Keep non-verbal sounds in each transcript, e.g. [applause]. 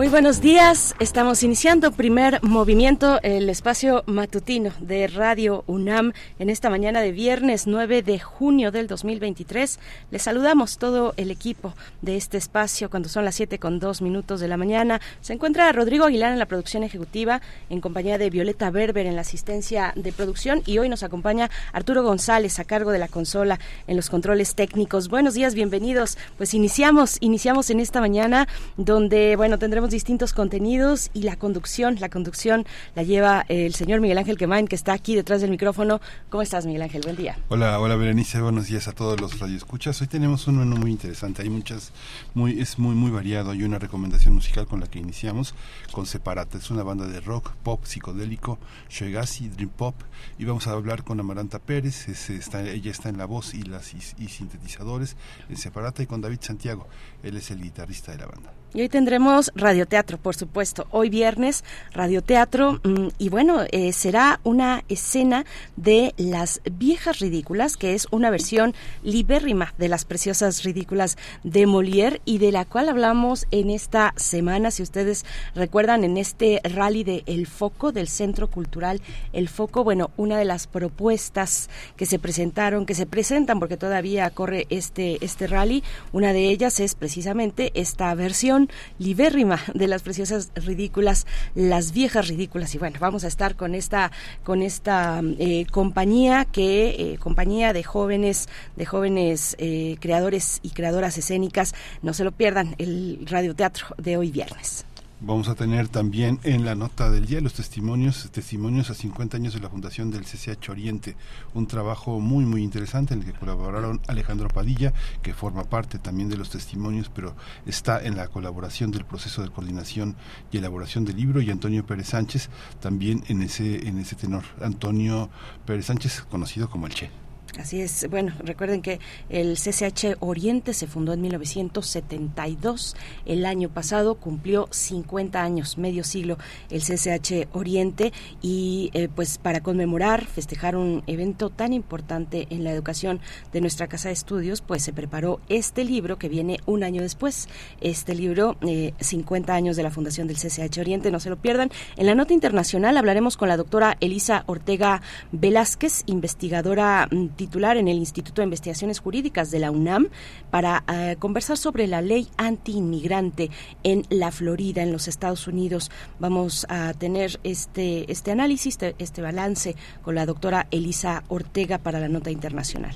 Muy buenos días, estamos iniciando primer movimiento, el espacio matutino de Radio UNAM en esta mañana de viernes 9 de junio del 2023. Les saludamos todo el equipo de este espacio cuando son las 7 con 2 minutos de la mañana. Se encuentra Rodrigo Aguilar en la producción ejecutiva en compañía de Violeta Berber en la asistencia de producción y hoy nos acompaña Arturo González a cargo de la consola en los controles técnicos. Buenos días, bienvenidos. Pues iniciamos, iniciamos en esta mañana donde, bueno, tendremos distintos contenidos y la conducción, la conducción la lleva el señor Miguel Ángel Quemain, que está aquí detrás del micrófono. ¿Cómo estás, Miguel Ángel? Buen día. Hola, hola Berenice, buenos días a todos los radioescuchas. Hoy tenemos un menú muy interesante, hay muchas, muy, es muy, muy variado. Hay una recomendación musical con la que iniciamos, con Separata, es una banda de rock, pop, psicodélico, shoegazi, dream pop, y vamos a hablar con Amaranta Pérez, está, ella está en la voz y, las, y sintetizadores en Separata, y con David Santiago, él es el guitarrista de la banda. Y hoy tendremos radioteatro, por supuesto. Hoy viernes, radioteatro. Mm, y bueno, eh, será una escena de Las Viejas Ridículas, que es una versión libérrima de Las Preciosas Ridículas de Molière y de la cual hablamos en esta semana, si ustedes recuerdan, en este rally de El Foco del Centro Cultural El Foco. Bueno, una de las propuestas que se presentaron, que se presentan porque todavía corre este, este rally, una de ellas es precisamente esta versión libérrima de las preciosas ridículas, las viejas ridículas. Y bueno, vamos a estar con esta, con esta eh, compañía que, eh, compañía de jóvenes, de jóvenes eh, creadores y creadoras escénicas. No se lo pierdan el radioteatro de hoy viernes. Vamos a tener también en la nota del día los testimonios, testimonios a 50 años de la fundación del CCH Oriente, un trabajo muy muy interesante en el que colaboraron Alejandro Padilla, que forma parte también de los testimonios, pero está en la colaboración del proceso de coordinación y elaboración del libro, y Antonio Pérez Sánchez también en ese, en ese tenor. Antonio Pérez Sánchez, conocido como el Che. Así es. Bueno, recuerden que el CCH Oriente se fundó en 1972. El año pasado cumplió 50 años, medio siglo, el CCH Oriente. Y eh, pues para conmemorar, festejar un evento tan importante en la educación de nuestra casa de estudios, pues se preparó este libro que viene un año después. Este libro, 50 eh, años de la fundación del CCH Oriente, no se lo pierdan. En la nota internacional hablaremos con la doctora Elisa Ortega Velázquez, investigadora mm, titular en el Instituto de Investigaciones Jurídicas de la UNAM para eh, conversar sobre la ley anti-inmigrante en la Florida, en los Estados Unidos. Vamos a tener este, este análisis, este, este balance con la doctora Elisa Ortega para la nota internacional.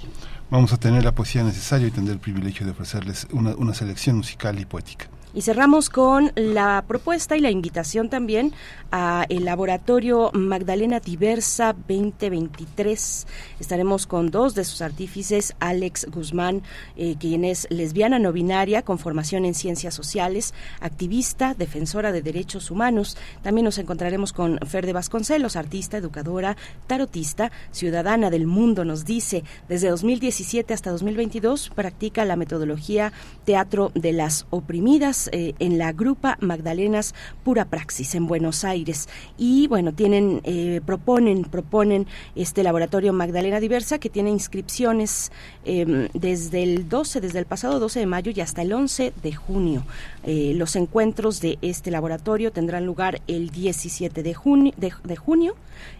Vamos a tener la poesía necesaria y tener el privilegio de ofrecerles una, una selección musical y poética. Y cerramos con la propuesta y la invitación también a el laboratorio Magdalena Diversa 2023. Estaremos con dos de sus artífices, Alex Guzmán, eh, quien es lesbiana no binaria con formación en ciencias sociales, activista, defensora de derechos humanos. También nos encontraremos con Fer de Vasconcelos, artista, educadora, tarotista, ciudadana del mundo, nos dice, desde 2017 hasta 2022 practica la metodología teatro de las oprimidas eh, en la Grupa Magdalenas Pura Praxis en Buenos Aires. Y bueno, tienen, eh, proponen, proponen este laboratorio Magdalena Diversa que tiene inscripciones em, desde el 12, desde el pasado 12 de mayo y hasta el 11 de junio. Eh, los encuentros de este laboratorio tendrán lugar el 17 de junio, de junio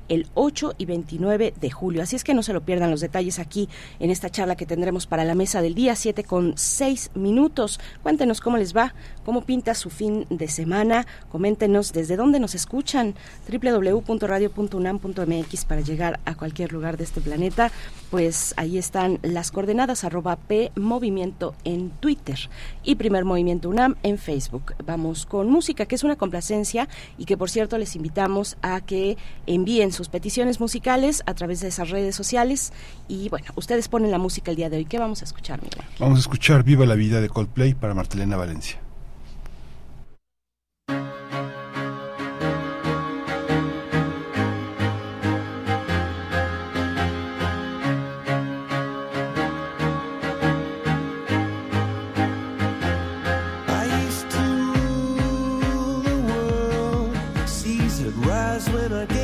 el 8 y 29 de julio. Así es que no se lo pierdan los detalles aquí en esta charla que tendremos para la mesa del día 7 con 6 minutos. Cuéntenos cómo les va, cómo pinta su fin de semana. Coméntenos desde dónde nos escuchan www.radio.unam.mx para llegar a cualquier lugar de este planeta. Pues ahí están las coordenadas arroba P Movimiento en Twitter y Primer Movimiento UNAM en Facebook. Vamos con música, que es una complacencia y que por cierto les invitamos a que envíen sus peticiones musicales a través de esas redes sociales. Y bueno, ustedes ponen la música el día de hoy. ¿Qué vamos a escuchar, Miguel? Vamos a escuchar Viva la Vida de Coldplay para Martelena Valencia. when I get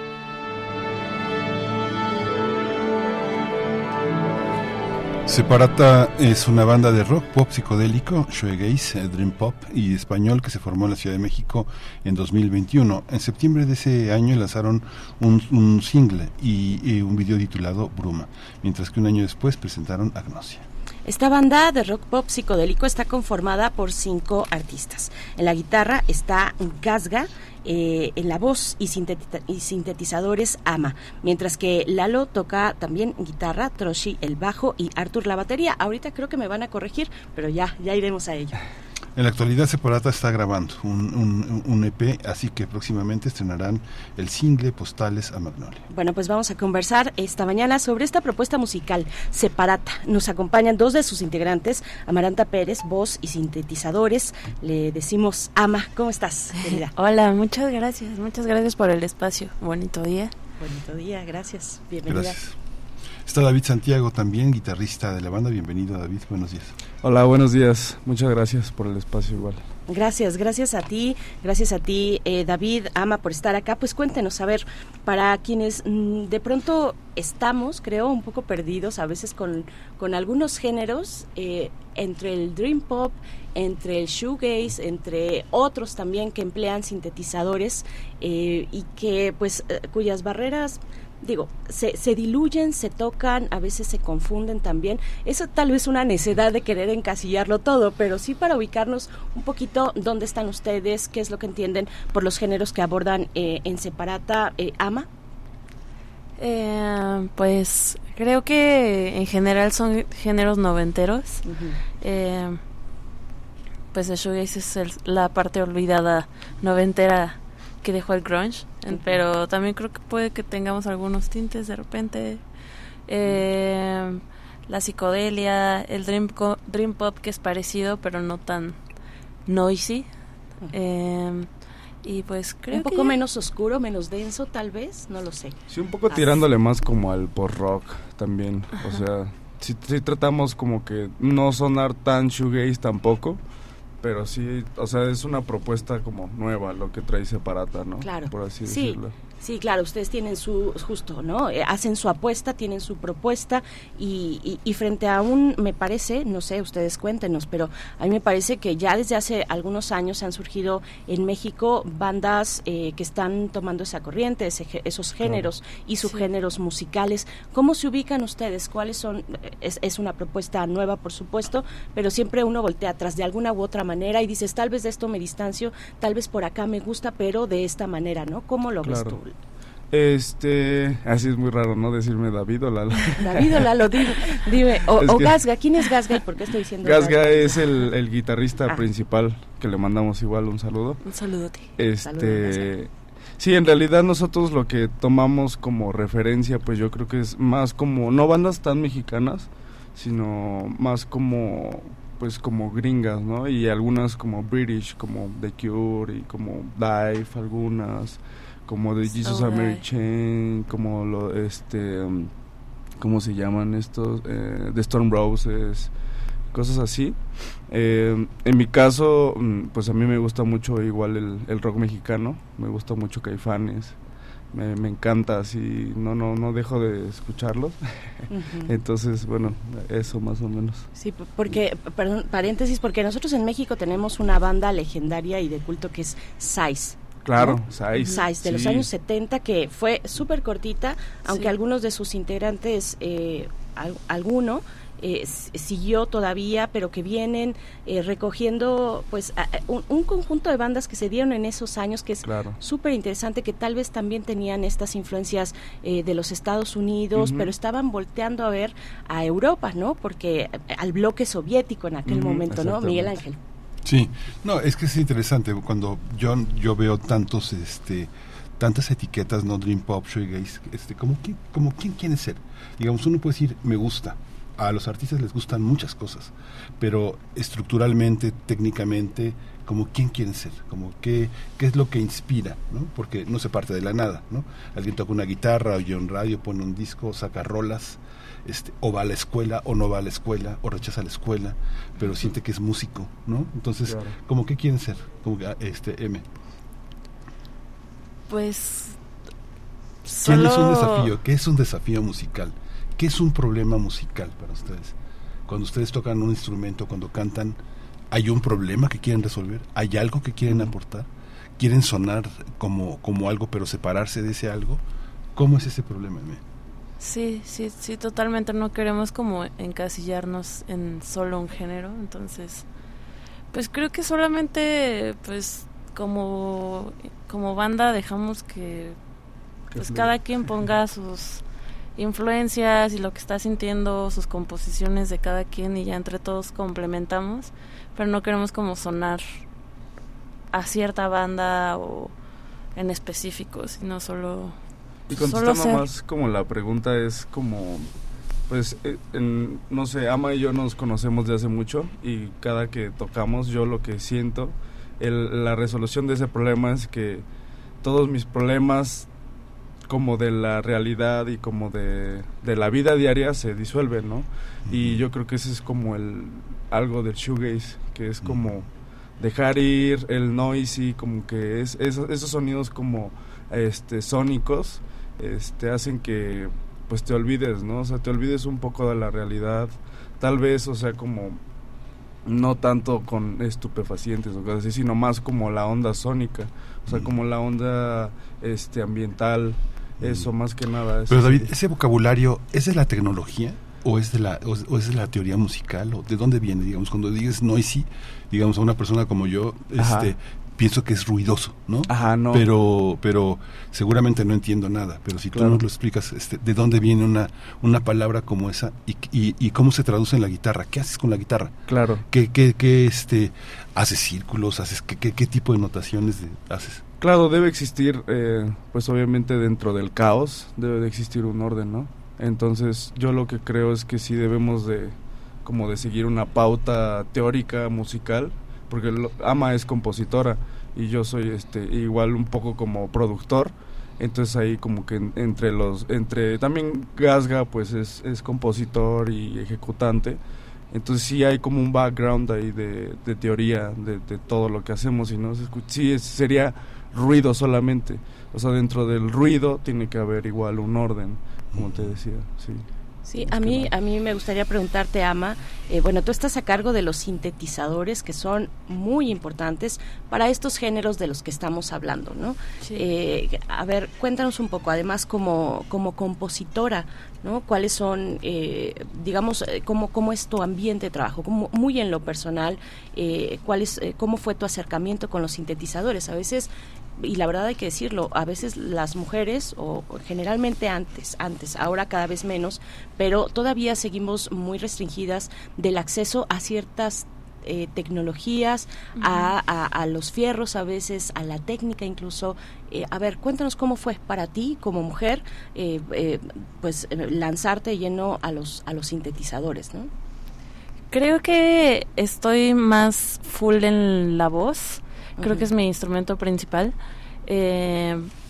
Separata es una banda de rock pop psicodélico, shoegaze, dream pop y español que se formó en la Ciudad de México en 2021. En septiembre de ese año lanzaron un, single y, un video titulado Bruma, mientras que un año después presentaron Agnosia. Esta banda de rock pop psicodélico está conformada por cinco artistas. En la guitarra está Gasga eh, en la voz y, y, sintetizadores ama, mientras que Lalo toca también guitarra, Troshi el bajo y Arthur la batería. Ahorita creo que me van a corregir, pero ya, ya iremos a ello. En la actualidad Separata está grabando un, un- un EP, así que próximamente estrenarán el single Postales a Magnolia. Bueno, pues vamos a conversar esta mañana sobre esta propuesta musical separata. Nos acompañan dos de sus integrantes, Amaranta Pérez, voz y sintetizadores. Le decimos Ama, ¿cómo estás, querida? [laughs] Hola, muchas gracias, muchas gracias por el espacio. Bonito día. Bonito día, gracias. Bienvenida. Gracias. Está David Santiago también, guitarrista de la banda. Bienvenido David, buenos días. Hola, buenos días. Muchas gracias por el espacio igual. Gracias, gracias a ti, gracias a ti, eh, David, Ama, por estar acá. Pues cuéntenos, a ver, para quienes mm, de pronto estamos, creo, un poco perdidos a veces con, con algunos géneros, eh, entre el dream pop, entre el shoegaze, entre otros también que emplean sintetizadores eh, y que, pues, eh, cuyas barreras digo, se, se diluyen, se tocan, a veces se confunden también. Eso tal vez una necedad de querer encasillarlo todo, pero sí para ubicarnos un poquito dónde están ustedes, qué es lo que entienden por los géneros que abordan eh, en Separata eh, Ama. Eh, pues creo que en general son géneros noventeros. Eh, pues el shoegaze es el- la parte olvidada noventera que dejó el grunge, pero también creo que puede que tengamos algunos tintes de repente. Eh, la psicodelia, el dream, co- dream pop que es parecido pero no tan noisy. Eh, y pues creo un que poco ya. menos oscuro, menos denso tal vez, no lo sé. Sí, un poco Así. tirándole más como al post-rock también. O sea, sí, sí tratamos como que no sonar tan shoegaze tampoco, pero sí, o sea, es una propuesta como nueva lo que trae Separata, ¿no? Claro. Por así Sí. decirlo. Sí, claro, ustedes tienen su, justo, ¿no? Eh, hacen su apuesta, tienen su propuesta y, y- y frente a un, me parece, no sé, ustedes cuéntenos, pero a mí me parece que ya desde hace algunos años han surgido en México bandas eh, que están tomando esa corriente, ese esos géneros y subgéneros musicales. ¿Cómo se ubican ustedes? ¿Cuáles son? Eh, Es, es una propuesta nueva, por supuesto, pero siempre uno voltea atrás de alguna u otra manera y dices, tal vez de esto me distancio, tal vez por acá me gusta, pero de esta manera, ¿no? ¿Cómo lo ves tú? Este, así es muy raro, ¿no? Decirme David o Lalo. [laughs] David o Lalo, dime, dime. O, Es o que- Gasga, ¿quién es Gasga y por qué estoy diciendo Gasga es el, el guitarrista Ah. principal, que le mandamos igual un saludo. Un saludote. Este, sí, en realidad nosotros lo que tomamos como referencia, pues yo creo que es más como no bandas tan mexicanas, sino más como pues como gringas, ¿no? Y algunas como British, como The Cure y como Dive, algunas como de Jesus and Mary. Chain, como lo este um, ¿cómo se llaman estos? Eh, The Storm Roses, cosas así. Eh, en mi caso, mm, pues a mí me gusta mucho igual el, el rock mexicano, me gusta mucho Caifanes, me, me encanta así, no, no, no dejo de escucharlos. [laughs] Entonces, bueno, eso más o menos. Sí, porque, perdón, paréntesis, porque nosotros en México tenemos una banda legendaria y de culto que es Sais. Claro, ¿no? Sais. Sais, de los años 70, que fue súper cortita, aunque Sí. algunos de sus integrantes, eh, al- alguno, eh, siguió todavía, pero que vienen eh, recogiendo pues a- un, un conjunto de bandas que se dieron en esos años que es Claro. súper interesante que tal vez también tenían estas influencias eh, de los Estados Unidos, pero estaban volteando a ver a Europa, ¿no? Porque eh, al bloque soviético en aquel momento, ¿no? Miguel. Ángel. Sí, no, es que es interesante cuando yo yo veo tantos este tantas etiquetas no dream pop shoegaze este como quién como quién quiere ser. Digamos uno puede decir me gusta a los artistas les gustan muchas cosas pero estructuralmente técnicamente como quién quieren ser como qué qué es lo que inspira no porque no se parte de la nada no alguien toca una guitarra oye un radio pone un disco saca rolas este, o va a la escuela o no va a la escuela o rechaza la escuela pero siente que es músico no entonces Claro. como qué quieren ser como que, ah, este M Pues ¿Quién es un solo- desafío? ¿Qué es un desafío musical? ¿Qué es un problema musical para ustedes? Cuando ustedes tocan un instrumento, cuando cantan, ¿hay un problema que quieren resolver? ¿Hay algo que quieren aportar? ¿Quieren sonar como, como algo pero separarse de ese algo? ¿Cómo es ese problema? M? Sí, sí, sí, totalmente. No queremos como encasillarnos en solo un género, entonces, pues creo que solamente, pues como como banda dejamos que pues cada quien ponga [laughs] sus influencias y lo que está sintiendo, sus composiciones de cada quien y ya entre todos complementamos, pero no queremos como sonar a cierta banda o en específico, sino solo Y contestando ser. más como la pregunta es como, pues, eh, en- no sé, Ama y yo nos conocemos de hace mucho y cada que tocamos yo lo que siento, el- la resolución de ese problema es que todos mis problemas como de la realidad y como de, de la vida diaria se disuelven, ¿no? Y yo creo que ese es como el algo del shoegaze, que es como dejar ir el noisy, como que es, esos, esos sonidos como este sónicos este hacen que pues te olvides, ¿no? O sea, te olvides un poco de la realidad, tal vez, o sea, como no tanto con estupefacientes o cosas así, sino más como la onda sónica, o sea, Mm. como la onda este ambiental, eso más que nada. Pero. David, ese vocabulario, ¿es de la tecnología o es de la o es, o es de la teoría musical o de dónde viene? Digamos, cuando dices noisy, digamos a una persona como yo, Ajá. este pienso que es ruidoso, ¿no? Ajá, no. Pero pero seguramente no entiendo nada, pero si tú Claro. nos lo explicas, este, ¿de dónde viene una una palabra como esa y, y, y cómo se traduce en la guitarra? ¿Qué haces con la guitarra? Claro. ¿Qué, qué, qué, este, haces círculos? haces qué, qué, qué tipo de notaciones de- haces? Claro, debe existir, eh, pues obviamente dentro del caos debe de existir un orden, ¿no? Entonces yo lo que creo es que sí debemos de, como de seguir una pauta teórica musical, porque lo- Ama es compositora y yo soy este igual un poco como productor, entonces ahí como que en- entre los, entre también Gasga pues es, es compositor y ejecutante, entonces sí hay como un background ahí de, de teoría de, de todo lo que hacemos y no se sí es- sería ruido solamente. O sea, dentro del ruido tiene que haber igual un orden, como te decía, sí. Sí, a mí, a mí me gustaría preguntarte, Ama, eh, bueno, tú estás a cargo de los sintetizadores que son muy importantes para estos géneros de los que estamos hablando, ¿no? Sí. Eh, a ver, cuéntanos un poco, además como, como compositora, ¿no? ¿Cuáles son, eh, digamos, eh, cómo, cómo es tu ambiente de trabajo? Como, muy en lo personal, eh, ¿cuál es, eh, ¿cómo fue tu acercamiento con los sintetizadores? A veces y la verdad hay que decirlo, a veces las mujeres, o generalmente antes, antes, ahora cada vez menos, pero todavía seguimos muy restringidas del acceso a ciertas eh, tecnologías, a, a- a los fierros a veces, a la técnica incluso. Eh, a ver, cuéntanos cómo fue para ti como mujer, eh, pues lanzarte lleno a los, a los sintetizadores, ¿no? Creo que estoy más full en la voz. Creo que es mi instrumento principal.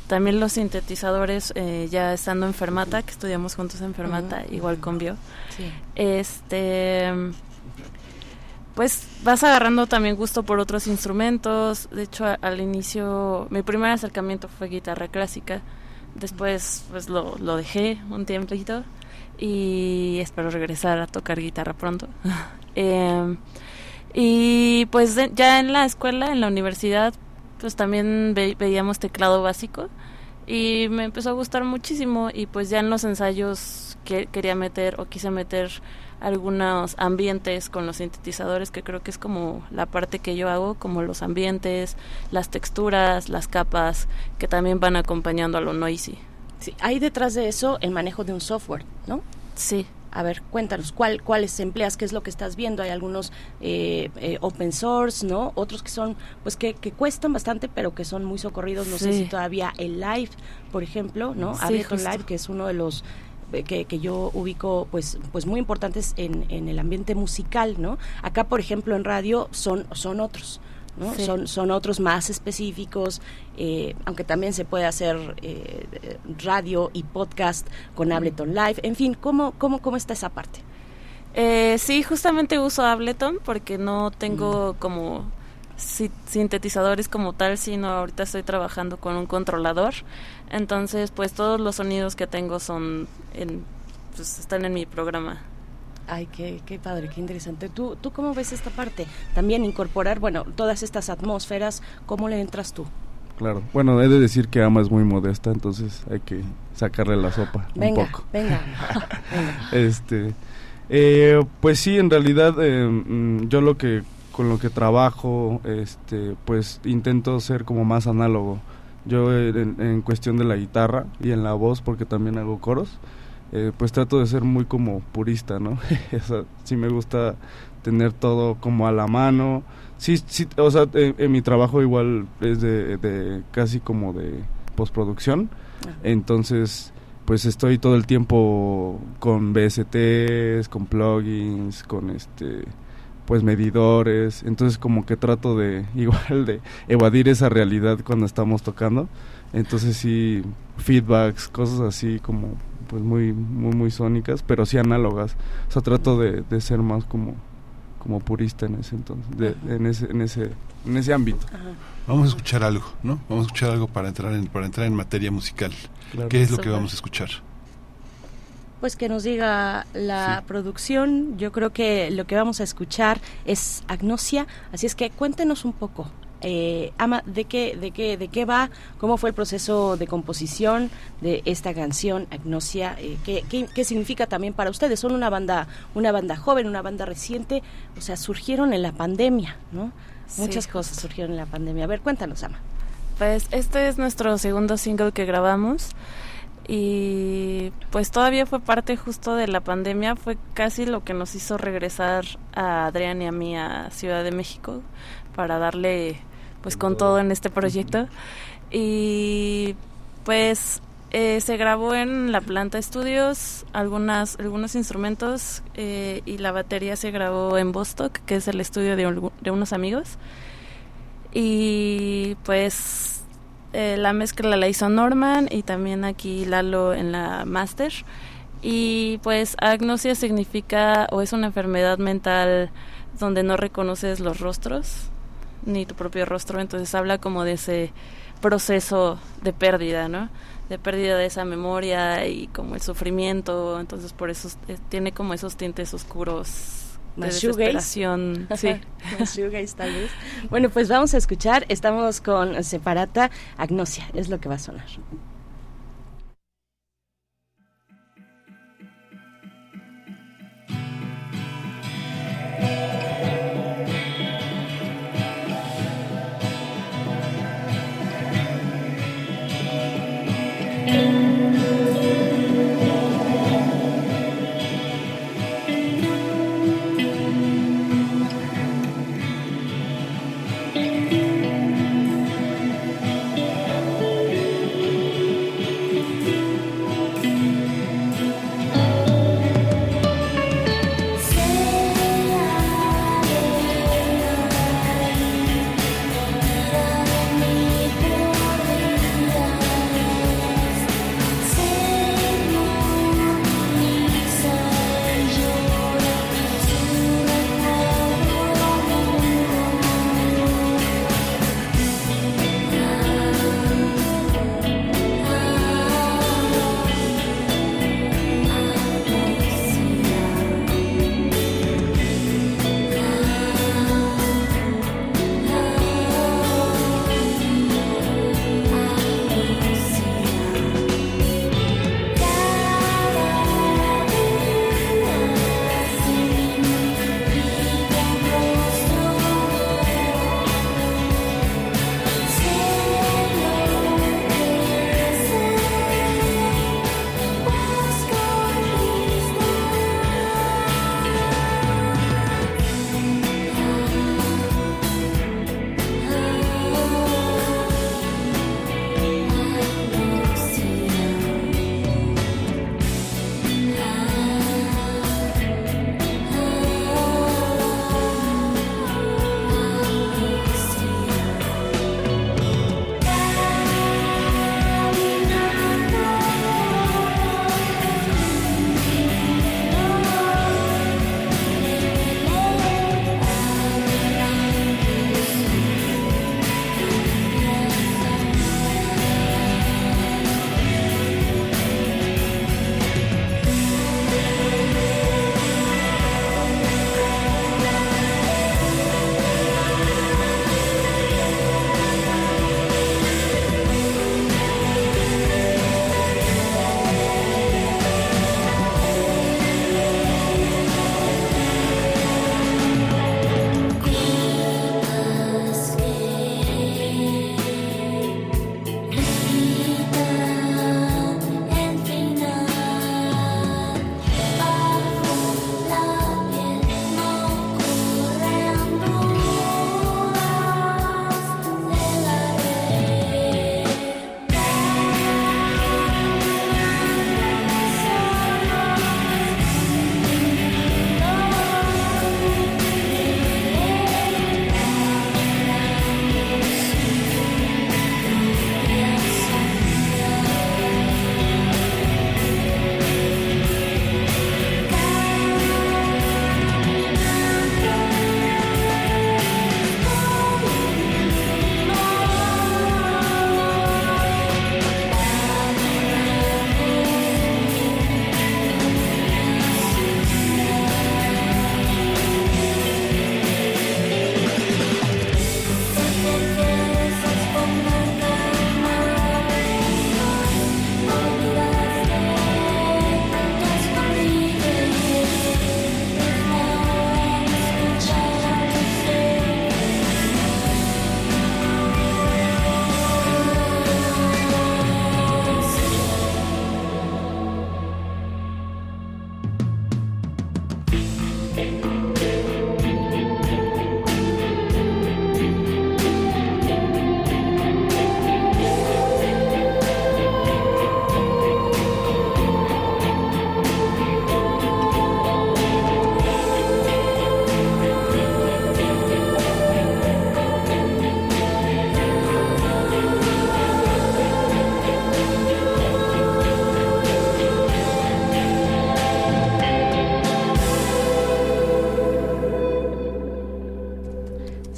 También los sintetizadores, ya estando en Fermata, que estudiamos juntos en Fermata, igual con Bio. Sí. Este. Pues vas agarrando también gusto por otros instrumentos. De hecho, al inicio, mi primer acercamiento fue guitarra clásica. Después, pues lo, dejé un tiempito y espero regresar a tocar guitarra pronto. [laughs] Em, y pues ya en la escuela, en la universidad, pues también ve- veíamos teclado básico y me empezó a gustar muchísimo y pues ya en los ensayos que quería meter o quise meter algunos ambientes con los sintetizadores que creo que es como la parte que yo hago como los ambientes las texturas las capas que también van acompañando a lo noisy Sí, hay detrás de eso el manejo de un software, ¿no? sí A ver, cuéntanos, ¿cuál, ¿cuáles empleas? ¿Qué es lo que estás viendo? Hay algunos eh, eh, open source, ¿no? Otros que son, pues que, que cuestan bastante, pero que son muy socorridos. No sé si todavía el Live, por ejemplo, ¿no? Sí, Ableton. Live, que es uno de los que, que yo ubico pues pues muy importantes en, en el ambiente musical, ¿no? Acá, por ejemplo, en radio son, son otros. ¿no? Sí. Son, son otros más específicos, eh, aunque también se puede hacer eh, eh, radio y podcast con Ableton Live. En fin, ¿cómo, cómo, cómo está esa parte? Eh, sí, justamente uso Ableton porque no tengo como si- sintetizadores como tal, sino ahorita estoy trabajando con un controlador. Entonces, pues todos los sonidos que tengo son en, pues, están en mi programa. Ay, qué, qué padre, qué interesante. ¿Tú, ¿Tú cómo ves esta parte? También incorporar, bueno, todas estas atmósferas, ¿cómo le entras tú? Claro. Bueno, he de decir que Ama es muy modesta, entonces hay que sacarle la sopa Venga, un poco. venga, [laughs] venga. Este, eh, pues sí, en realidad eh, mm, yo lo que con lo que trabajo, este, pues intento ser como más análogo. Yo eh, en, en cuestión de la guitarra y en la voz, porque también hago coros, eh, pues trato de ser muy como purista, ¿no? [laughs] o sea, sí me gusta tener todo como a la mano. Sí, sí, o sea, en, en mi trabajo igual es de, de casi como de postproducción. Ajá. Entonces, pues estoy todo el tiempo con VSTs, con plugins, con este pues medidores, entonces como que trato de [laughs] igual de evadir esa realidad cuando estamos tocando. Entonces sí feedbacks, cosas así como pues muy muy muy sónicas, pero sí análogas. O sea, trato de, de ser más como como purista en ese entonces, de- en ese en ese en ese ámbito. Vamos a escuchar algo, ¿no? Vamos a escuchar algo para entrar en, para entrar en materia musical. Claro. ¿Qué es lo que vamos a escuchar? Pues que nos diga la Sí. producción. Yo creo que lo que vamos a escuchar es Agnosia. Así es que cuéntenos un poco. Eh, Ama, ¿de qué, de, qué, ¿de qué va? ¿Cómo fue el proceso de composición de esta canción, Agnosia? Eh, ¿qué, qué, qué significa también para ustedes? Son una banda, una banda joven, una banda reciente, o sea, surgieron en la pandemia, ¿no? Sí. Muchas cosas surgieron en la pandemia. A ver, cuéntanos, Ama. Pues este es nuestro segundo single que grabamos y pues todavía fue parte justo de la pandemia, fue casi lo que nos hizo regresar a Adrián y a mí a Ciudad de México para darle pues con todo en este proyecto. Y pues eh, se grabó en la planta estudios algunas algunos instrumentos eh, y la batería se grabó en Bostock que es el estudio de, unos amigos. Y pues eh, la mezcla la hizo Norman y también aquí Lalo en la master. Y pues agnosia significa o es una enfermedad mental donde no reconoces los rostros ni tu propio rostro, entonces habla como de ese proceso de pérdida, ¿no? De pérdida de esa memoria y como el sufrimiento, entonces por eso eh, tiene como esos tintes oscuros Más desesperación, sí. Más shoegaze, tal vez. Bueno, pues vamos a escuchar. Estamos con Separata Agnosia. Es lo que va a sonar. Thank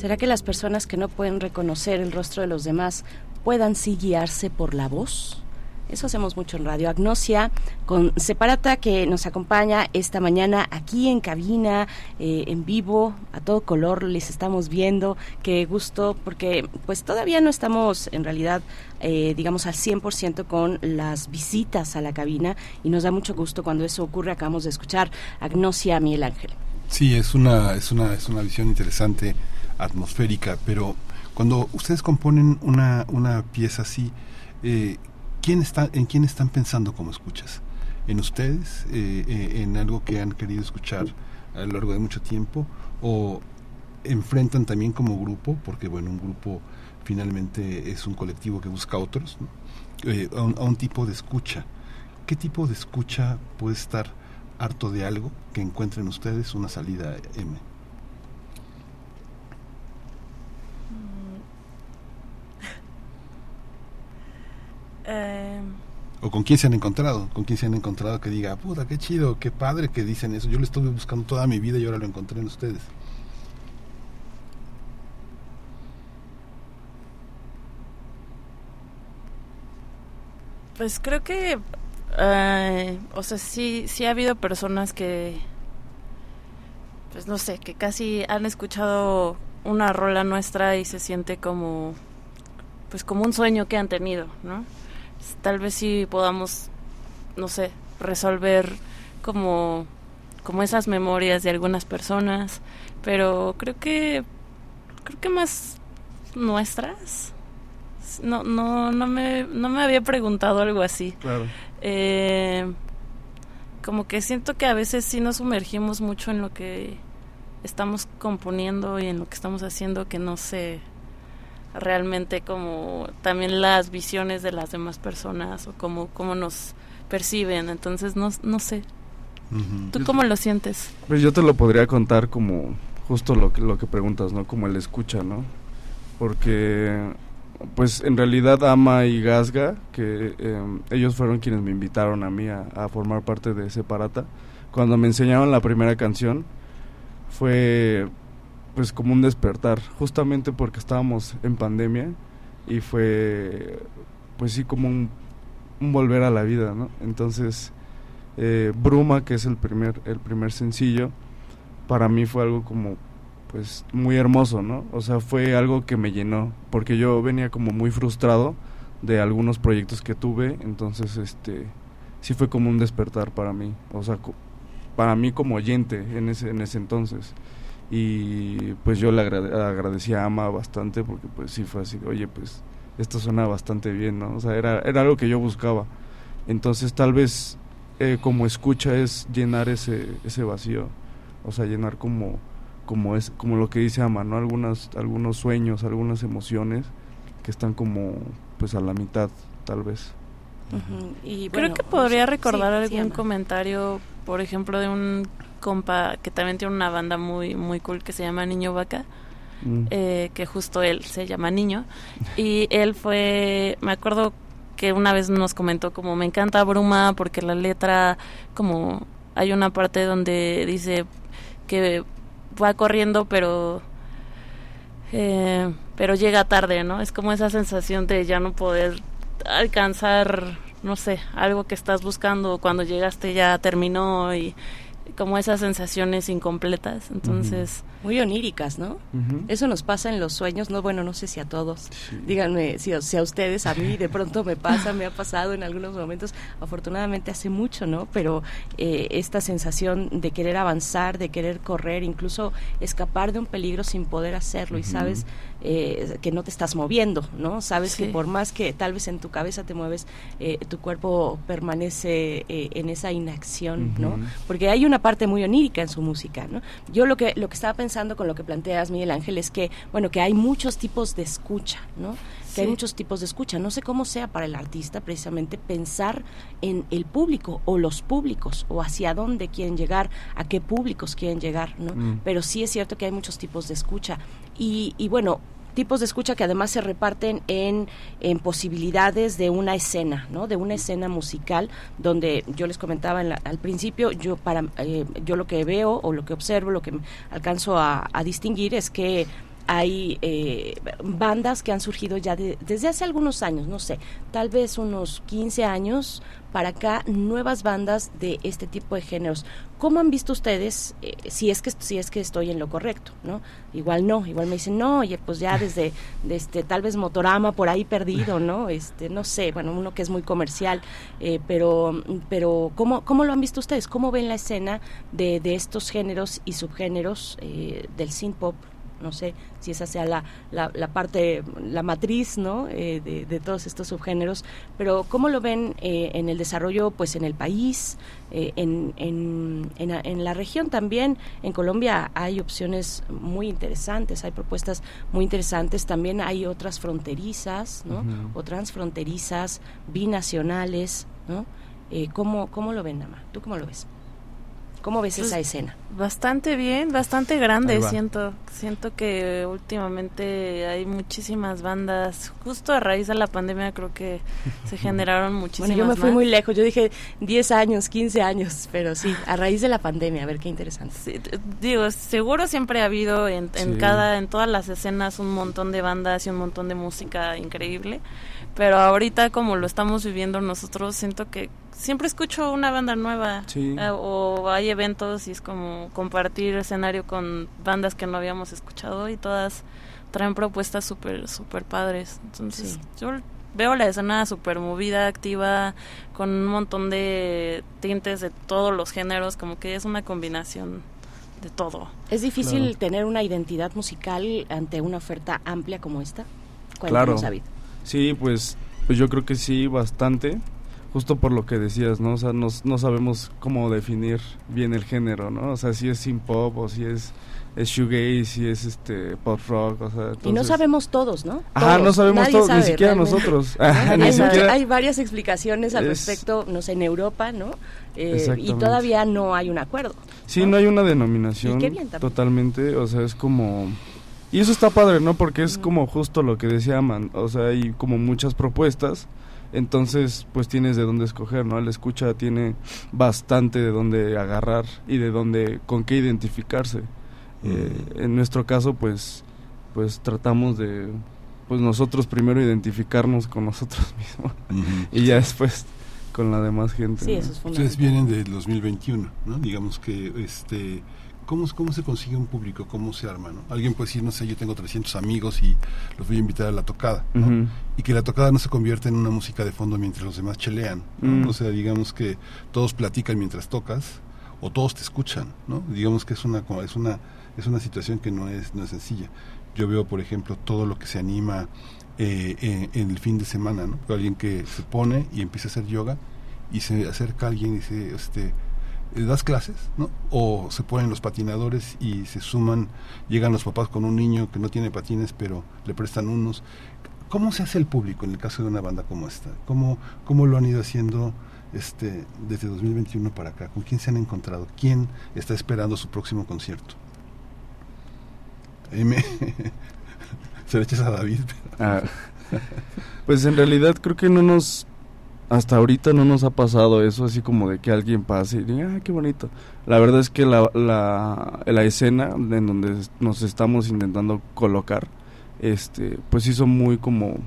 ¿Será que las personas que no pueden reconocer el rostro de los demás puedan sí guiarse por la voz? Eso hacemos mucho en Radio Agnosia con Separata que nos acompaña esta mañana aquí en cabina, eh, en vivo, a todo color les estamos viendo. Qué gusto porque pues todavía no estamos en realidad eh, digamos al 100% con las visitas a la cabina y nos da mucho gusto cuando eso ocurre. Acabamos de escuchar Agnosia Miguel Ángel. Sí, es una, es una, es una visión interesante, atmosférica, pero cuando ustedes componen una, una pieza así, eh, ¿quién está, ¿en quién están pensando como escuchas? ¿En ustedes? Eh, eh, ¿En algo que han querido escuchar a lo largo de mucho tiempo? ¿O enfrentan también como grupo? Porque bueno, un grupo finalmente es un colectivo que busca otros, a, un, a un tipo de escucha. ¿Qué tipo de escucha puede estar harto de algo que encuentren ustedes una salida M? Eh, ¿O con quién se han encontrado? ¿Con quién se han encontrado que diga, puta, qué chido, qué padre que dicen eso? Yo lo estuve buscando toda mi vida y ahora lo encontré en ustedes. Pues creo que, eh, o sea, sí, sí ha habido personas que, pues no sé, que casi han escuchado una rola nuestra y se siente como, pues como un sueño que han tenido, ¿no? Tal vez sí podamos, no sé, resolver como, como esas memorias de algunas personas, pero creo que, creo que más nuestras. No, no, no me, no me había preguntado algo así. Claro. Eh, como que siento que a veces sí nos sumergimos mucho en lo que estamos componiendo y en lo que estamos haciendo que no sé realmente como también las visiones de las demás personas o cómo, cómo nos perciben. Entonces no, no sé. ¿Tú cómo lo sientes? Pues yo te lo podría contar como justo lo que, lo que preguntas, ¿no? Como el escucha, ¿no? Porque, pues en realidad Ama y Gasga, que eh, ellos fueron quienes me invitaron a mí a, a formar parte de Separata, cuando me enseñaron la primera canción, fue pues como un despertar, justamente porque estábamos en pandemia y fue pues sí como un, volver a la vida, ¿no? Entonces, eh, Bruma, que es el primer, el primer sencillo, para mí fue algo como pues muy hermoso, ¿no? O sea, fue algo que me llenó, porque yo venía como muy frustrado de algunos proyectos que tuve, entonces este sí fue como un despertar para mí, o sea, para mí como oyente en ese en ese entonces. Y pues yo le agrade- agradecí a Ama bastante porque pues sí fue así, oye, pues esto suena bastante bien, ¿no? O sea, era era algo que yo buscaba. Entonces tal vez eh, como escucha es llenar ese ese vacío, o sea, llenar como como es como lo que dice Ama, ¿no? Algunas algunos sueños, algunas emociones que están como pues a la mitad, tal vez. Y Creo que podría recordar sí, algún comentario, por ejemplo, de un compa que también tiene una banda muy muy cool que se llama Niño Vaca. Mm. eh, que justo él se llama Niño, y él fue, me acuerdo que una vez nos comentó como me encanta Bruma porque la letra, como hay una parte donde dice que va corriendo pero eh, pero llega tarde, ¿no? Es como esa sensación de ya no poder alcanzar, no sé, algo que estás buscando cuando llegaste ya terminó y como esas sensaciones incompletas, entonces... Muy oníricas, ¿no? Eso nos pasa en los sueños, no, bueno, no sé si a todos. Sí. Díganme si, a- si a ustedes, a mí de [laughs] pronto me pasa, me ha pasado en algunos momentos, afortunadamente hace mucho, ¿no? Pero eh, esta sensación de querer avanzar, de querer correr, incluso escapar de un peligro sin poder hacerlo y sabes eh, que no te estás moviendo, ¿no? Sabes Sí. que por más que tal vez en tu cabeza te mueves, eh, tu cuerpo permanece eh, en esa inacción, ¿no? Ujú. porque hay una parte muy onírica en su música, ¿no? Yo lo que lo que estaba pensando con lo que planteas Miguel Ángel es que bueno que hay muchos tipos de escucha, ¿no? Que hay muchos tipos de escucha. No sé cómo sea para el artista precisamente pensar en el público o los públicos o hacia dónde quieren llegar, a qué públicos quieren llegar, ¿no? Mm. Pero sí es cierto que hay muchos tipos de escucha y, y bueno tipos de escucha que además se reparten en, en posibilidades de una escena, ¿no? De una escena musical donde yo les comentaba en la- al principio, yo para eh, yo lo que veo o lo que observo, lo que alcanzo a, a distinguir es que hay eh, bandas que han surgido ya de- desde hace algunos años, no sé, tal vez unos 15 años para acá, nuevas bandas de este tipo de géneros. ¿Cómo han visto ustedes, eh, si, es que, si es que estoy en lo correcto, ¿no? Igual no, igual me dicen, no, oye, pues ya desde, de este, tal vez Motorama por ahí perdido, ¿no? Este, no sé, bueno, uno que es muy comercial, eh, pero, pero ¿cómo, ¿cómo lo han visto ustedes? ¿Cómo ven la escena de, de estos géneros y subgéneros eh, del synth pop? No sé si esa sea la, la, la parte, la matriz, ¿no? Eh, de, de todos estos subgéneros, pero ¿cómo lo ven eh, en el desarrollo, pues en el país, eh, en, en, en, la- en la región también? En Colombia hay opciones muy interesantes, hay propuestas muy interesantes, también hay otras fronterizas, ¿no? O transfronterizas, binacionales, ¿no? Eh, ¿cómo, ¿Cómo lo ven, Nama? ¿Tú cómo lo ves? ¿Cómo ves Pues, esa escena? Bastante bien, bastante grande, siento. Siento que últimamente hay muchísimas bandas. Justo a raíz de la pandemia creo que se [laughs] generaron muchísimas Bueno, yo me fui más. muy lejos, yo dije 10 años, 15 años, pero sí, a raíz de la pandemia, a ver qué interesante. Sí, digo, seguro siempre ha habido en, en Sí. cada, en todas las escenas un montón de bandas y un montón de música increíble, pero ahorita como lo estamos viviendo nosotros, siento que siempre escucho una banda nueva Sí. eh, o hay eventos y es como compartir escenario con bandas que no habíamos escuchado y todas traen propuestas súper, súper padres. Entonces, Sí. yo veo la escena súper movida, activa, con un montón de tintes de todos los géneros, como que es una combinación de todo. ¿Es difícil Claro. tener una identidad musical ante una oferta amplia como esta? Claro. David. Sí, pues, pues yo creo que sí, bastante. Justo por lo que decías, ¿no? O sea, no, no sabemos cómo definir bien el género, ¿no? O sea, si es synth pop o si es, es shoegaze, si es este pop rock, o sea, y no entonces- sabemos todos, ¿no? Ajá, Todos. no sabemos Nadie todo, ni siquiera realmente. nosotros. [laughs] [laughs] Ni hay, siquiera- hay varias explicaciones al Es- respecto, no sé, en Europa, ¿no? Eh, y todavía no hay un acuerdo. Sí, ¿no? no hay una denominación Y qué bien totalmente, o sea, es como... Y eso está padre, ¿no? Porque es como justo lo que decía Man, o sea, hay como muchas propuestas, entonces pues tienes de dónde escoger, ¿no? La escucha tiene bastante de dónde agarrar y de dónde, con qué identificarse. Eh, en nuestro caso, pues, pues tratamos de, pues nosotros primero identificarnos con nosotros [laughs] mismos y ya después con la demás gente. Sí, ¿no? eso es Ustedes vienen del 2021, ¿no? Digamos que, este, ¿cómo, ¿cómo se consigue un público? ¿Cómo se arma, no? Alguien puede decir, no sé, yo tengo 300 amigos y los voy a invitar a la tocada, ¿no? Y que la tocada no se convierta en una música de fondo mientras los demás chelean, ¿no? Mm. O sea, digamos que todos platican mientras tocas o todos te escuchan, ¿no? Digamos que es una, es una, es una situación que no es, no es sencilla. Yo veo, por ejemplo, todo lo que se anima eh, en, en el fin de semana, ¿no? Alguien que se pone y empieza a hacer yoga y se acerca a alguien y dice, este, ¿das clases? ¿no? O se ponen los patinadores y se suman, llegan los papás con un niño que no tiene patines, pero le prestan unos. ¿Cómo se hace el público en el caso de una banda como esta? ¿Cómo, cómo lo han ido haciendo este, desde 2021 para acá? ¿Con quién se han encontrado? ¿Quién está esperando su próximo concierto? [laughs] Se le echas a David. Ah, [laughs] pues en realidad creo que no nos hasta ahorita no nos ha pasado eso así como de que alguien pase y diga, ah, qué bonito. La verdad es que la, la, la escena en donde nos estamos intentando colocar, este, pues sí son muy como,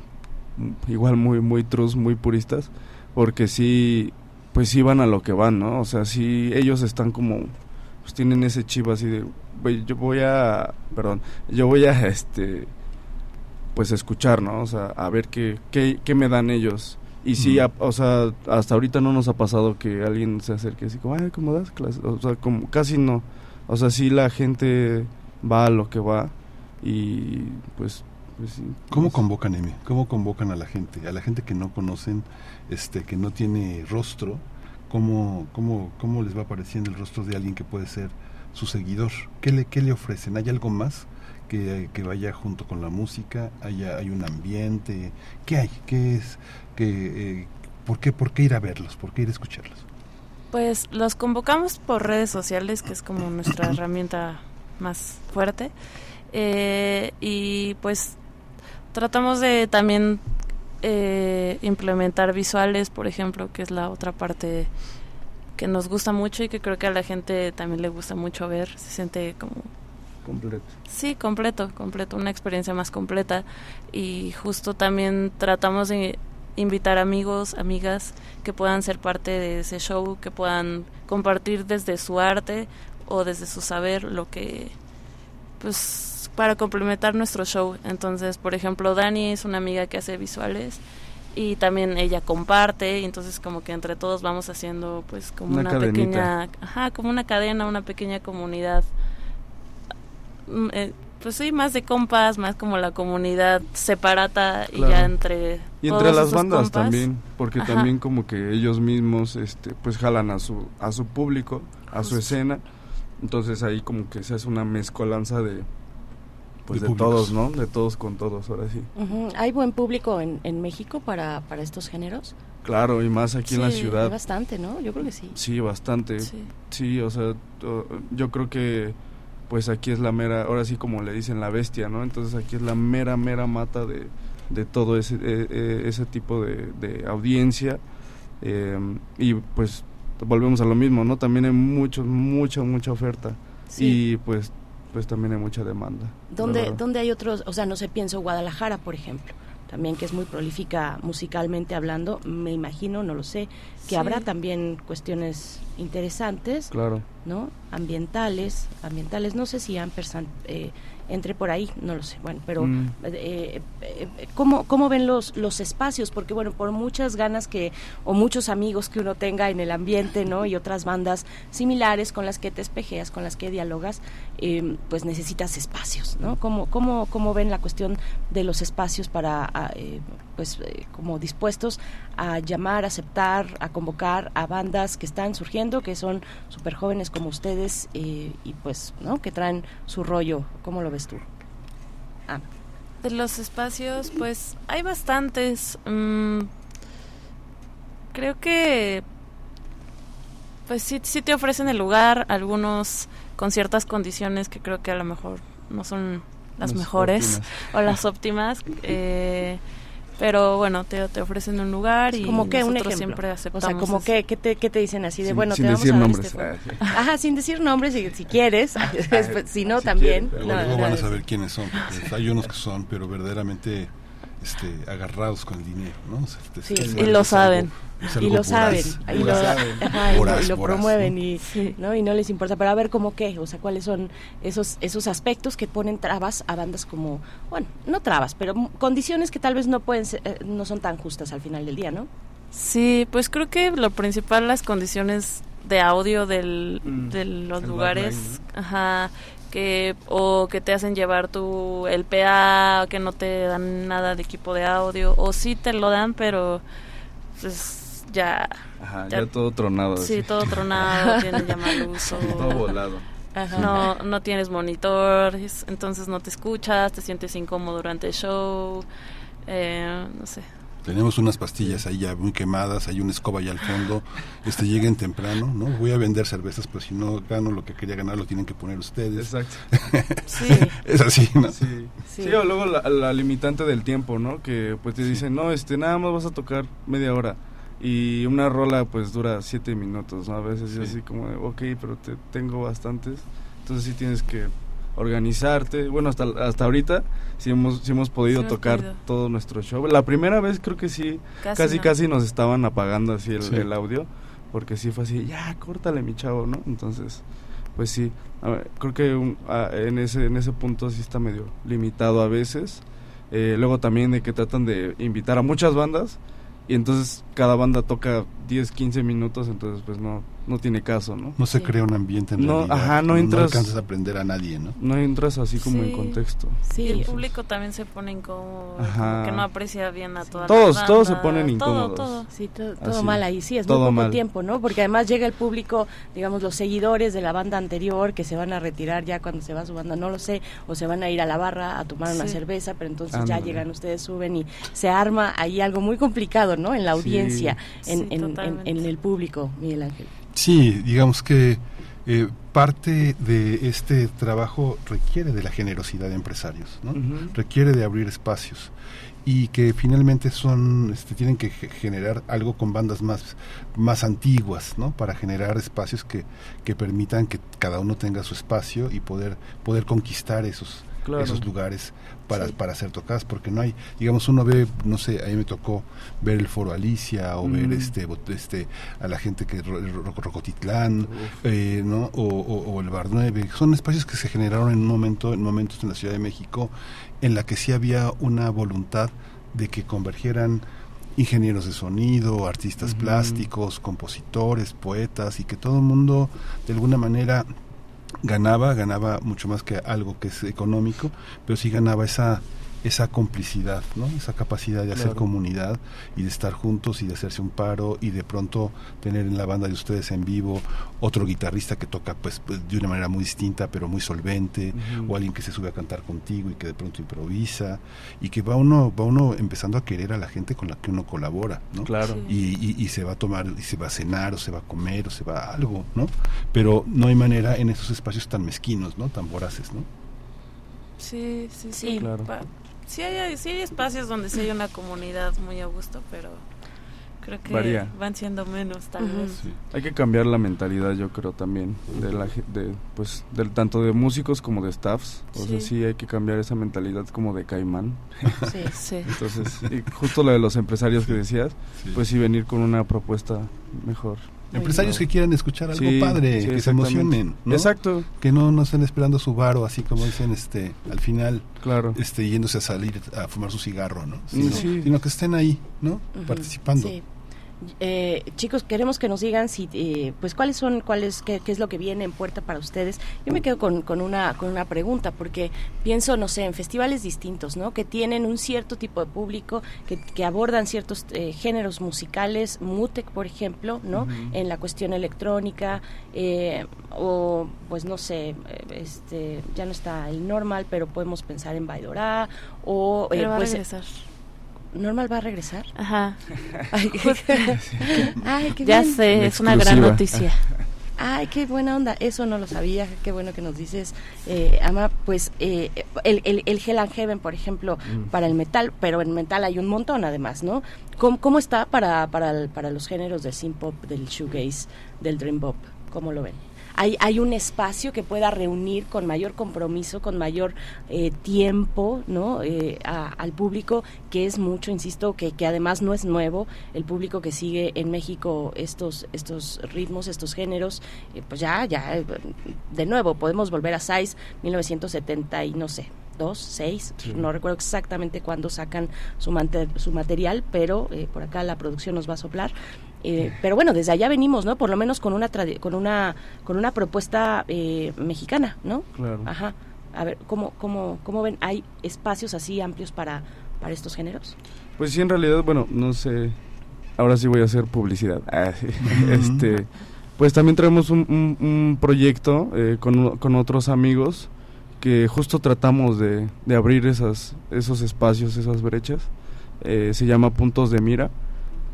igual muy, muy trus, muy puristas, porque sí, pues sí van a lo que van, ¿no? O sea, sí, ellos están como, pues tienen ese chivo así de, "Güey, yo voy a, perdón, yo voy a, este, pues escuchar, ¿no? O sea, a ver qué, qué, qué me dan ellos. Y sí, a- o sea, hasta ahorita no nos ha pasado que alguien se acerque así como, ay, ¿cómo das clases? O sea, como casi no. O sea, sí la gente va a lo que va y pues, pues sí. ¿Cómo convocan, Emi? ¿Cómo convocan a la gente? A la gente que no conocen, este, que no tiene rostro, ¿cómo, cómo, cómo les va apareciendo el rostro de alguien que puede ser su seguidor? ¿Qué le, qué le ofrecen? ¿Hay algo más que, que vaya junto con la música? ¿Hay, hay un ambiente? ¿Qué hay? ¿Qué es? ¿Qué, eh, ¿por, qué, ¿Por qué ir a verlos? ¿Por qué ir a escucharlos? Pues los convocamos por redes sociales, que es como [coughs] nuestra herramienta más fuerte. Eh, y pues tratamos de también eh, implementar visuales, por ejemplo, que es la otra parte que nos gusta mucho y que creo que a la gente también le gusta mucho ver. Se siente como completo. Sí, completo, completo, una experiencia más completa y justo también tratamos de invitar amigos, amigas que puedan ser parte de ese show, que puedan compartir desde su arte o desde su saber lo que pues para complementar nuestro show. Entonces, por ejemplo, Dani es una amiga que hace visuales y también ella comparte y entonces como que entre todos vamos haciendo pues como Una pequeña, ajá, como una cadena, una pequeña comunidad. Mm, eh, pues sí, más de compas, más como la comunidad separata y Claro. ya entre Y todos entre las bandas compas. también, porque Ajá. también como que ellos mismos este pues jalan a su a su público, a su Justo. escena. Entonces ahí como que se hace una mezcolanza de pues De de, todos, ¿no? De todos con todos, ahora sí. ¿Hay buen público en, en México para, para estos géneros? Claro, y más aquí en la Sí, Hay ciudad. bastante, ¿no? Yo creo que sí. Sí, bastante. Sí. Sí, o sea, yo creo que pues aquí es la mera, ahora sí como le dicen la bestia, ¿no? Entonces aquí es la mera, mera mata de, de todo ese, eh, ese tipo de, de audiencia. eh, y pues volvemos a lo mismo, ¿no? También hay mucho, mucha, mucha oferta. Sí. Y pues, pues también hay mucha demanda. ¿Dónde. ¿Dónde hay otros? O sea, no sé, pienso Guadalajara, por ejemplo, también que es muy prolífica musicalmente hablando, me imagino, no lo sé, que Sí. habrá también cuestiones interesantes, Claro. ¿no? Ambientales, ambientales, no sé si Ampersand eh, entre por ahí, no lo sé, bueno, pero Mm. eh, eh, eh, ¿cómo, ¿cómo ven los, los espacios? Porque bueno, por muchas ganas que, o muchos amigos que uno tenga en el ambiente, ¿no? Y otras bandas similares con las que te espejeas, con las que dialogas, eh, pues necesitas espacios, ¿no? ¿Cómo, cómo, ¿Cómo ven la cuestión de los espacios para, a, eh, pues, eh, como dispuestos a llamar, aceptar, a convocar a bandas que están surgiendo, que son súper jóvenes como ustedes y pues, ¿no? Que traen su rollo. ¿Cómo lo ves tú? Ah, De los espacios, pues hay bastantes. mm, creo que, pues sí, sí te ofrecen el lugar, algunos con ciertas condiciones que creo que a lo mejor no son las mejores óptimas. [laughs] o las óptimas. eh, pero bueno, te, te ofrecen un lugar y como que un nosotros ejemplo. siempre o aceptamos. sea, como que, ¿qué te, qué te dicen así de, Sin- bueno, sin te vamos decir a dar nombres. este? Ah, sí. [laughs] Ajá, sin decir nombres, si, si quieres, [laughs] si no, Si también. quieres, No, van a saber quiénes son, porque hay unos que son, pero verdaderamente este, agarrados con el dinero, ¿no? O sea, te- Sí, Y lo saben. y lo saben, y lo, promueven ¿no? y, Sí. ¿no? y no les importa. Pero a ver, ¿cómo qué? O sea, ¿cuáles son esos, esos aspectos que ponen trabas a bandas como, bueno, no trabas, pero condiciones que tal vez no pueden ser- eh, no son tan justas al final del día, ¿no? Sí, pues creo que lo principal las condiciones de audio del, Mm, de los lugares, ajá, que o que te hacen llevar tu el PA, o que no te dan nada de equipo de audio o sí te lo dan, pero pues ya Ajá, Ya- ya todo tronado. sí así. todo tronado, [laughs] tienes ya mal uso. todo volado. Ajá. No, no tienes monitores, entonces no te escuchas, te sientes incómodo durante el show, eh, no sé. Tenemos unas pastillas ahí ya muy quemadas, hay una escoba allá al fondo. Este lleguen temprano, ¿no? Voy a vender cervezas, pero si no gano lo que quería ganar, lo tienen que poner ustedes. Exacto. [laughs] Sí, Es así, ¿no? Sí. Sí. Sí, o luego la, la limitante del tiempo, ¿no? Que pues te dicen, no, este, nada más vas a tocar media hora. Y una rola pues dura siete minutos, ¿no? A veces Sí. es así como, de, ok, pero te tengo bastantes. Entonces sí tienes que organizarte. Bueno, hasta, hasta ahorita sí hemos, sí hemos podido Sí hemos tocar podido. todo nuestro show. La primera vez creo que sí, casi casi no. casi nos estaban apagando así el, Sí. el audio. Porque sí fue así, ya, córtale mi chavo, ¿no? Entonces, pues sí, a ver, creo que un- a- en, ese, en ese punto sí está medio limitado a veces. Eh, luego también de que tratan de invitar a muchas bandas y entonces cada banda toca 10, 15 minutos, entonces pues no, no tiene caso, ¿no? No se Sí. crea un ambiente en No, realidad. ajá, no entras- alcanzas a aprender a nadie, ¿no? No entras así como en Sí. contexto. Sí, Y el público también se pone incómodo, Ajá. como que no aprecia bien a todas Todos- las todos se ponen todo, incómodos. todo. Sí, to- todo, mal ahí, sí, es todo muy poco mal. tiempo, ¿no? Porque además llega el público, digamos, los seguidores de la banda anterior que se van a retirar ya cuando se va su banda, no lo sé, o se van a ir a la barra a tomar una Sí. cerveza, pero entonces ya llegan ustedes, suben y se arma ahí algo muy complicado, ¿no? En la Sí. audiencia, en, Sí, en- en el público, Miguel Ángel. Sí, digamos que eh, parte de este trabajo requiere de la generosidad de empresarios, ¿no? Requiere de abrir espacios. y que finalmente son este, tienen que ge- generar algo con bandas más más antiguas no para generar espacios que, que permitan que cada uno tenga su espacio y poder poder conquistar esos Claro. esos lugares para, Sí. para ser tocadas porque no hay digamos uno ve no sé a mí me tocó ver el foro Alicia o ver Mm. este este a la gente que Ro- Ro- Rocotitlán eh, no o, o- o el Bar 9 son espacios que se generaron en un momento en momentos en la Ciudad de México en la que sí había una voluntad de que convergieran ingenieros de sonido, artistas plásticos, compositores, poetas y que todo el mundo de alguna manera ganaba, ganaba mucho más que algo que es económico, pero sí ganaba esa esa complicidad, ¿no? Esa capacidad de hacer Claro. comunidad y de estar juntos y de hacerse un paro y de pronto tener en la banda de ustedes en vivo otro guitarrista que toca pues, pues, de una manera muy distinta pero muy solvente o alguien que se sube a cantar contigo y que de pronto improvisa y que va uno va uno empezando a querer a la gente con la que uno colabora, ¿no? Claro. y, y- y se va a tomar, y se va a cenar, o se va a comer, o se va a algo, ¿no? Pero no hay manera en esos espacios tan mezquinos, ¿no? Tan voraces, ¿no? Sí, sí, sí. Sí. Claro. Sí hay, sí hay espacios donde sí hay una comunidad muy a gusto, pero creo que Varía. van siendo menos tal vez. Hay que cambiar la mentalidad, yo creo también, de la de pues del tanto de músicos como de staffs. O sea, Sí. sí hay que cambiar esa mentalidad como de caimán. [laughs] Sí. Sí. Entonces, y justo lo de los empresarios que decías, pues sí venir con una propuesta mejor. Empresarios que quieran escuchar algo Sí, padre, sí, que se emocionen, ¿no? Exacto, Que no, no estén esperando su varo, así como dicen, este, al final, claro. este, yéndose a salir a fumar su cigarro, ¿no? Sino, Sí. sino que estén ahí, ¿no? Ujú, Participando. Eh, chicos, queremos que nos digan si, eh, pues, cuáles son, cuáles, qué, qué es lo que viene en puerta para ustedes. Yo me quedo con, con una, con una pregunta porque pienso, no sé, en festivales distintos, ¿no? Que tienen un cierto tipo de público, que, que abordan ciertos eh, géneros musicales, Mutec, por ejemplo, ¿no? En la cuestión electrónica eh, o, pues, no sé, eh, este, ya no está el normal, pero podemos pensar en Baidorá o, eh, Pero va a pues, regresar. Normal va a regresar. Ajá. [laughs] Ay, Ay, qué Ya bien. sé, La es una gran noticia. [laughs] Ay, qué buena onda. Eso no lo sabía. Qué bueno que nos dices, eh, Ama. Pues eh, el, el, el Hell and Heaven, por ejemplo, Mm. para el metal, pero en metal hay un montón además, ¿no? ¿Cómo, cómo está para, para, el- para los géneros del synth pop, del shoegaze, del dream pop? ¿Cómo lo ven? Hay, hay un espacio que pueda reunir con mayor compromiso, con mayor eh, tiempo, ¿no? Eh, a- al público, que es mucho, insisto, que, que además no es nuevo, el público que sigue en México estos, estos ritmos, estos géneros, eh, pues ya, ya, de nuevo, podemos volver a Size 1970 y no sé, dos, seis, Sí. no recuerdo exactamente cuándo sacan su, su material, pero eh, por acá la producción nos va a soplar. Eh, pero bueno, desde allá venimos, ¿no? Por lo menos con una tradi- con una con una propuesta eh, mexicana, ¿no? Claro. Ajá. A ver, ¿cómo, cómo, cómo ven? ¿Hay espacios así amplios para, para estos géneros? Pues sí, en realidad, bueno, no sé. Ahora sí voy a hacer publicidad. [laughs] Ah, sí. este, pues también traemos un, un- un proyecto eh, con, con otros amigos que justo tratamos de, de abrir esas, esos espacios, esas brechas. Eh, se llama Puntos de Mira.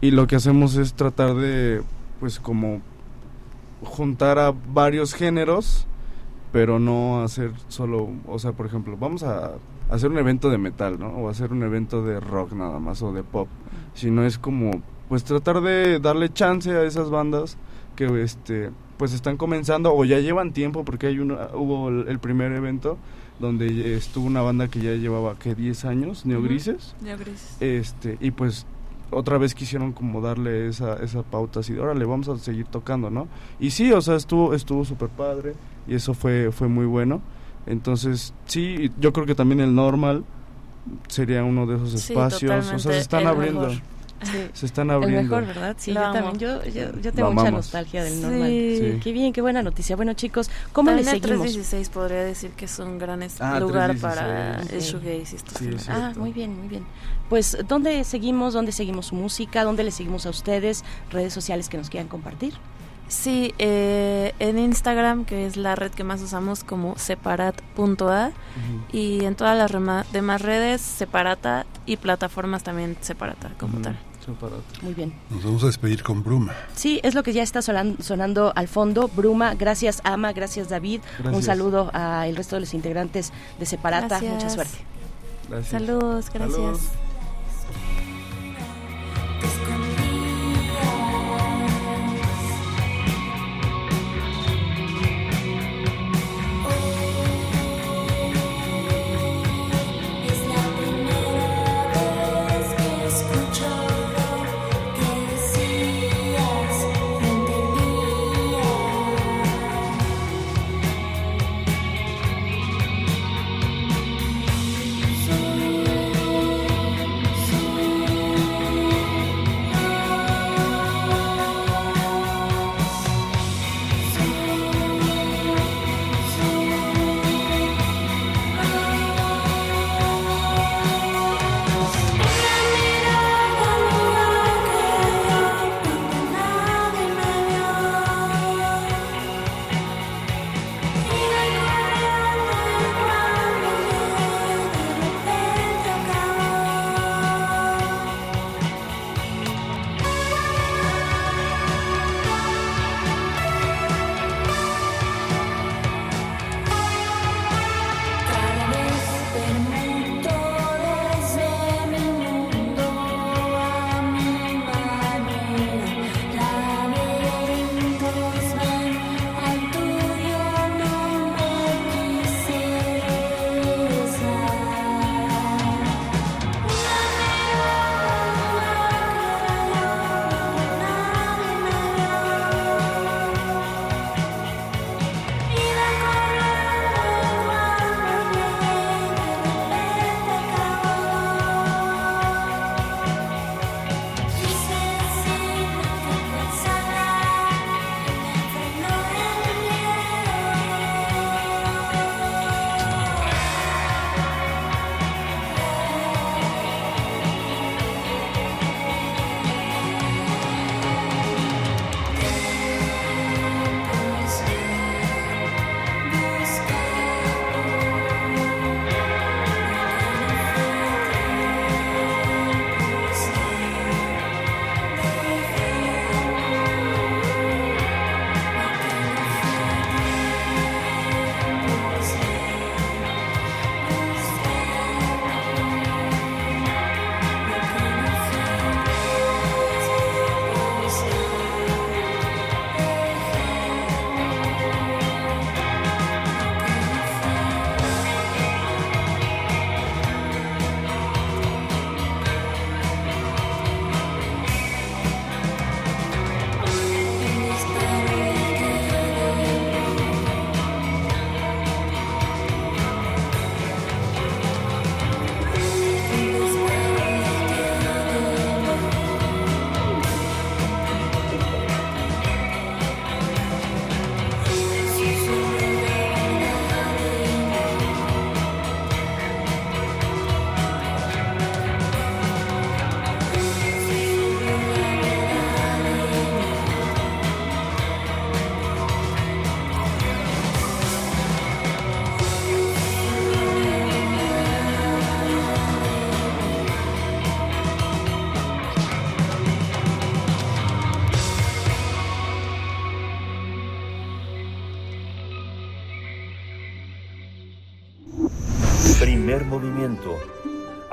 Y lo que hacemos es tratar de, pues como juntar a varios géneros, pero no hacer solo, o sea, por ejemplo, vamos a hacer un evento de metal, ¿no? O hacer un evento de rock nada más o de pop, sino es como, pues tratar de darle chance a esas bandas que, este, pues están comenzando o ya llevan tiempo, porque hay uno, hubo el, primer evento donde estuvo una banda que ya llevaba, que 10 años, Neogrises, Ya grises. este, y pues otra vez quisieron como darle esa, esa pauta así de órale, vamos a seguir tocando, ¿no? Y sí, o sea, estuvo, estuvo súper padre y eso fue, fue muy bueno. Entonces, sí, yo creo que también el normal sería uno de esos Sí, espacios. o sea, se están abriendo. mejor. [laughs] Se están El abriendo. mejor, ¿verdad? Sí, Lo yo amo. también. Yo, yo, yo Lo tengo mucha amamos. nostalgia del Sí. normal. Sí. Qué bien, qué buena noticia. Bueno, chicos, ¿cómo También le el seguimos? 316 podría decir que es un gran Ah, lugar 316. para el shoegaze y estos Sí, sí. Ah, muy bien, muy bien. Pues, ¿dónde seguimos? ¿Dónde seguimos su música? ¿Dónde le seguimos a ustedes? ¿Redes sociales que nos quieran compartir? Sí, eh, en Instagram, que es la red que más usamos como separat.a Ujú. y en todas las rema- demás redes separata y plataformas también separata como Ujú. tal. Muy bien. Nos vamos a despedir con Bruma. Sí, es lo que ya está sonan- sonando al fondo. Bruma, gracias Ama, gracias David. Un saludo al resto de los integrantes de Separata. Gracias. Mucha suerte. Gracias. Saludos, gracias. Saludos.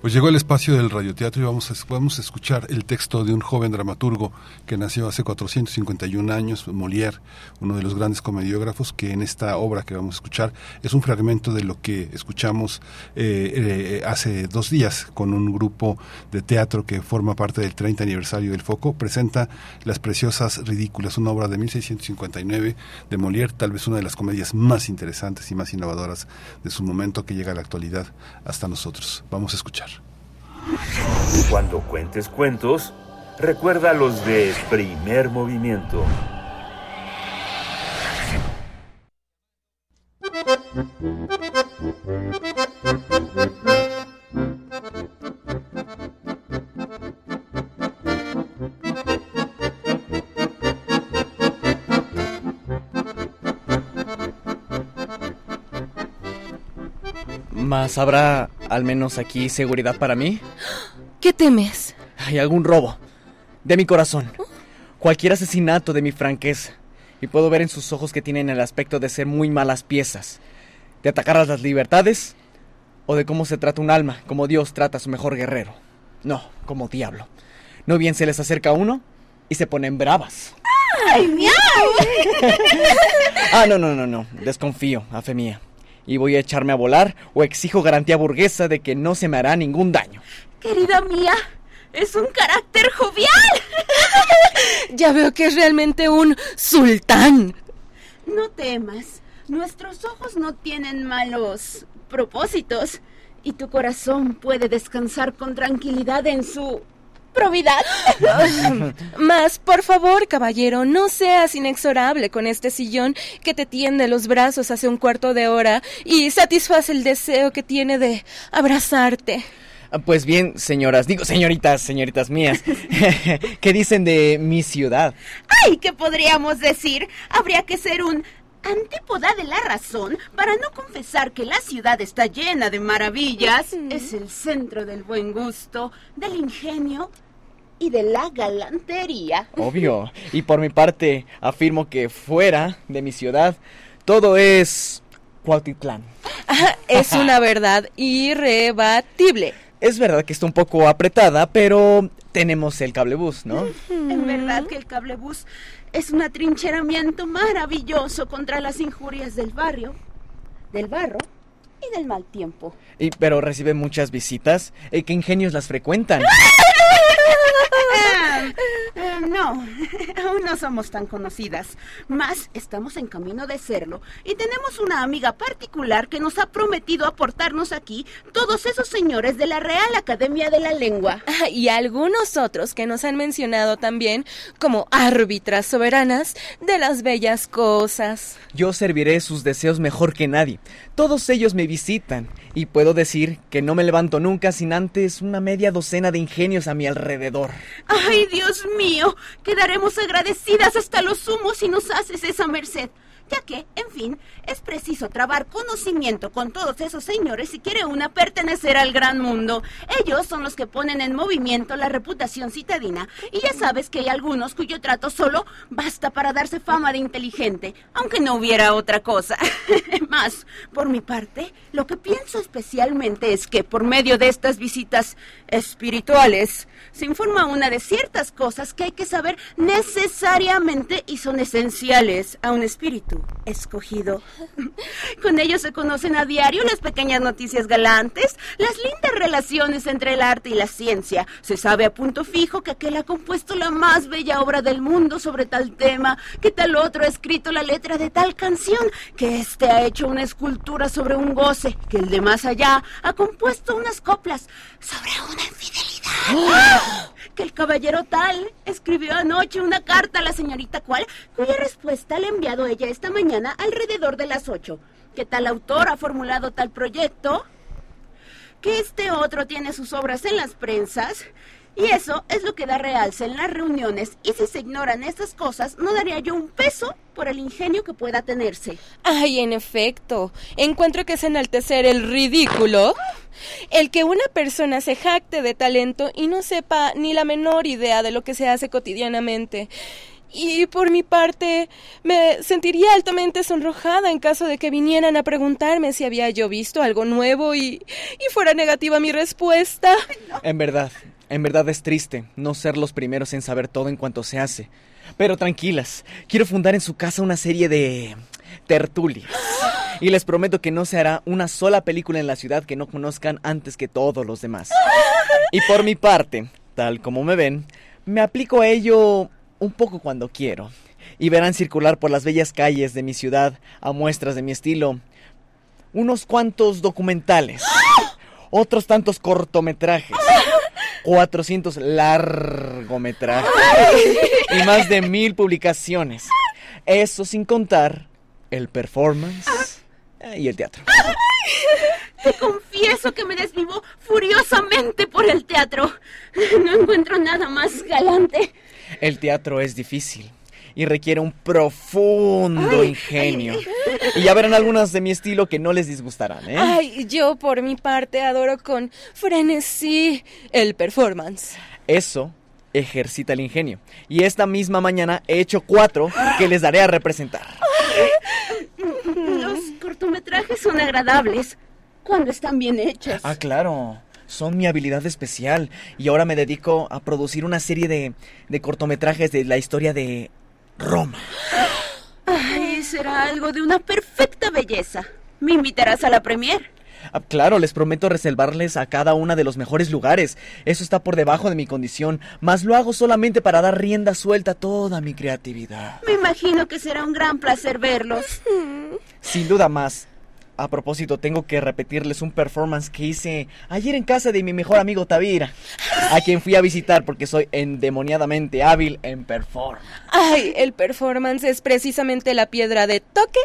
Pues llegó el espacio del radioteatro y vamos a, vamos escuchar el texto de un joven dramaturgo que nació hace 451 años, Molière, uno de los grandes comediógrafos, que en esta obra que vamos a escuchar es un fragmento de lo que escuchamos eh, eh, hace dos días con un grupo de teatro que forma parte del 30 aniversario del Foco. Presenta Las Preciosas Ridículas, una obra de 1659 de Molière, tal vez una de las comedias más interesantes y más innovadoras de su momento que llega a la actualidad hasta nosotros. Vamos a escuchar. Cuando cuentes cuentos, recuerda los de primer movimiento. ¿Mas habrá al menos aquí seguridad para mí? [gasps] ¿Qué temes? Hay algún robo. De mi corazón. Cualquier asesinato de mi franqueza. Y puedo ver en sus ojos que tienen el aspecto de ser muy malas piezas. De atacar a las libertades. O de cómo se trata un alma, como Dios trata a su mejor guerrero. No, como diablo. No bien se les acerca uno y se ponen bravas. ¡Ay, miau! [laughs] Ah, no, no, no, no. Desconfío, a fe mía. Y voy a echarme a volar o exijo garantía burguesa de que no se me hará ningún daño. Querida mía, es un carácter jovial. [laughs] Ya veo que es realmente un sultán. No temas, nuestros ojos no tienen malos propósitos y tu corazón puede descansar con tranquilidad en su probidad. [laughs] Mas, por favor, caballero, no seas inexorable con este sillón que te tiende los brazos hace un cuarto de hora y satisface el deseo que tiene de abrazarte. Ah, Pues bien, señoras, digo señoritas, señoritas mías, [laughs] ¿qué dicen de mi ciudad? ¡Ay! ¿Qué podríamos decir? Habría que ser un antípoda de la razón para no confesar que la ciudad está llena de maravillas. Es el centro del buen gusto, del ingenio y de la galantería. Obvio. Y por mi parte, afirmo que fuera de mi ciudad, todo es Cuautitlán. [laughs] Es una verdad irrebatible. Es verdad que está un poco apretada, pero tenemos el cablebús, ¿no? En verdad que el cablebús es un atrincheramiento maravilloso contra las injurias del barrio, del barro y del mal tiempo. Y, pero recibe muchas visitas. ¿Y ¿Qué ingenios las frecuentan? [laughs] Eh, no, [laughs] aún no somos tan conocidas, mas estamos en camino de serlo y tenemos una amiga particular que nos ha prometido aportarnos aquí todos esos señores de la Real Academia de la Lengua. Ah, Y algunos otros que nos han mencionado también como árbitras soberanas de las bellas cosas. Yo serviré sus deseos mejor que nadie. Todos ellos me visitan y puedo decir que no me levanto nunca sin antes una media docena de ingenios a mi alrededor. ¡Ay, Dios mío! Quedaremos agradecidas hasta lo sumo si nos haces esa merced. Ya que, en fin, es preciso trabar conocimiento con todos esos señores si quiere una pertenecer al gran mundo. Ellos son los que ponen en movimiento la reputación citadina. Y ya sabes que hay algunos cuyo trato solo basta para darse fama de inteligente, aunque no hubiera otra cosa. [laughs] Más, por mi parte, lo que pienso especialmente es que por medio de estas visitas espirituales se informa una de ciertas cosas que hay que saber necesariamente y son esenciales a un espíritu escogido. [laughs] Con ellos se conocen a diario las pequeñas noticias galantes, las lindas relaciones entre el arte y la ciencia. Se sabe a punto fijo que aquel ha compuesto la más bella obra del mundo sobre tal tema, que tal otro ha escrito la letra de tal canción, que éste ha hecho una escultura sobre un goce, que el de más allá ha compuesto unas coplas sobre una infidelidad. Que el caballero tal escribió anoche una carta a la señorita cual, cuya respuesta le ha enviado ella esta mañana alrededor de las ocho. Que tal autor ha formulado tal proyecto. Que este otro tiene sus obras en las prensas. Y eso es lo que da realce en las reuniones. Y si se ignoran estas cosas, no daría yo un peso por el ingenio que pueda tenerse. Ay, en efecto, encuentro que es enaltecer el ridículo. El que una persona se jacte de talento y no sepa ni la menor idea de lo que se hace cotidianamente. Y por mi parte, me sentiría altamente sonrojada en caso de que vinieran a preguntarme si había yo visto algo nuevo y, y fuera negativa mi respuesta. En verdad, en verdad es triste no ser los primeros en saber todo en cuanto se hace. Pero tranquilas, quiero fundar en su casa una serie de tertulias. Y les prometo que no se hará una sola película en la ciudad que no conozcan antes que todos los demás. Y por mi parte, tal como me ven, me aplico a ello un poco cuando quiero. Y verán circular por las bellas calles de mi ciudad a muestras de mi estilo unos cuantos documentales, otros tantos cortometrajes, 400 largometrajes y más de mil publicaciones. Eso sin contar el performance y el teatro. Te confieso que me desvivo furiosamente por el teatro. No encuentro nada más galante. El teatro es difícil y requiere un profundo Ay, ingenio. Y ya verán algunas de mi estilo que no les disgustarán, ¿eh? Ay, yo por mi parte adoro con frenesí el performance. Eso ejercita el ingenio. Y esta misma mañana he hecho cuatro que les daré a representar. Los cortometrajes son agradables cuando están bien hechos. Ah, claro. Son mi habilidad especial. Y ahora me dedico a producir una serie de, de cortometrajes de la historia de Roma. Ay, será algo de una perfecta belleza. ¿Me invitarás a la premier? Ah, claro, les prometo reservarles a cada una de los mejores lugares. Eso está por debajo de mi condición, mas lo hago solamente para dar rienda suelta a toda mi creatividad. Me imagino que será un gran placer verlos. Sin duda más. A propósito, tengo que repetirles un performance que hice ayer en casa de mi mejor amigo Tavira, a quien fui a visitar porque soy endemoniadamente hábil en performance. Ay, el performance es precisamente la piedra de toque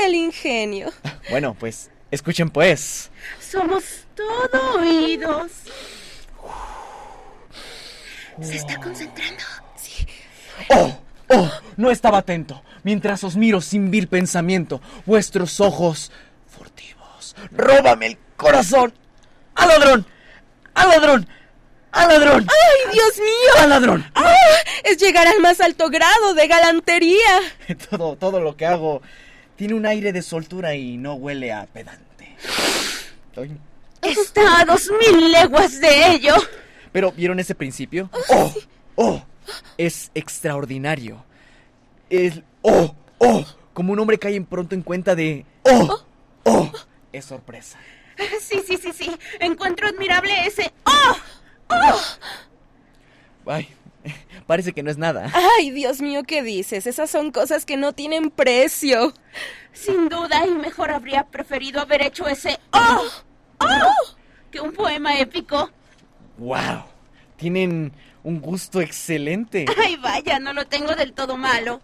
del ingenio. [laughs] Bueno, pues, escuchen pues. Somos todo oídos. Se está concentrando. ¡Oh! ¡Oh! No estaba atento. Mientras os miro sin vil pensamiento, vuestros ojos. ¡Róbame el corazón! ¡Al ladrón! ¡Al ladrón! ¡Al ladrón! ¡Ay, Dios mío! ¡Al ladrón! ¡Ah! Es llegar al más alto grado de galantería. [laughs] Todo, todo lo que hago tiene un aire de soltura y no huele a pedante. Ay. Está a dos mil leguas de ello. Pero, ¿vieron ese principio? ¡Oh! ¡Oh! Es extraordinario. Es... ¡Oh! ¡Oh! Como un hombre cae en pronto en cuenta de... ¡Oh! ¡Oh! Es sorpresa. [laughs] Sí, sí, sí, sí. Encuentro admirable ese. ¡Oh! ¡Oh! Ay, parece que no es nada. Ay, Dios mío, ¿qué dices? Esas son cosas que no tienen precio. Sin duda, y mejor habría preferido haber hecho ese. ¡Oh! ¡Oh! Que un poema épico. ¡Wow! Tienen un gusto excelente. [laughs] Ay, vaya, no lo tengo del todo malo.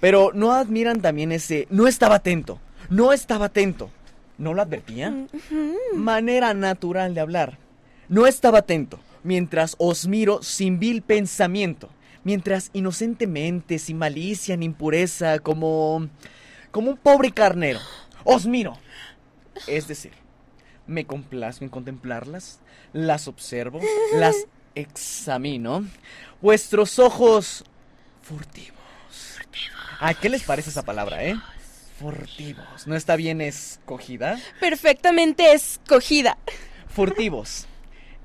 Pero no admiran también ese... No estaba atento. No estaba atento. ¿No lo advertía? Manera natural de hablar. No estaba atento. Mientras os miro sin vil pensamiento. Mientras inocentemente, sin malicia ni impureza, como... Como un pobre carnero. Os miro. Es decir, me complazco en contemplarlas, las observo, [laughs] las examino. Vuestros ojos furtivos. ¿A qué les parece esa palabra, eh? Furtivos. ¿No está bien escogida? Perfectamente escogida. Furtivos.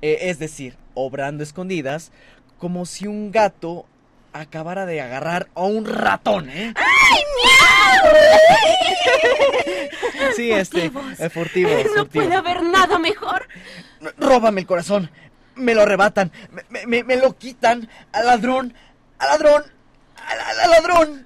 Eh, es decir, obrando escondidas, como si un gato acabara de agarrar a un ratón, ¿eh? ¡Ay, miau! Sí, este, Furtivos. eh, furtivos, No puede haber nada mejor. Róbame el corazón. Me lo arrebatan. Me, me- me lo quitan. Al ladrón. Al ladrón. Al, al- al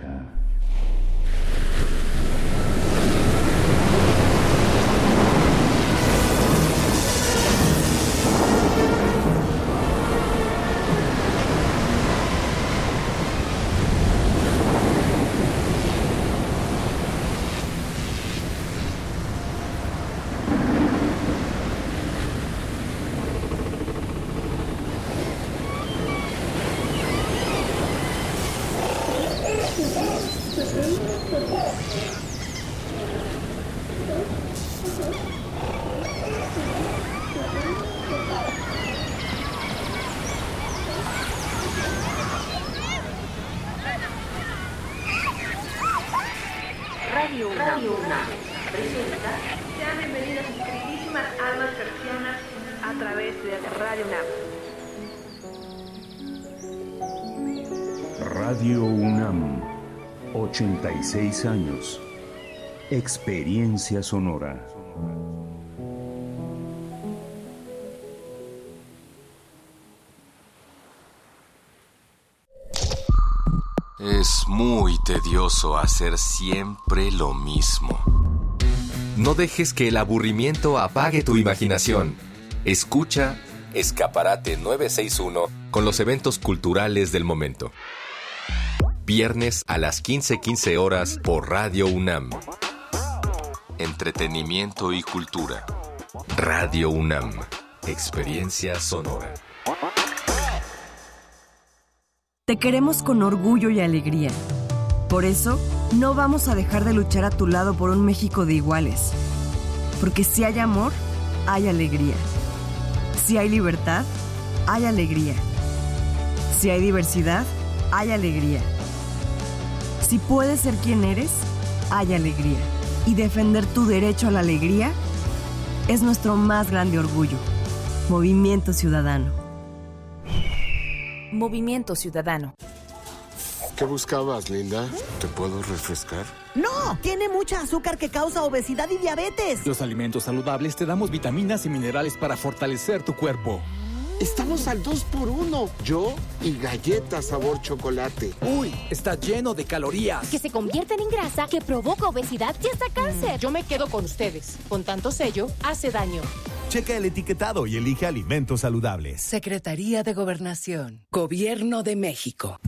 86 años. Experiencia sonora. Es muy tedioso hacer siempre lo mismo. No dejes que el aburrimiento apague tu imaginación. Escucha Escaparate 961 con los eventos culturales del momento. Viernes a las 15:15 horas por Radio UNAM. Entretenimiento y cultura. Radio UNAM. Experiencia sonora. Te queremos con orgullo y alegría. Por eso, no vamos a dejar de luchar a tu lado por un México de iguales. Porque si hay amor, hay alegría. Si hay libertad, hay alegría. Si hay diversidad, hay alegría. Si puedes ser quien eres, hay alegría. Y defender tu derecho a la alegría es nuestro más grande orgullo. Movimiento Ciudadano. Movimiento Ciudadano. ¿Qué buscabas, Linda? ¿Te puedo refrescar? No, tiene mucha azúcar que causa obesidad y diabetes. Los alimentos saludables te damos vitaminas y minerales para fortalecer tu cuerpo. Estamos al 2 por 1 Yo y galletas sabor chocolate. Uy, está lleno de calorías. Que se convierten en grasa, que provoca obesidad y hasta cáncer. Yo me quedo con ustedes. Con tanto sello, hace daño. Checa el etiquetado y elige alimentos saludables. Secretaría de Gobernación. Gobierno de México.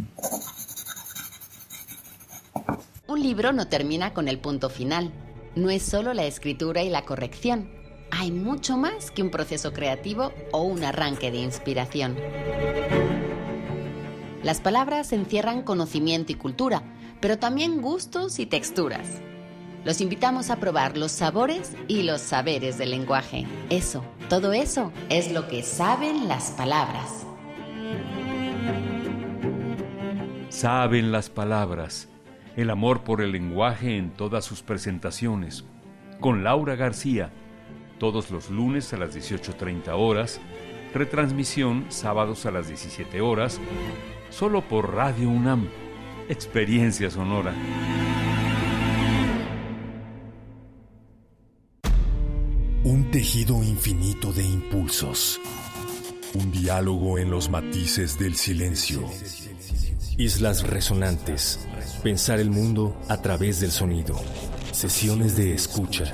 Un libro no termina con el punto final. No es solo la escritura y la corrección. Hay mucho más que un proceso creativo o un arranque de inspiración. Las palabras encierran conocimiento y cultura, pero también gustos y texturas. Los invitamos a probar los sabores y los saberes del lenguaje. Eso, todo eso, es lo que saben las palabras. Saben las palabras, el amor por el lenguaje en todas sus presentaciones. Con Laura García, todos los lunes a las 18.30 horas, retransmisión sábados a las 17 horas, solo por Radio UNAM, Experiencia Sonora. Un tejido infinito de impulsos. Un diálogo en los matices del silencio. Islas resonantes. Pensar el mundo a través del sonido. Sesiones de escucha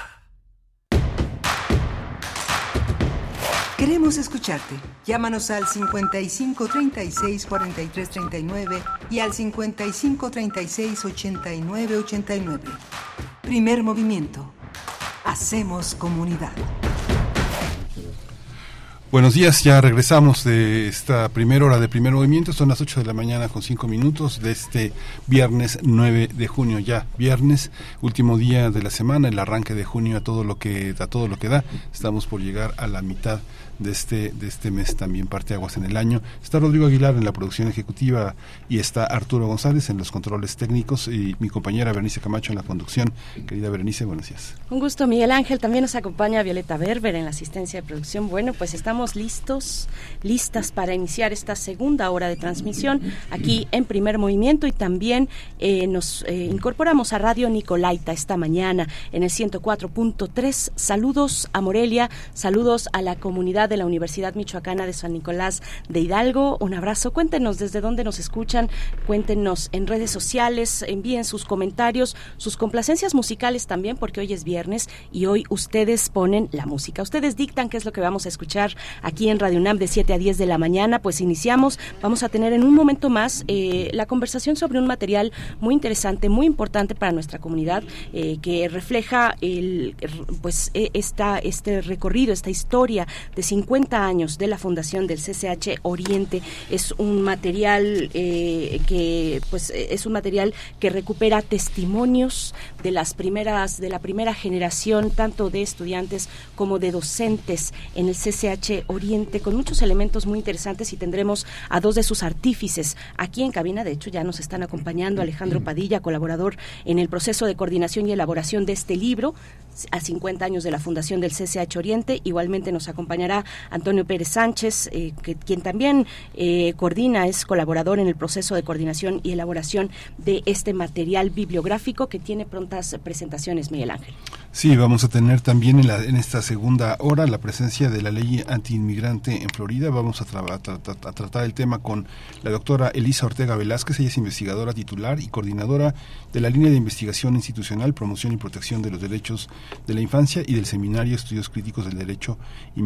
Queremos escucharte. Llámanos al 55 36 43 39 y al 55 36 89 89. Primer movimiento. Hacemos comunidad. Buenos días, ya regresamos de esta primera hora de primer movimiento. Son las 8 de la mañana con 5 minutos de este viernes 9 de junio. Ya viernes, último día de la semana, el arranque de junio a todo lo que a todo lo que da. Estamos por llegar a la mitad de este de este mes también parte aguas en el año. Está Rodrigo Aguilar en la producción ejecutiva y está Arturo González en los controles técnicos y mi compañera Berenice Camacho en la conducción. Querida Berenice, buenos días. Un gusto, Miguel Ángel. También nos acompaña Violeta Berber en la asistencia de producción. Bueno, pues estamos listos, listas para iniciar esta segunda hora de transmisión aquí en Primer Movimiento y también eh, nos eh, incorporamos a Radio Nicolaita esta mañana en el 104.3. Saludos a Morelia, saludos a la comunidad de la Universidad Michoacana de San Nicolás de Hidalgo. Un abrazo. Cuéntenos desde dónde nos escuchan, cuéntenos en redes sociales, envíen sus comentarios, sus complacencias musicales también, porque hoy es viernes y hoy ustedes ponen la música. Ustedes dictan qué es lo que vamos a escuchar aquí en Radio UNAM de 7 a 10 de la mañana. Pues iniciamos, vamos a tener en un momento más eh, la conversación sobre un material muy interesante, muy importante para nuestra comunidad, eh, que refleja el, pues, e, esta, este recorrido, esta historia de 50 años de la fundación del CCH Oriente. Es un material eh, que, pues, es un material que recupera testimonios de las primeras, de la primera generación, tanto de estudiantes como de docentes en el CCH Oriente, con muchos elementos muy interesantes y tendremos a dos de sus artífices aquí en cabina. De hecho, ya nos están acompañando Alejandro Padilla, colaborador en el proceso de coordinación y elaboración de este libro a 50 años de la fundación del CCH Oriente. Igualmente nos acompañará Antonio Pérez Sánchez, eh, quien también eh, coordina, es colaborador en el proceso de coordinación y elaboración de este material bibliográfico que tiene prontas presentaciones, Miguel Ángel. Sí, vamos a tener también en, esta segunda hora la presencia de la ley antiinmigrante en Florida. Vamos a, a, tratar el tema con la doctora Elisa Ortega Velázquez. Ella es investigadora titular y coordinadora de la línea de investigación institucional, promoción y protección de los derechos de la infancia y del Seminario Estudios Críticos del Derecho y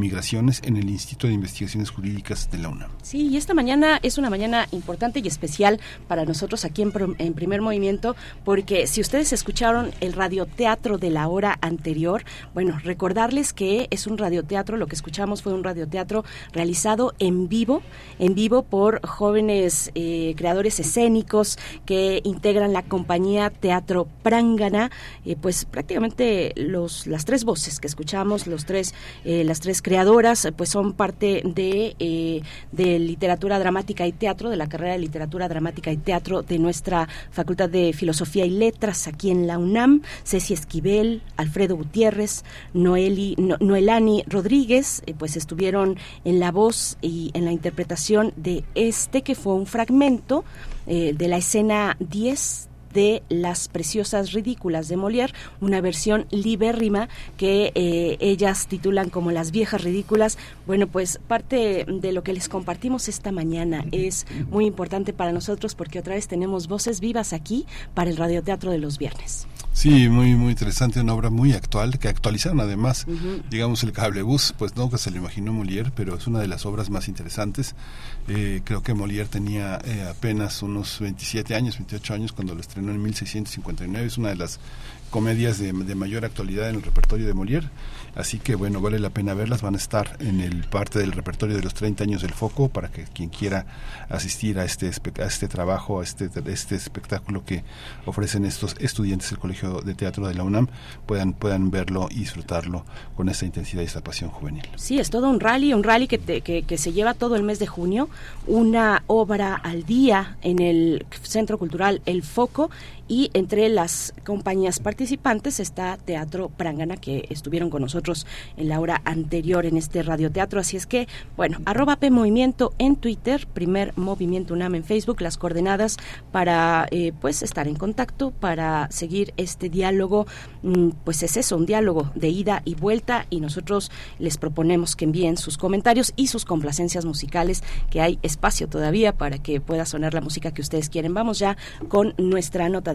En el Instituto de Investigaciones Jurídicas de la UNAM. Sí, y esta mañana es una mañana importante y especial para nosotros aquí en, en Primer Movimiento, porque si ustedes escucharon el radioteatro de la hora anterior, bueno, recordarles que es un radioteatro, lo que escuchamos fue un radioteatro realizado en vivo, en vivo por jóvenes eh, creadores escénicos que integran la compañía Teatro Prangana, eh, pues prácticamente los, las tres voces que escuchamos, los tres, eh, las tres creadoras, pues son parte de, eh, de literatura dramática y teatro, de la carrera de literatura dramática y teatro de nuestra Facultad de Filosofía y Letras aquí en la UNAM, Ceci Esquivel, Alfredo Gutiérrez, Noelani Rodríguez, eh, pues estuvieron en la voz y en la interpretación de este que fue un fragmento de la escena 10 de Las Preciosas Ridículas de Molière, una versión libérrima que eh, ellas titulan como Las Viejas Ridículas. Bueno, pues parte de lo que les compartimos esta mañana es muy importante para nosotros porque otra vez tenemos voces vivas aquí para el radioteatro de los viernes. Sí, muy muy interesante, una obra muy actual, que actualizaron además, digamos, el cablebús, pues no que se lo imaginó Molière, pero es una de las obras más interesantes. Eh, creo que Molière tenía eh, apenas unos 27 años, 28 años cuando lo estrenó en 1659, es una de las comedias de, de mayor actualidad en el repertorio de Molière Así que bueno, vale la pena verlas, van a estar en el parte del repertorio de los 30 años del foco para que quien quiera asistir a este, a este trabajo, a este, este espectáculo que ofrecen estos estudiantes del Colegio de Teatro de la UNAM, puedan, puedan verlo y disfrutarlo con esta intensidad y esta pasión juvenil. Sí, es todo un rally, un rally que, que, que se lleva todo el mes de junio, una obra al día en el Centro Cultural El Foco y entre las compañías participantes está Teatro Prangana, que estuvieron con nosotros en la hora anterior en este radioteatro. Así es que, bueno, arroba P en Twitter, primer Movimiento UNAM en Facebook, las coordenadas para eh, pues estar en contacto, para seguir este diálogo, mm, pues es eso, un diálogo de ida y vuelta y nosotros les proponemos que envíen sus comentarios y sus complacencias musicales, que hay espacio todavía para que pueda sonar la música que ustedes quieren. Vamos ya con nuestra nota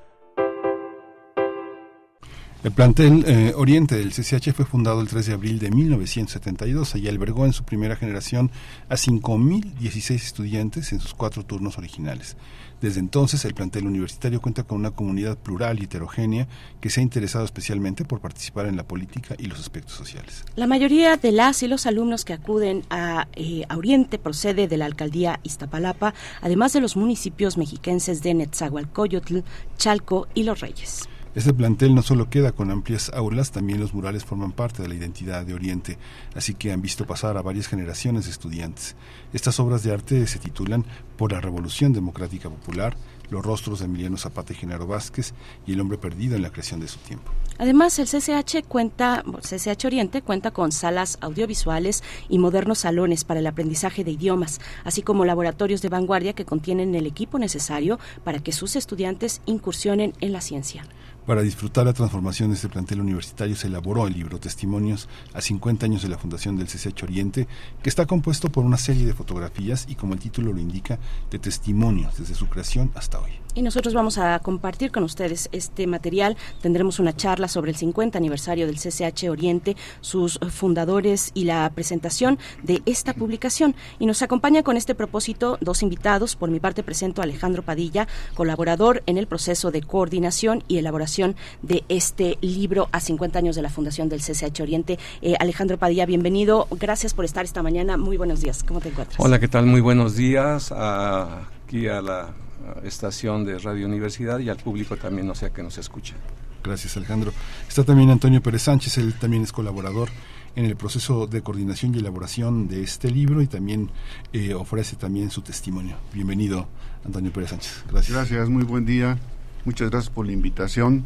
El plantel eh, Oriente del CCH fue fundado el 3 de abril de 1972 y albergó en su primera generación a 5.016 estudiantes en sus cuatro turnos originales. Desde entonces, el plantel universitario cuenta con una comunidad plural y heterogénea que se ha interesado especialmente por participar en la política y los aspectos sociales. La mayoría de las y los alumnos que acuden a, eh, a Oriente procede de la alcaldía Iztapalapa, además de los municipios mexiquenses de Netzahualcoyotl, Chalco y Los Reyes. Este plantel no solo queda con amplias aulas, también los murales forman parte de la identidad de Oriente, así que han visto pasar a varias generaciones de estudiantes. Estas obras de arte se titulan Por la Revolución Democrática Popular, Los rostros de Emiliano Zapata y Genaro Vázquez y El hombre perdido en la creación de su tiempo. Además, el CCH cuenta, CCH Oriente cuenta con salas audiovisuales y modernos salones para el aprendizaje de idiomas, así como laboratorios de vanguardia que contienen el equipo necesario para que sus estudiantes incursionen en la ciencia. Para disfrutar la transformación de este plantel universitario se elaboró el libro Testimonios a 50 años de la fundación del CCH Oriente, que está compuesto por una serie de fotografías y, como el título lo indica, de testimonios desde su creación hasta hoy. Y nosotros vamos a compartir con ustedes este material. Tendremos una charla sobre el 50 aniversario del CCH Oriente, sus fundadores y la presentación de esta publicación. Y nos acompaña con este propósito dos invitados. Por mi parte presento a Alejandro Padilla, colaborador en el proceso de coordinación y elaboración de este libro a 50 años de la fundación del CCH Oriente. Eh, Alejandro Padilla, bienvenido. Gracias por estar esta mañana. Muy buenos días. ¿Cómo te encuentras? Hola, ¿qué tal? Muy buenos días. aquí a la estación de Radio Universidad y al público también, no sea que nos escuche. Gracias, Alejandro. Está también Antonio Pérez Sánchez, él también es colaborador en el proceso de coordinación y elaboración de este libro y también eh, ofrece también su testimonio. Bienvenido, Antonio Pérez Sánchez. Gracias. Gracias, muy buen día. Muchas gracias por la invitación.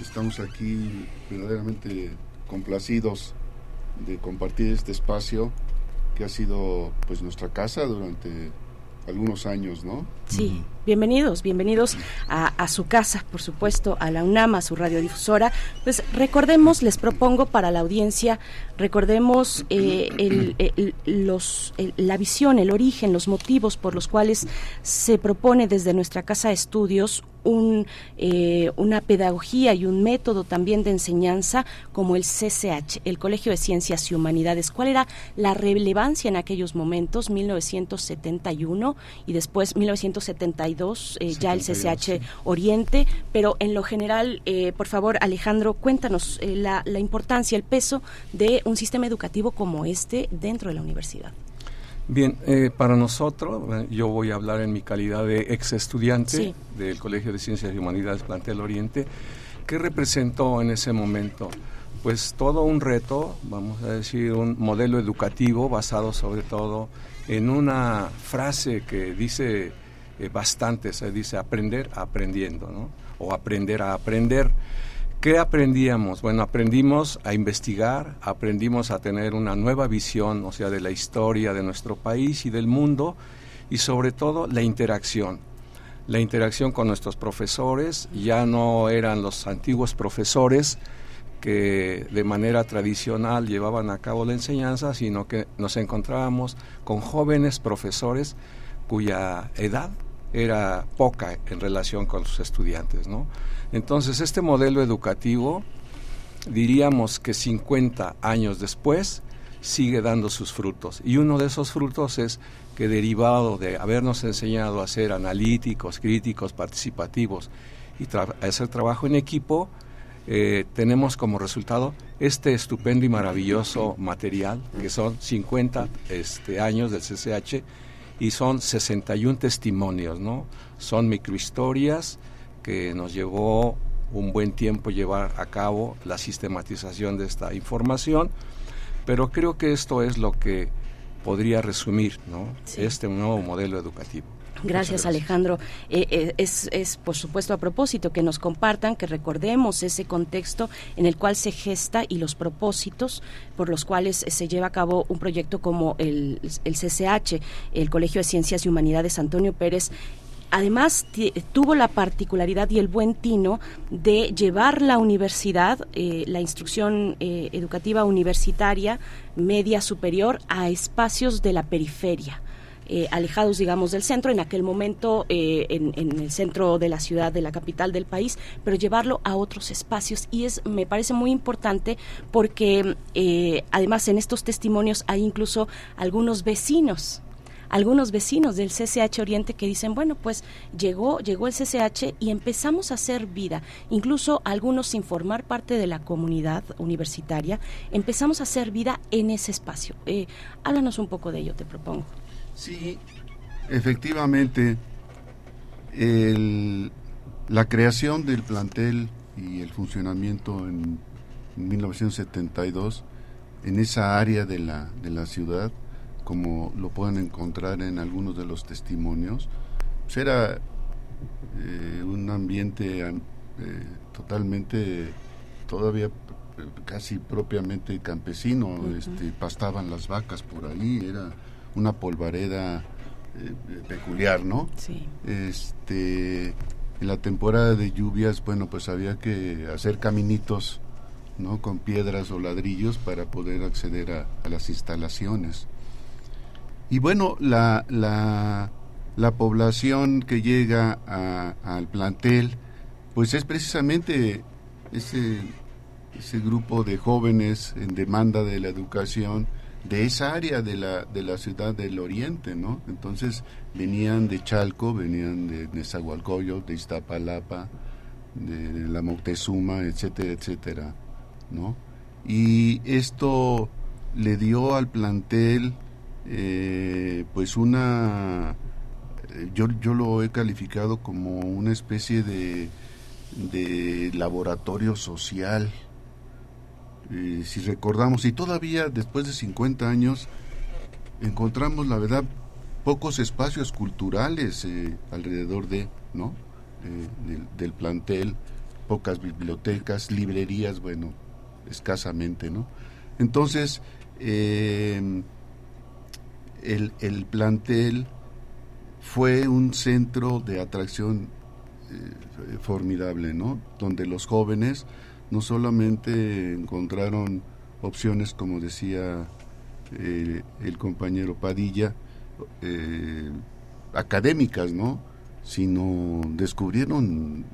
Estamos aquí verdaderamente complacidos de compartir este espacio que ha sido pues nuestra casa durante algunos años, ¿no? Sí, bienvenidos, bienvenidos a, su casa, por supuesto, a la UNAM, a su radiodifusora. Pues recordemos, les propongo para la audiencia, recordemos eh, los, la visión, el origen, los motivos por los cuales se propone desde nuestra casa de estudios un, eh, una pedagogía y un método también de enseñanza como el CCH, el Colegio de Ciencias y Humanidades. ¿Cuál era la relevancia en aquellos momentos, 1971 y después 1972, eh, ya el CCH Oriente? Pero en lo general, eh, por favor, Alejandro, cuéntanos la, la importancia, el peso de un sistema educativo como este dentro de la universidad. Bien, eh, para nosotros, eh, yo voy a hablar en mi calidad de ex estudiante del Colegio de Ciencias y Humanidades Plantel Oriente, ¿qué representó en ese momento? Pues todo un reto, vamos a decir, un modelo educativo basado sobre todo en una frase que dice eh, bastante, se dice aprender aprendiendo. O aprender a aprender. ¿Qué aprendíamos? Bueno, aprendimos a investigar, aprendimos a tener una nueva visión, o sea, de la historia de nuestro país y del mundo, y sobre todo la interacción. La interacción con nuestros profesores, ya no eran los antiguos profesores que de manera tradicional llevaban a cabo la enseñanza, sino que nos encontrábamos con jóvenes profesores cuya edad era poca en relación con sus estudiantes. Entonces, este modelo educativo, diríamos que 50 años después, sigue dando sus frutos. Y uno de esos frutos es que derivado de habernos enseñado a ser analíticos, críticos, participativos y hacer trabajo en equipo, eh, tenemos como resultado este estupendo y maravilloso material, que son 50 este, años del CCH y son 61 testimonios, ¿no? Son microhistorias, que nos llevó un buen tiempo llevar a cabo la sistematización de esta información, pero creo que esto es lo que podría resumir ¿no? este nuevo modelo educativo. Gracias, Alejandro. Eh, eh, es, es, por supuesto, a propósito que nos compartan, que recordemos ese contexto en el cual se gesta y los propósitos por los cuales se lleva a cabo un proyecto como el, el CCH, el Colegio de Ciencias y Humanidades Antonio Pérez, además tuvo la particularidad y el buen tino de llevar la universidad, eh, la instrucción eh, educativa universitaria media superior a espacios de la periferia. Eh, alejados, digamos, del centro, en aquel momento en, el centro de la ciudad, de la capital del país, pero llevarlo a otros espacios. Y es, me parece muy importante porque además en estos testimonios hay incluso algunos vecinos algunos vecinos del CCH Oriente que dicen, bueno, pues llegó, llegó el CCH y empezamos a hacer vida, incluso algunos sin formar parte de la comunidad universitaria, empezamos a hacer vida en ese espacio. Eh, háblanos un poco de ello, te propongo. Sí, efectivamente, la creación del plantel y el funcionamiento en 1972 en esa área de la, de la ciudad como lo pueden encontrar en algunos de los testimonios, pues era eh, un ambiente eh, totalmente, todavía casi propiamente campesino, este, pastaban las vacas por ahí, era una polvareda eh, peculiar, ¿no? Sí. Este, en la temporada de lluvias, bueno, pues había que hacer caminitos, ¿no? Con piedras o ladrillos para poder acceder a, las instalaciones. Y bueno, la, la, la población que llega al plantel, pues es precisamente ese, ese grupo de jóvenes en demanda de la educación de esa área de la, de la ciudad del oriente, ¿no? Entonces venían de Chalco, venían de Nezahualcóyotl, de Iztapalapa, de, la Moctezuma, etcétera, etcétera, ¿no? Y esto le dio al plantel eh, pues una yo, yo lo he calificado como una especie de, de laboratorio social eh, si recordamos, y todavía después de 50 años, encontramos, la verdad, pocos espacios culturales eh, alrededor de, ¿no? Eh, del, plantel, pocas bibliotecas, librerías, bueno, escasamente, ¿no? Entonces, el, el, plantel fue un centro de atracción formidable, ¿no? Donde los jóvenes no solamente encontraron opciones, como decía eh, el compañero Padilla, eh, académicas, ¿no? Sino descubrieron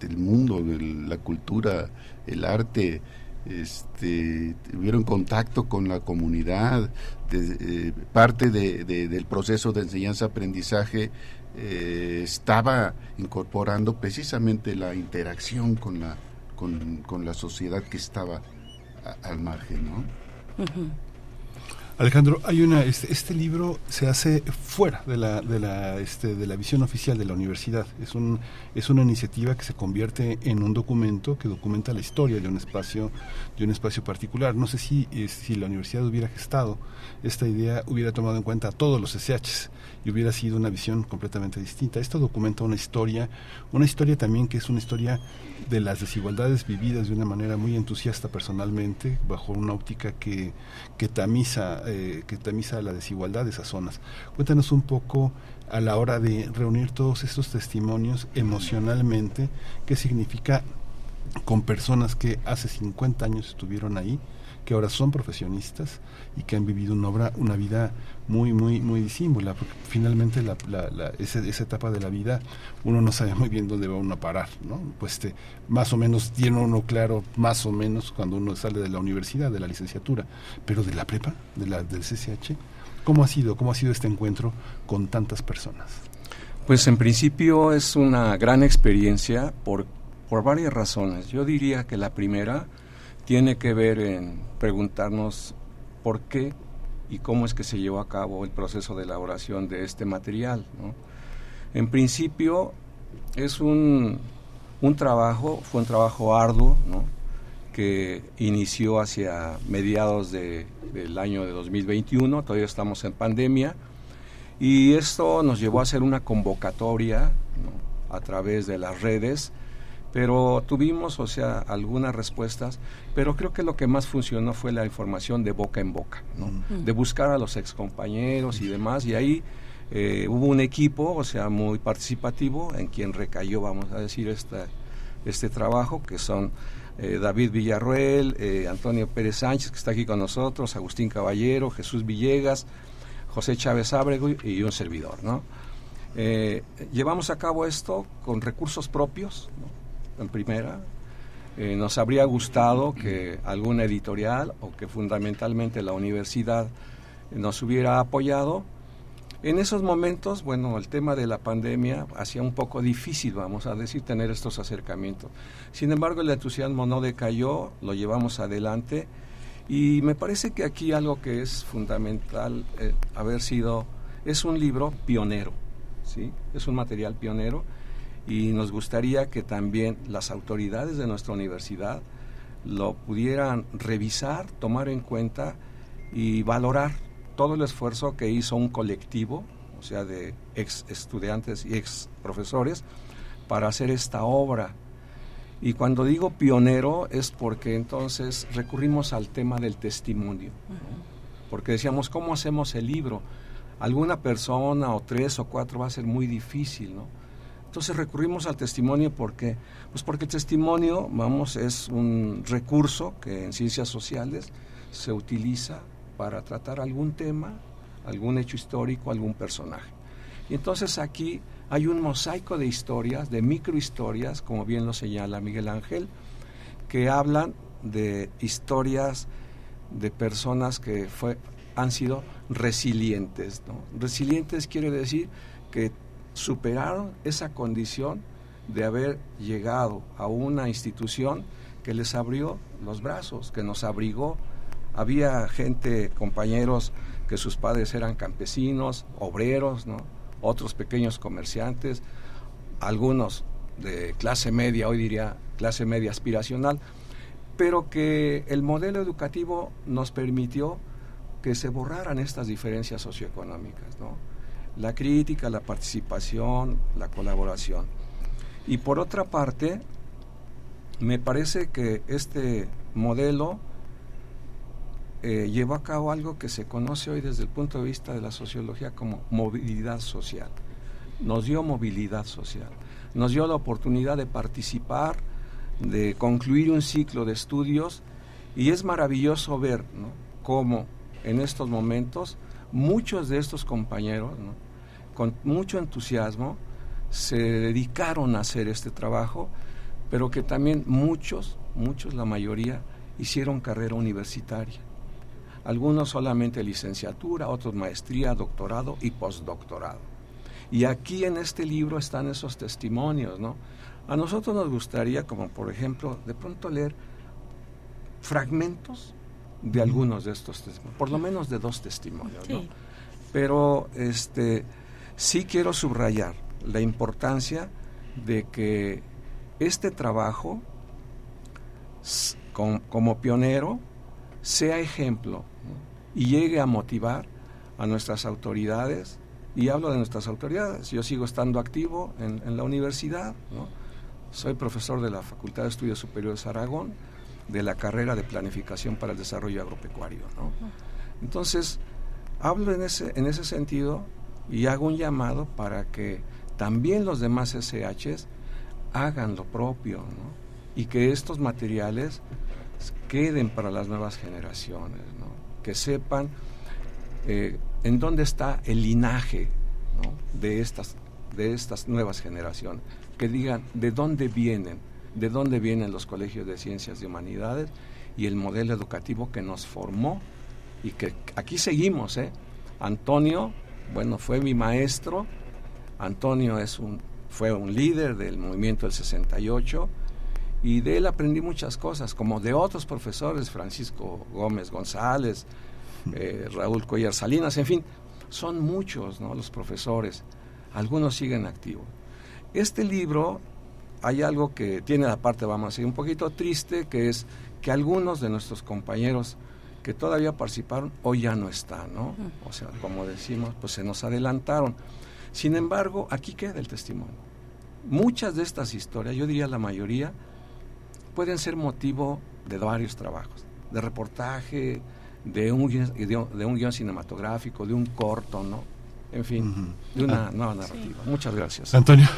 el mundo, la cultura, el arte, este, tuvieron contacto con la comunidad, eh, parte del proceso de enseñanza-aprendizaje eh, estaba incorporando precisamente la interacción con la, con, la sociedad que estaba al margen, ¿no? Alejandro, hay una este, este, libro se hace fuera de la de la este, de la visión oficial de la universidad. Es un es una iniciativa que se convierte en un documento que documenta la historia de un espacio de un espacio particular. No sé si eh, si la universidad hubiera gestado esta idea hubiera tomado en cuenta a todos los SHs y hubiera sido una visión completamente distinta. Esto documenta una historia, una historia también que es una historia de las desigualdades vividas de una manera muy entusiasta personalmente, bajo una óptica que, que tamiza, eh, que tamiza la desigualdad de esas zonas. Cuéntanos un poco a la hora de reunir todos estos testimonios emocionalmente, qué significa con personas que hace 50 años estuvieron ahí, que ahora son profesionistas y que han vivido una obra, una vida muy, muy, muy disímbula, porque finalmente la, la, esa, etapa de la vida uno no sabe muy bien dónde va uno a parar, ¿no? Pues este, más o menos tiene uno claro, más o menos cuando uno sale de la universidad, de la licenciatura, pero de la prepa, de la, del CCH, ¿cómo ha sido, cómo ha sido este encuentro con tantas personas? Pues en principio es una gran experiencia por, por varias razones. Yo diría que la primera tiene que ver en preguntarnos por qué y cómo es que se llevó a cabo el proceso de elaboración de este material. En principio es un, un, trabajo, fue un trabajo arduo, que inició hacia mediados de, del año de 2021, todavía estamos en pandemia, y esto nos llevó a hacer una convocatoria a través de las redes pero tuvimos, o sea, algunas respuestas, pero creo que lo que más funcionó fue la información de boca en boca, ¿no? de buscar a los excompañeros y demás, y ahí eh, hubo un equipo, o sea, muy participativo, en quien recayó, vamos a decir, esta, este trabajo, que son eh, David Villarruel, eh, Antonio Pérez Sánchez, que está aquí con nosotros, Agustín Caballero, Jesús Villegas, José Chávez Ábrego y un servidor, ¿no? llevamos a cabo esto con recursos propios, ¿no? En primera. Eh, nos habría gustado que alguna editorial o que fundamentalmente la universidad nos hubiera apoyado. En esos momentos, bueno, el tema de la pandemia hacía un poco difícil, vamos a decir, tener estos acercamientos. Sin embargo, el entusiasmo no decayó, lo llevamos adelante y me parece que aquí algo que es fundamental eh, haber sido, es un libro pionero, ¿sí? Es un material pionero y nos gustaría que también las autoridades de nuestra universidad lo pudieran revisar, tomar en cuenta y valorar todo el esfuerzo que hizo un colectivo, o sea, de ex estudiantes y ex profesores, para hacer esta obra. Y cuando digo pionero es porque entonces recurrimos al tema del testimonio, porque decíamos, ¿cómo hacemos el libro? Alguna persona o tres o cuatro va a ser muy difícil, ¿no? Entonces recurrimos al testimonio porque, pues porque el testimonio, vamos, es un recurso que en ciencias sociales se utiliza para tratar algún tema, algún hecho histórico, algún personaje. Y entonces aquí hay un mosaico de historias, de microhistorias, como bien lo señala Miguel Ángel, que hablan de historias de personas que fue, han sido resilientes. Resilientes quiere decir que superaron esa condición de haber llegado a una institución que les abrió los brazos, que nos abrigó. Había gente, compañeros, que sus padres eran campesinos, obreros, otros pequeños comerciantes, algunos de clase media, hoy diría clase media aspiracional, pero que el modelo educativo nos permitió que se borraran estas diferencias socioeconómicas, ¿no? La crítica, la participación, la colaboración. Y por otra parte, me parece que este modelo eh, llevó a cabo algo que se conoce hoy desde el punto de vista de la sociología como movilidad social. Nos dio movilidad social, nos dio la oportunidad de participar, de concluir un ciclo de estudios y es maravilloso ver cómo en estos momentos muchos de estos compañeros, con mucho entusiasmo, se dedicaron a hacer este trabajo, pero que también muchos, muchos, la mayoría, hicieron carrera universitaria. Algunos solamente licenciatura, otros maestría, doctorado y postdoctorado. Y aquí en este libro están esos testimonios, ¿no? A nosotros nos gustaría, como por ejemplo, de pronto leer fragmentos de algunos de estos testimonios, por lo menos de dos testimonios, ¿no? Pero este sí quiero subrayar la importancia de que este trabajo como pionero sea ejemplo y llegue a motivar a nuestras autoridades, y hablo de nuestras autoridades, yo sigo estando activo en, la universidad, soy profesor de la Facultad de Estudios Superiores Aragón, de la carrera de Planificación para el Desarrollo Agropecuario. Entonces, hablo en ese, en ese sentido y hago un llamado para que también los demás SHs hagan lo propio y que estos materiales queden para las nuevas generaciones, que sepan eh, en dónde está el linaje de, estas, de estas nuevas generaciones, que digan de dónde vienen, de dónde vienen los colegios de ciencias y humanidades y el modelo educativo que nos formó y que aquí seguimos. ¿eh? Antonio bueno, fue mi maestro. Antonio es un, fue un líder del movimiento del 68 y de él aprendí muchas cosas, como de otros profesores, Francisco Gómez González, eh, Raúl Cuellar Salinas, en fin, son muchos ¿no? los profesores, algunos siguen activos. Este libro, hay algo que tiene la parte, vamos a decir, un poquito triste, que es que algunos de nuestros compañeros que todavía participaron, hoy ya no están, ¿no? O sea, como decimos, pues se nos adelantaron. Sin embargo, aquí queda el testimonio. Muchas de estas historias, yo diría la mayoría, pueden ser motivo de varios trabajos, de reportaje, de un, de un guion cinematográfico, de un corto, ¿no? En fin, de una ah. nueva narrativa. Muchas gracias. Antonio.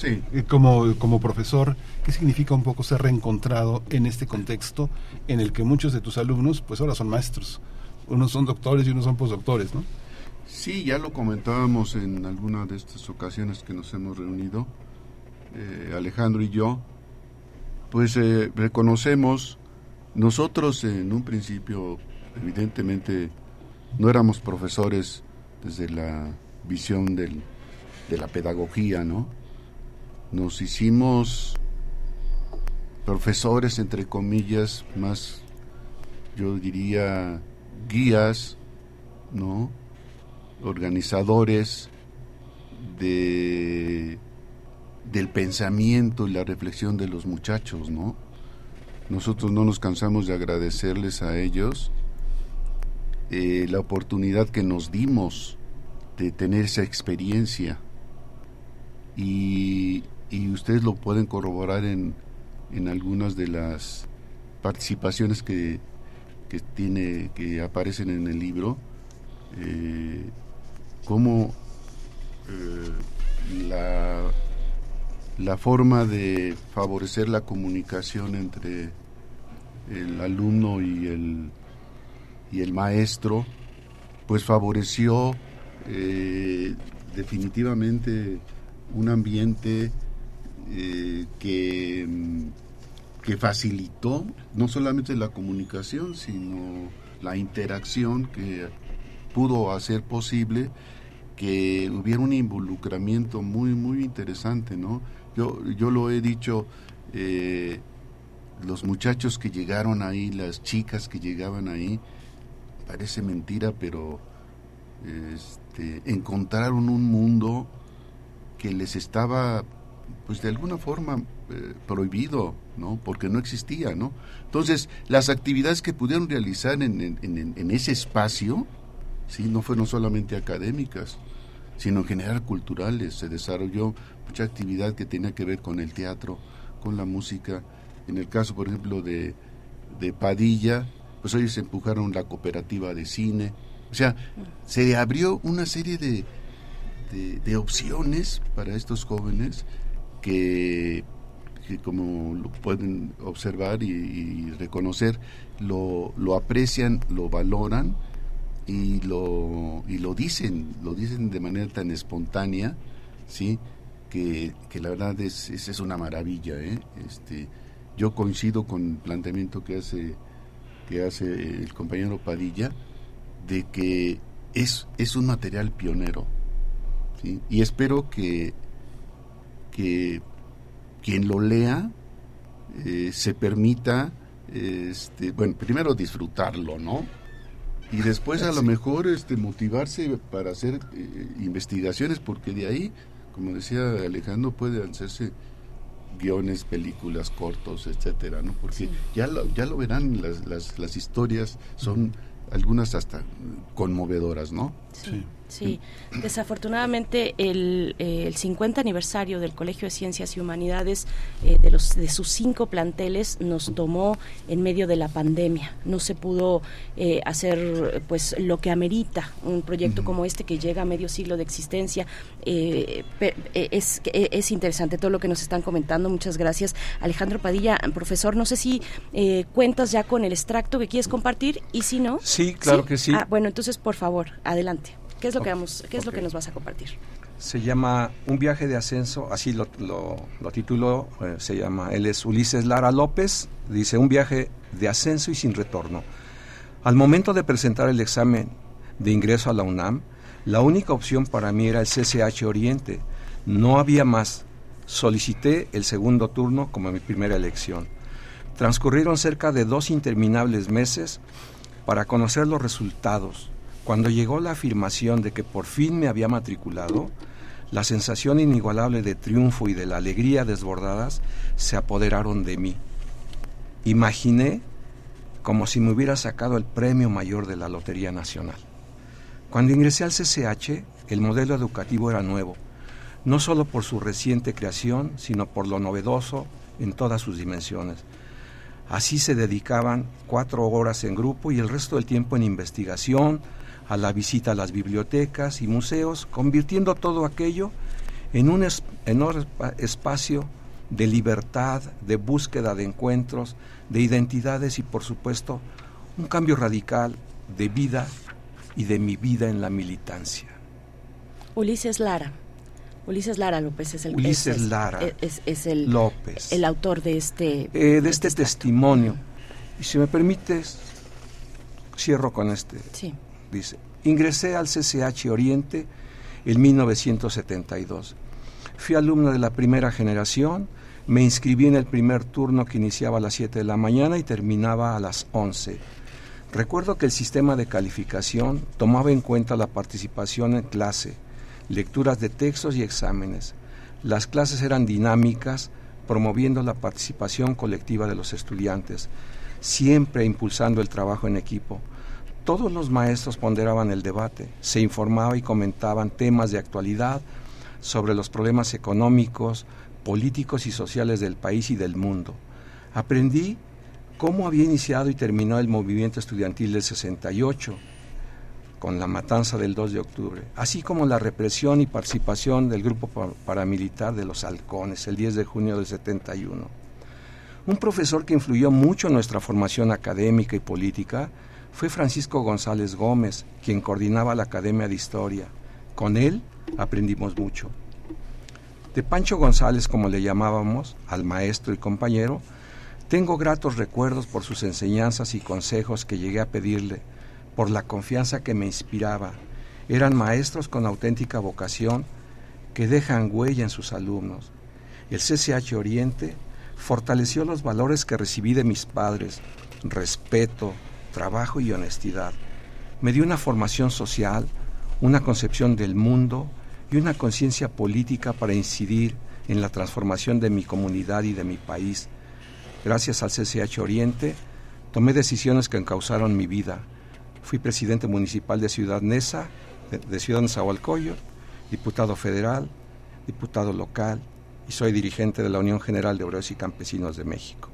Sí. Eh, como, como profesor, ¿qué significa un poco ser reencontrado en este contexto en el que muchos de tus alumnos, pues ahora son maestros? Unos son doctores y unos son postdoctores, ¿no? Sí, ya lo comentábamos en alguna de estas ocasiones que nos hemos reunido, eh, Alejandro y yo, pues eh, reconocemos, nosotros en un principio, evidentemente, no éramos profesores desde la visión del, de la pedagogía, ¿no? Nos hicimos profesores, entre comillas, más, yo diría, guías, ¿no? Organizadores de, del pensamiento y la reflexión de los muchachos, ¿no? Nosotros no nos cansamos de agradecerles a ellos eh, la oportunidad que nos dimos de tener esa experiencia y y ustedes lo pueden corroborar en, en algunas de las participaciones que, que, tiene, que aparecen en el libro, eh, cómo eh, la la forma de favorecer la comunicación entre el alumno y el, y el maestro, pues favoreció eh, definitivamente un ambiente eh, que, que facilitó no solamente la comunicación, sino la interacción que pudo hacer posible que hubiera un involucramiento muy, muy interesante, ¿no? Yo, yo lo he dicho, eh, los muchachos que llegaron ahí, las chicas que llegaban ahí, parece mentira, pero este, encontraron un mundo que les estaba, pues de alguna forma, eh, prohibido, ¿no? Porque no existía, ¿no? Entonces, las actividades que pudieron realizar en, ese espacio, sí, no fueron solamente académicas, sino en general culturales. Se desarrolló mucha actividad que tenía que ver con el teatro, con la música. En el caso, por ejemplo, de, de Padilla, pues ellos empujaron la cooperativa de cine. O sea, se abrió una serie de, de, opciones para estos jóvenes que, como lo pueden observar y, reconocer, lo, lo, aprecian, lo valoran y lo, y lo dicen, lo dicen de manera tan espontánea, ¿sí? Que, que la verdad es, es, es una maravilla, ¿eh? Este, yo coincido con el planteamiento que hace que hace el compañero Padilla de que es, es un material pionero y espero que, que quien lo lea eh, se permita este, bueno primero disfrutarlo no y después a lo mejor este motivarse para hacer eh, investigaciones porque de ahí como decía Alejandro puede hacerse guiones, películas, cortos, etcétera, ¿no? Porque ya lo, ya lo verán, las, las, las historias son algunas hasta conmovedoras, ¿no? Sí. Sí, desafortunadamente el, eh, el 50 aniversario del Colegio de Ciencias y Humanidades eh, de, los, de sus cinco planteles nos tomó en medio de la pandemia. No se pudo eh, hacer pues lo que amerita un proyecto como este que llega a medio siglo de existencia. es, es interesante todo lo que nos están comentando. Muchas gracias. Alejandro Padilla, profesor, no sé si cuentas ya con el extracto que quieres compartir y si no. Sí, claro que sí. Ah, bueno, entonces por favor, adelante. ¿Qué es lo que vamos, qué es lo que nos vas a compartir? Se llama Un viaje de ascenso, así lo, lo, tituló, eh, se llama, él es Ulises Lara López, dice Un viaje de ascenso y sin retorno. Al momento de presentar el examen de ingreso a la UNAM, la única opción para mí era el CCH Oriente. No había más. Solicité el segundo turno como mi primera elección. Transcurrieron cerca de dos interminables meses para conocer los resultados, cuando llegó la afirmación de que por fin me había matriculado, la sensación inigualable de triunfo y de la alegría desbordadas se apoderaron de mí. Imaginé como si me hubiera sacado el premio mayor de la Lotería Nacional. Cuando ingresé al CCH, el modelo educativo era nuevo, no solo por su reciente creación, sino por lo novedoso en todas sus dimensiones. Así se dedicaban cuatro horas en grupo y el resto del tiempo en investigación, a la visita a las bibliotecas y museos, convirtiendo todo aquello en un enorme espacio de libertad, de búsqueda de encuentros, de identidades y por supuesto un cambio radical de vida y de mi vida en la militancia. Ulises Lara. Ulises Lara López es el Ulises Lara es, el López el autor de este eh, de este testimonio y si me permites cierro con este sí. Dice, ingresé al CCH Oriente en 1972. Fui alumno de la primera generación, me inscribí en el primer turno que iniciaba a las 7 de la mañana y terminaba a las 11. Recuerdo que el sistema de calificación tomaba en cuenta la participación en clase, lecturas de textos y exámenes. Las clases eran dinámicas, promoviendo la participación colectiva de los estudiantes, siempre impulsando el trabajo en equipo. Todos los maestros ponderaban el debate, se informaba y comentaban temas de actualidad sobre los problemas económicos, políticos y sociales del país y del mundo. Aprendí cómo había iniciado y terminado el movimiento estudiantil del 68, con la matanza del 2 de octubre, así como la represión y participación del grupo paramilitar de los halcones el 10 de junio del 71. Un profesor que influyó mucho en nuestra formación académica y política fue Francisco González Gómez, quien coordinaba la Academia de Historia. Con él aprendimos mucho. De Pancho González, como le llamábamos, al maestro y compañero, tengo gratos recuerdos por sus enseñanzas y consejos que llegué a pedirle, por la confianza que me inspiraba. Eran maestros con auténtica vocación que dejan huella en sus alumnos. El CCH Oriente fortaleció los valores que recibí de mis padres, respeto, trabajo y honestidad. Me dio una formación social, una concepción del mundo y una conciencia política para incidir en la transformación de mi comunidad y de mi país. Gracias al CCH Oriente, tomé decisiones que encauzaron mi vida. Fui presidente municipal de Ciudad Neza, de, Ciudad Nezahualcóyotl, diputado federal, diputado local y soy dirigente de la Unión General de Obreros y Campesinos de México.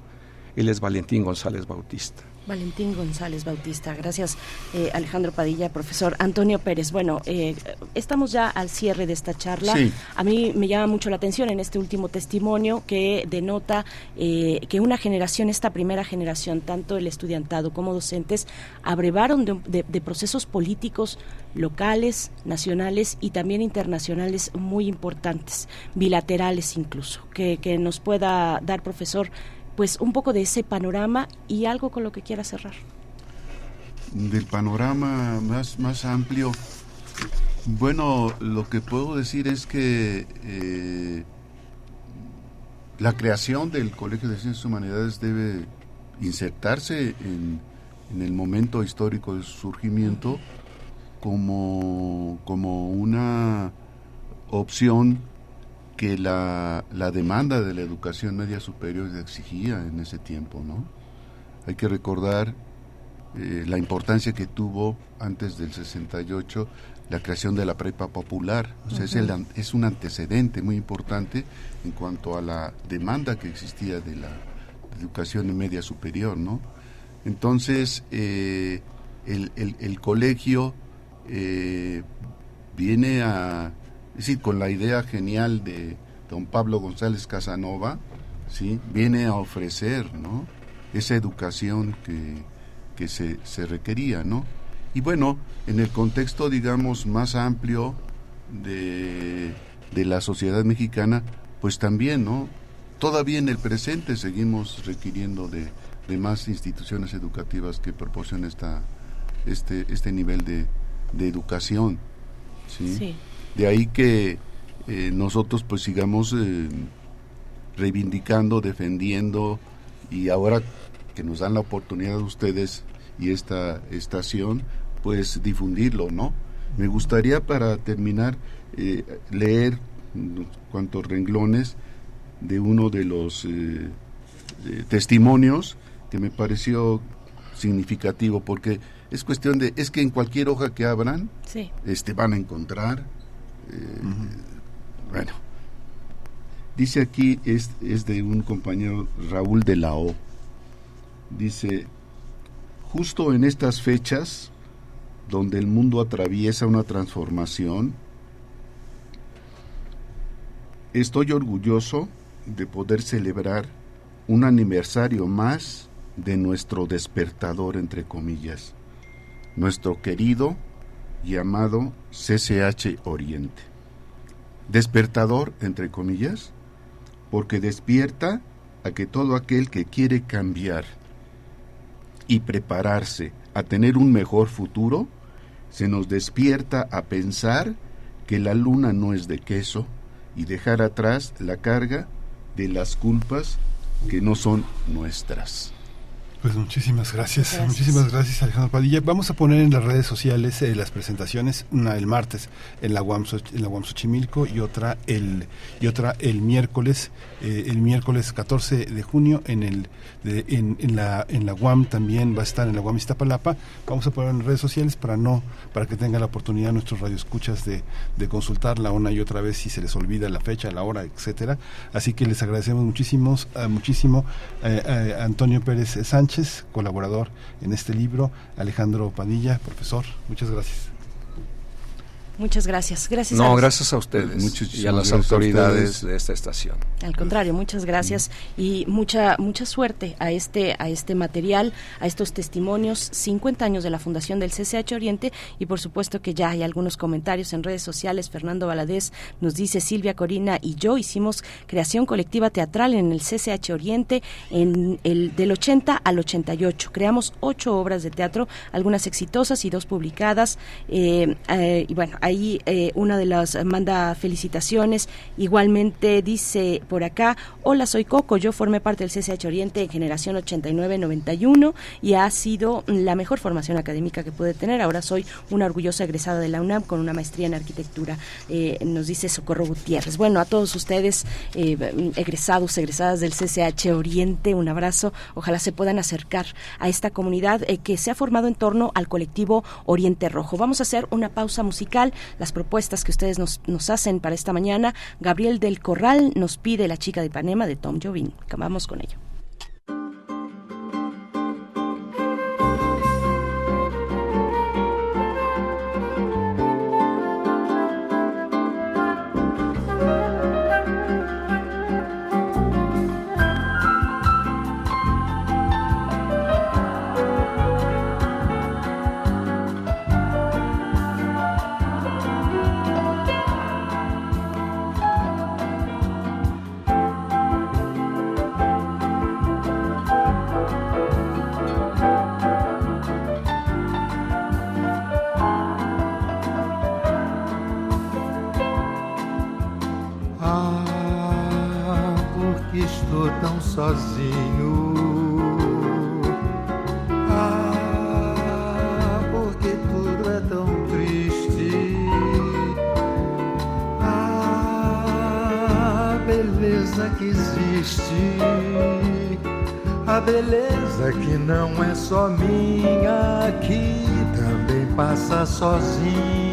Él es Valentín González Bautista. Valentín González Bautista. Gracias, eh, Alejandro Padilla, profesor Antonio Pérez. Bueno, eh, estamos ya al cierre de esta charla. A mí me llama mucho la atención en este último testimonio que denota eh, que una generación, esta primera generación, tanto el estudiantado como docentes, abrevaron de, procesos políticos locales, nacionales y también internacionales muy importantes, bilaterales incluso, que, que nos pueda dar, profesor, pues un poco de ese panorama y algo con lo que quiera cerrar. Del panorama más, más amplio, bueno, lo que puedo decir es que eh, la creación del Colegio de Ciencias Humanidades debe insertarse en, el momento histórico de su surgimiento como, como una opción que la, la, demanda de la educación media superior exigía en ese tiempo, ¿no? Hay que recordar eh, la importancia que tuvo antes del 68 la creación de la prepa popular, o sea, es, el, es, un antecedente muy importante en cuanto a la demanda que existía de la educación media superior, ¿no? Entonces, eh, el, el, el, colegio eh, viene a es decir, con la idea genial de don Pablo González Casanova, ¿sí? viene a ofrecer ¿no? esa educación que, que se, se, requería. ¿no? Y bueno, en el contexto, digamos, más amplio de, de la sociedad mexicana, pues también, ¿no? Todavía en el presente seguimos requiriendo de, de más instituciones educativas que proporcionen esta, este, este nivel de, de educación. ¿sí? sí. De ahí que eh, nosotros pues sigamos eh, reivindicando, defendiendo y ahora que nos dan la oportunidad de ustedes y esta estación, pues difundirlo, ¿no? Me gustaría para terminar eh, leer cuantos renglones de uno de los testimonios que me pareció significativo porque es cuestión de es que en cualquier hoja que abran este van a encontrar eh, bueno, dice aquí, es, es de un compañero Raúl de la O. Dice, justo en estas fechas, donde el mundo atraviesa una transformación, estoy orgulloso de poder celebrar un aniversario más de nuestro despertador, entre comillas, nuestro querido llamado CCH Oriente. Despertador, entre comillas, porque despierta a que todo aquel que quiere cambiar y prepararse a tener un mejor futuro, se nos despierta a pensar que la luna no es de queso y dejar atrás la carga de las culpas que no son nuestras. Pues muchísimas gracias. muchísimas gracias Alejandro Padilla. Vamos a poner en las redes sociales eh, las presentaciones, una el martes en la UAM, en la UAM Xochimilco y otra el y otra el miércoles eh, el miércoles 14 de junio en el en, en, la en la UAM también va a estar en la UAM Iztapalapa. Vamos a poner en redes sociales para no para que tengan la oportunidad nuestros radioescuchas de, de consultarla una y otra vez si se les olvida la fecha, la hora, etcétera. Así que les agradecemos muchísimos muchísimo eh, a Antonio Pérez Sánchez colaborador en este libro, Alejandro Padilla, profesor. Muchas gracias. Muchas gracias. Gracias. No, gracias a ustedes y a las autoridades de esta estación. Al contrario, muchas gracias y mucha mucha suerte a este a este material, a estos testimonios, 50 años de la fundación del CCH Oriente y por supuesto que ya hay algunos comentarios en redes sociales. Fernando Valadez nos dice Silvia Corina y yo hicimos creación colectiva teatral en el CCH Oriente en el del 80 al 88. Creamos ocho obras de teatro, algunas exitosas y dos publicadas. Eh, eh, y bueno, ahí eh, una de las manda felicitaciones. Igualmente dice por acá, hola, soy Coco, yo formé parte del CCH Oriente en generación 89-91 y ha sido la mejor formación académica que pude tener. Ahora soy una orgullosa egresada de la UNAM con una maestría en arquitectura, eh, nos dice Socorro Gutiérrez. Bueno, a todos ustedes, eh, egresados, egresadas del CCH Oriente, un abrazo. Ojalá se puedan acercar a esta comunidad que se ha formado en torno al colectivo Oriente Rojo. Vamos a hacer una pausa musical, las propuestas que ustedes nos, nos hacen para esta mañana. Gabriel del Corral nos pide La chica de Ipanema de Tom Jobim. Vamos con ello. sozinho.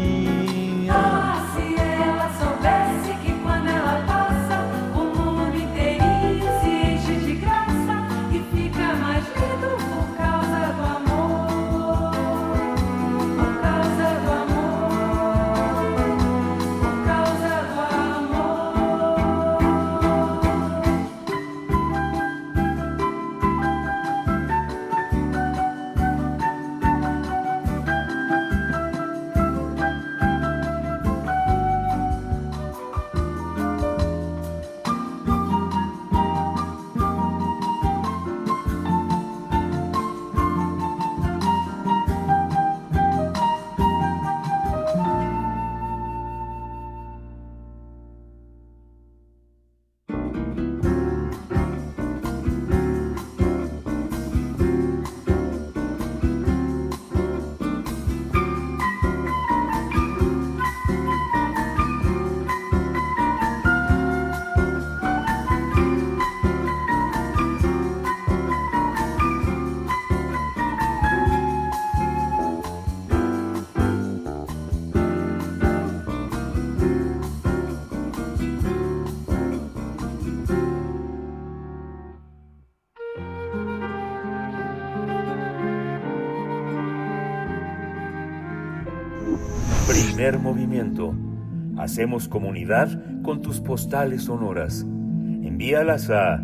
Hacemos comunidad con tus postales sonoras. Envíalas a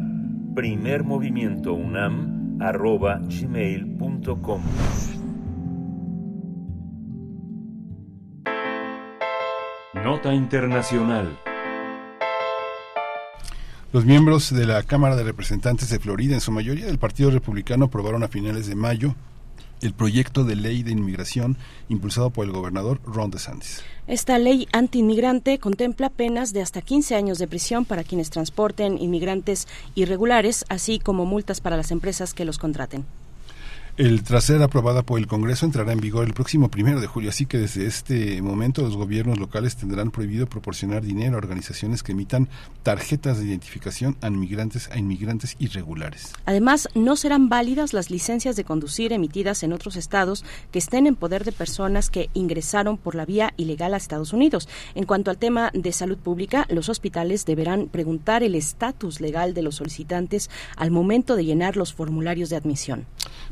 primermovimientounam.gmail.com Nota Internacional los miembros de la Cámara de Representantes de Florida, en su mayoría del Partido Republicano, aprobaron a finales de mayo el proyecto de ley de inmigración impulsado por el gobernador Ron DeSantis. Esta ley antiinmigrante contempla penas de hasta 15 años de prisión para quienes transporten inmigrantes irregulares, así como multas para las empresas que los contraten. El tras ser aprobada por el Congreso entrará en vigor el próximo primero de julio, así que desde este momento los gobiernos locales tendrán prohibido proporcionar dinero a organizaciones que emitan tarjetas de identificación a inmigrantes a inmigrantes irregulares. Además, no serán válidas las licencias de conducir emitidas en otros estados que estén en poder de personas que ingresaron por la vía ilegal a Estados Unidos. En cuanto al tema de salud pública, los hospitales deberán preguntar el estatus legal de los solicitantes al momento de llenar los formularios de admisión.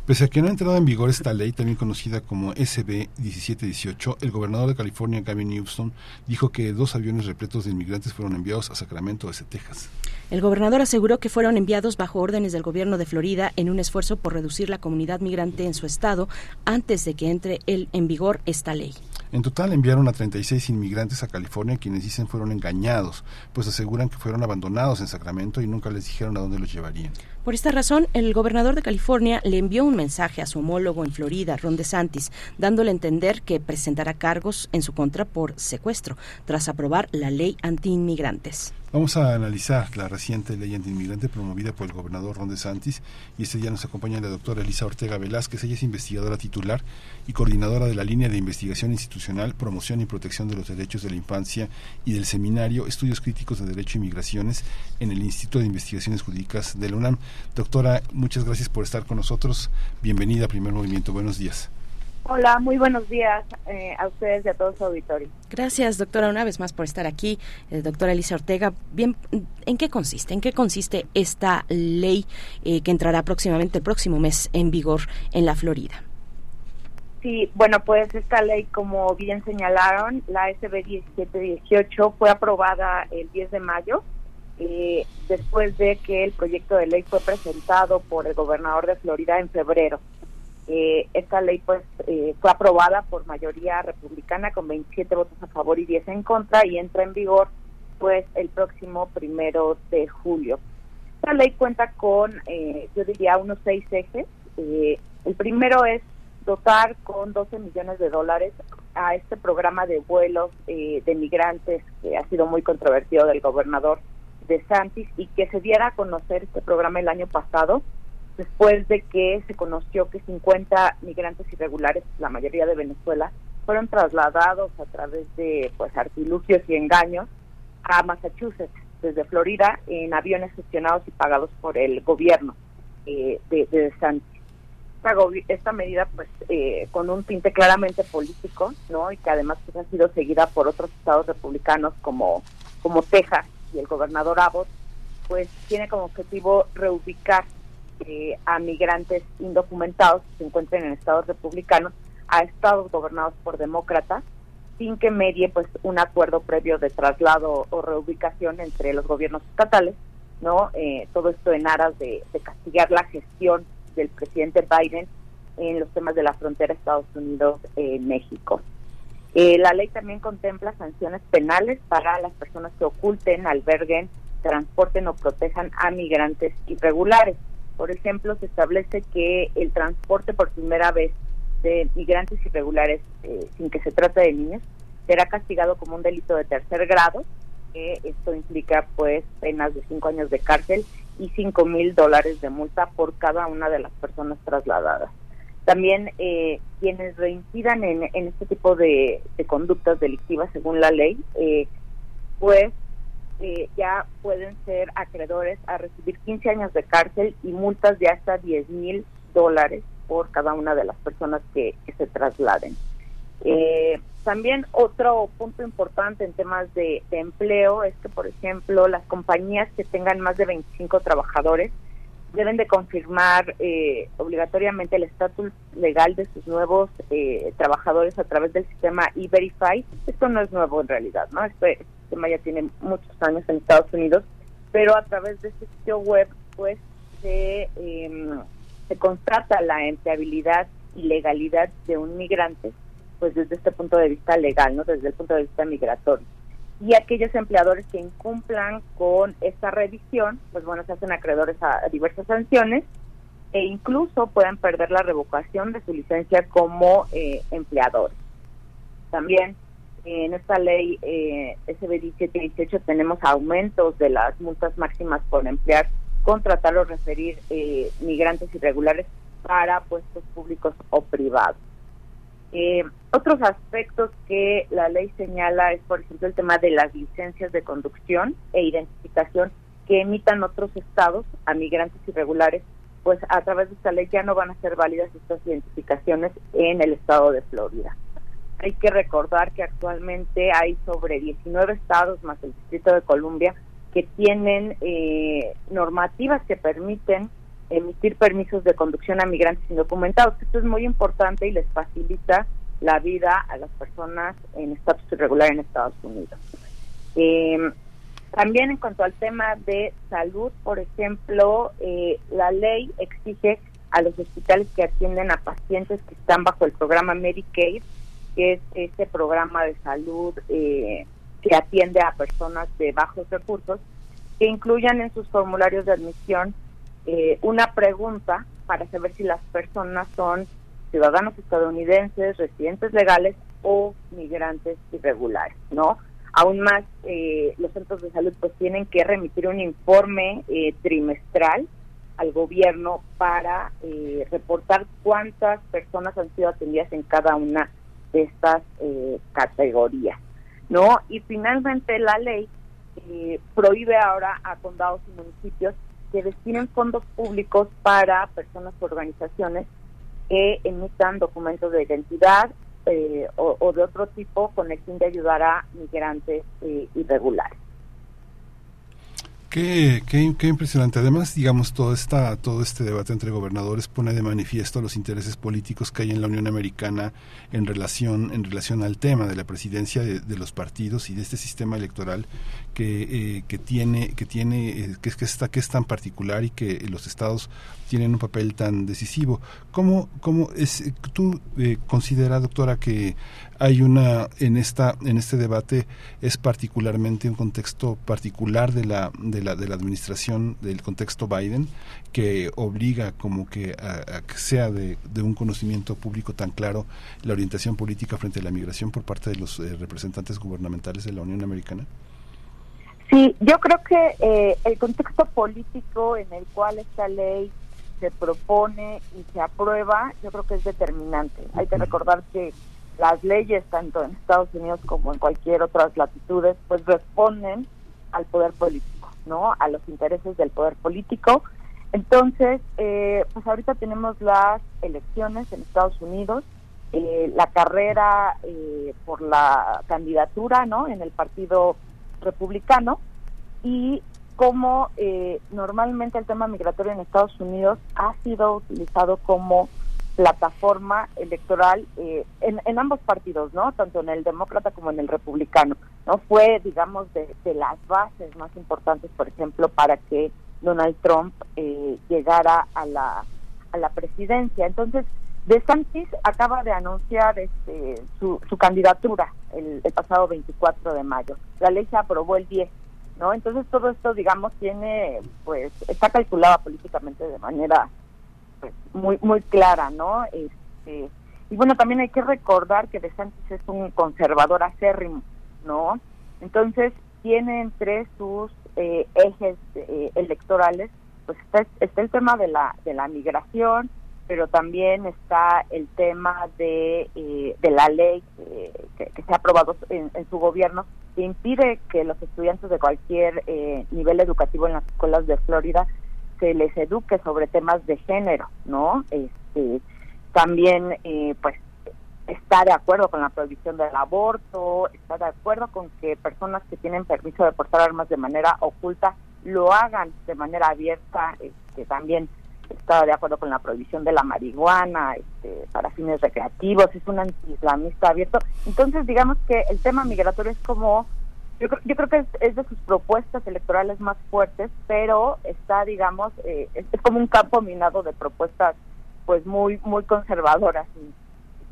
Pese a que no ha entrado en vigor esta ley, también conocida como SB 1718, el gobernador de California, Gavin Newsom, dijo que dos aviones repletos de inmigrantes fueron enviados a Sacramento, desde Texas. El gobernador aseguró que fueron enviados bajo órdenes del gobierno de Florida en un esfuerzo por reducir la comunidad migrante en su estado antes de que entre el, en vigor esta ley. En total enviaron a 36 inmigrantes a California quienes dicen fueron engañados, pues aseguran que fueron abandonados en Sacramento y nunca les dijeron a dónde los llevarían. Por esta razón, el gobernador de California le envió un mensaje a su homólogo en Florida, Ron DeSantis, dándole a entender que presentará cargos en su contra por secuestro, tras aprobar la ley antiinmigrantes. Vamos a analizar la reciente ley antiinmigrante promovida por el gobernador Ron DeSantis y este día nos acompaña la doctora Elisa Ortega Velázquez. Ella es investigadora titular y coordinadora de la línea de investigación institucional, promoción y protección de los derechos de la infancia y del seminario Estudios Críticos de Derecho y Migraciones en el Instituto de Investigaciones Jurídicas de la UNAM. Doctora, muchas gracias por estar con nosotros. Bienvenida a Primer Movimiento. Buenos días. Hola, muy buenos días eh, a ustedes y a todo su auditorio. Gracias, doctora, una vez más por estar aquí. Eh, doctora Elisa Ortega, bien, ¿en qué consiste? ¿En qué consiste esta ley eh, que entrará próximamente el próximo mes en vigor en la Florida? Sí, bueno, pues esta ley, como bien señalaron, la SB 1718 fue aprobada el 10 de mayo, después de que el proyecto de ley fue presentado por el gobernador de Florida en febrero. Eh, esta ley pues eh, fue aprobada por mayoría republicana con 27 votos a favor y 10 en contra y entra en vigor pues el próximo primero de julio. Esta ley cuenta con, eh, yo diría, unos seis ejes. el primero es dotar con 12 millones de dólares a este programa de vuelos de migrantes que ha sido muy controvertido del gobernador de Santis y que se diera a conocer este programa el año pasado después de que se conoció que 50 migrantes irregulares, la mayoría de Venezuela, fueron trasladados a través de pues artilugios y engaños a Massachusetts desde Florida en aviones gestionados y pagados por el gobierno eh, de, de Esta, esta, medida, pues, eh, con un tinte claramente político, ¿no? Y que además pues, ha sido seguida por otros estados republicanos como, como Texas y el gobernador Abbott, pues tiene como objetivo reubicar eh, a migrantes indocumentados que se encuentren en estados republicanos a estados gobernados por demócratas sin que medie pues un acuerdo previo de traslado o reubicación entre los gobiernos estatales no eh, todo esto en aras de, castigar la gestión del presidente Biden en los temas de la frontera Estados Unidos México. Eh, la ley también contempla sanciones penales para las personas que oculten alberguen transporten o protejan a migrantes irregulares por ejemplo, se establece que el transporte por primera vez de migrantes irregulares, eh, sin que se trate de niños, será castigado como un delito de tercer grado, que esto implica pues penas de cinco años de cárcel y cinco mil dólares de multa por cada una de las personas trasladadas. También eh, quienes reincidan en, este tipo de, conductas delictivas según la ley, eh, pues eh, ya pueden ser acreedores a recibir 15 años de cárcel y multas de hasta 10 mil dólares por cada una de las personas que, se trasladen. Eh, también otro punto importante en temas de, empleo es que, por ejemplo, las compañías que tengan más de 25 trabajadores deben de confirmar eh, obligatoriamente el estatus legal de sus nuevos trabajadores a través del sistema E-Verify. Esto no es nuevo en realidad, ¿no? Este, sistema ya tiene muchos años en Estados Unidos, pero a través de este sitio web, pues se, em, se constata la empleabilidad y legalidad de un migrante, pues desde este punto de vista legal, no desde el punto de vista migratorio. Y aquellos empleadores que incumplan con esta revisión, pues bueno, se hacen acreedores a diversas sanciones e incluso pueden perder la revocación de su licencia como eh, empleadores. También en esta ley eh, SB 1718 tenemos aumentos de las multas máximas por emplear, contratar o referir eh, migrantes irregulares para puestos públicos o privados. Eh, otros aspectos que la ley señala es, por ejemplo, el tema de las licencias de conducción e identificación que emitan otros estados a migrantes irregulares, pues a través de esta ley ya no van a ser válidas estas identificaciones en el estado de Florida. Hay que recordar que actualmente hay sobre 19 estados más el Distrito de Columbia que tienen eh, normativas que permiten emitir permisos de conducción a migrantes indocumentados. Esto es muy importante y les facilita la vida a las personas en estatus irregular en Estados Unidos. Eh, también en cuanto al tema de salud, por ejemplo, eh, la ley exige a los hospitales que atienden a pacientes que están bajo el programa Medicaid, que es este programa de salud eh, que atiende a personas de bajos recursos, que incluyan en sus formularios de admisión eh, una pregunta para saber si las personas son ciudadanos estadounidenses, residentes legales o migrantes irregulares, ¿no? Aún más, eh, los centros de salud pues tienen que remitir un informe eh, trimestral al gobierno para eh, reportar cuántas personas han sido atendidas en cada una de estas categorías, ¿no? Y finalmente la ley prohíbe ahora a condados y municipios que destinen fondos públicos para personas o organizaciones que emitan documentos de identidad eh, o, de otro tipo con el fin de ayudar a migrantes eh, irregulares. Qué, qué, impresionante. Además, digamos, todo, esta, todo este debate entre gobernadores pone de manifiesto los intereses políticos que hay en la Unión Americana en relación, en relación al tema de la presidencia de, los partidos y de este sistema electoral que, eh, que tiene, que tiene, eh, que, que, está, que es tan particular y que los estados tienen un papel tan decisivo. ¿Cómo, cómo es, tú eh, considera, doctora, que hay una en esta en este debate es particularmente un contexto particular de la de la de la administración del contexto Biden que obliga como que a, que sea de, un conocimiento público tan claro la orientación política frente a la migración por parte de los eh, representantes gubernamentales de la Unión Americana. Sí, yo creo que eh, el contexto político en el cual esta ley se propone y se aprueba, yo creo que es determinante. Hay que recordar que las leyes, tanto en Estados Unidos como en cualquier otras latitudes, pues responden al poder político, ¿no? A los intereses del poder político. Entonces, eh, pues ahorita tenemos las elecciones en Estados Unidos, eh, la carrera eh, por la candidatura, ¿no? En el Partido Republicano y cómo normalmente el tema migratorio en Estados Unidos ha sido utilizado como plataforma electoral eh, en, ambos partidos, ¿no? Tanto en el demócrata como en el republicano. No fue, digamos, de, las bases más importantes, por ejemplo, para que Donald Trump eh, llegara a la, a la presidencia. Entonces, DeSantis acaba de anunciar este, su, su candidatura el, el pasado 24 de mayo. La ley se aprobó el 10, ¿no? Entonces, todo esto, digamos, tiene, pues, está calculada políticamente de manera pues, muy muy clara, ¿no? Este, y bueno, también hay que recordar que De Sánchez es un conservador acérrimo, ¿no? Entonces, tiene entre sus eh, ejes eh, electorales, pues está, está, el tema de la, de la migración, pero también está el tema de, eh, de la ley que, que, se ha aprobado en, en, su gobierno, que impide que los estudiantes de cualquier nivel educativo en las escuelas de Florida se les eduque sobre temas de género, ¿no? Este, también, eh, pues, está de acuerdo con la prohibición del aborto, está de acuerdo con que personas que tienen permiso de portar armas de manera oculta lo hagan de manera abierta, este, también está de acuerdo con la prohibición de la marihuana este, para fines recreativos, es un anti-islamista abierto. Entonces, digamos que el tema migratorio es como yo, yo creo que es, de sus propuestas electorales más fuertes, pero está, digamos, eh, es, como un campo minado de propuestas pues muy muy conservadoras y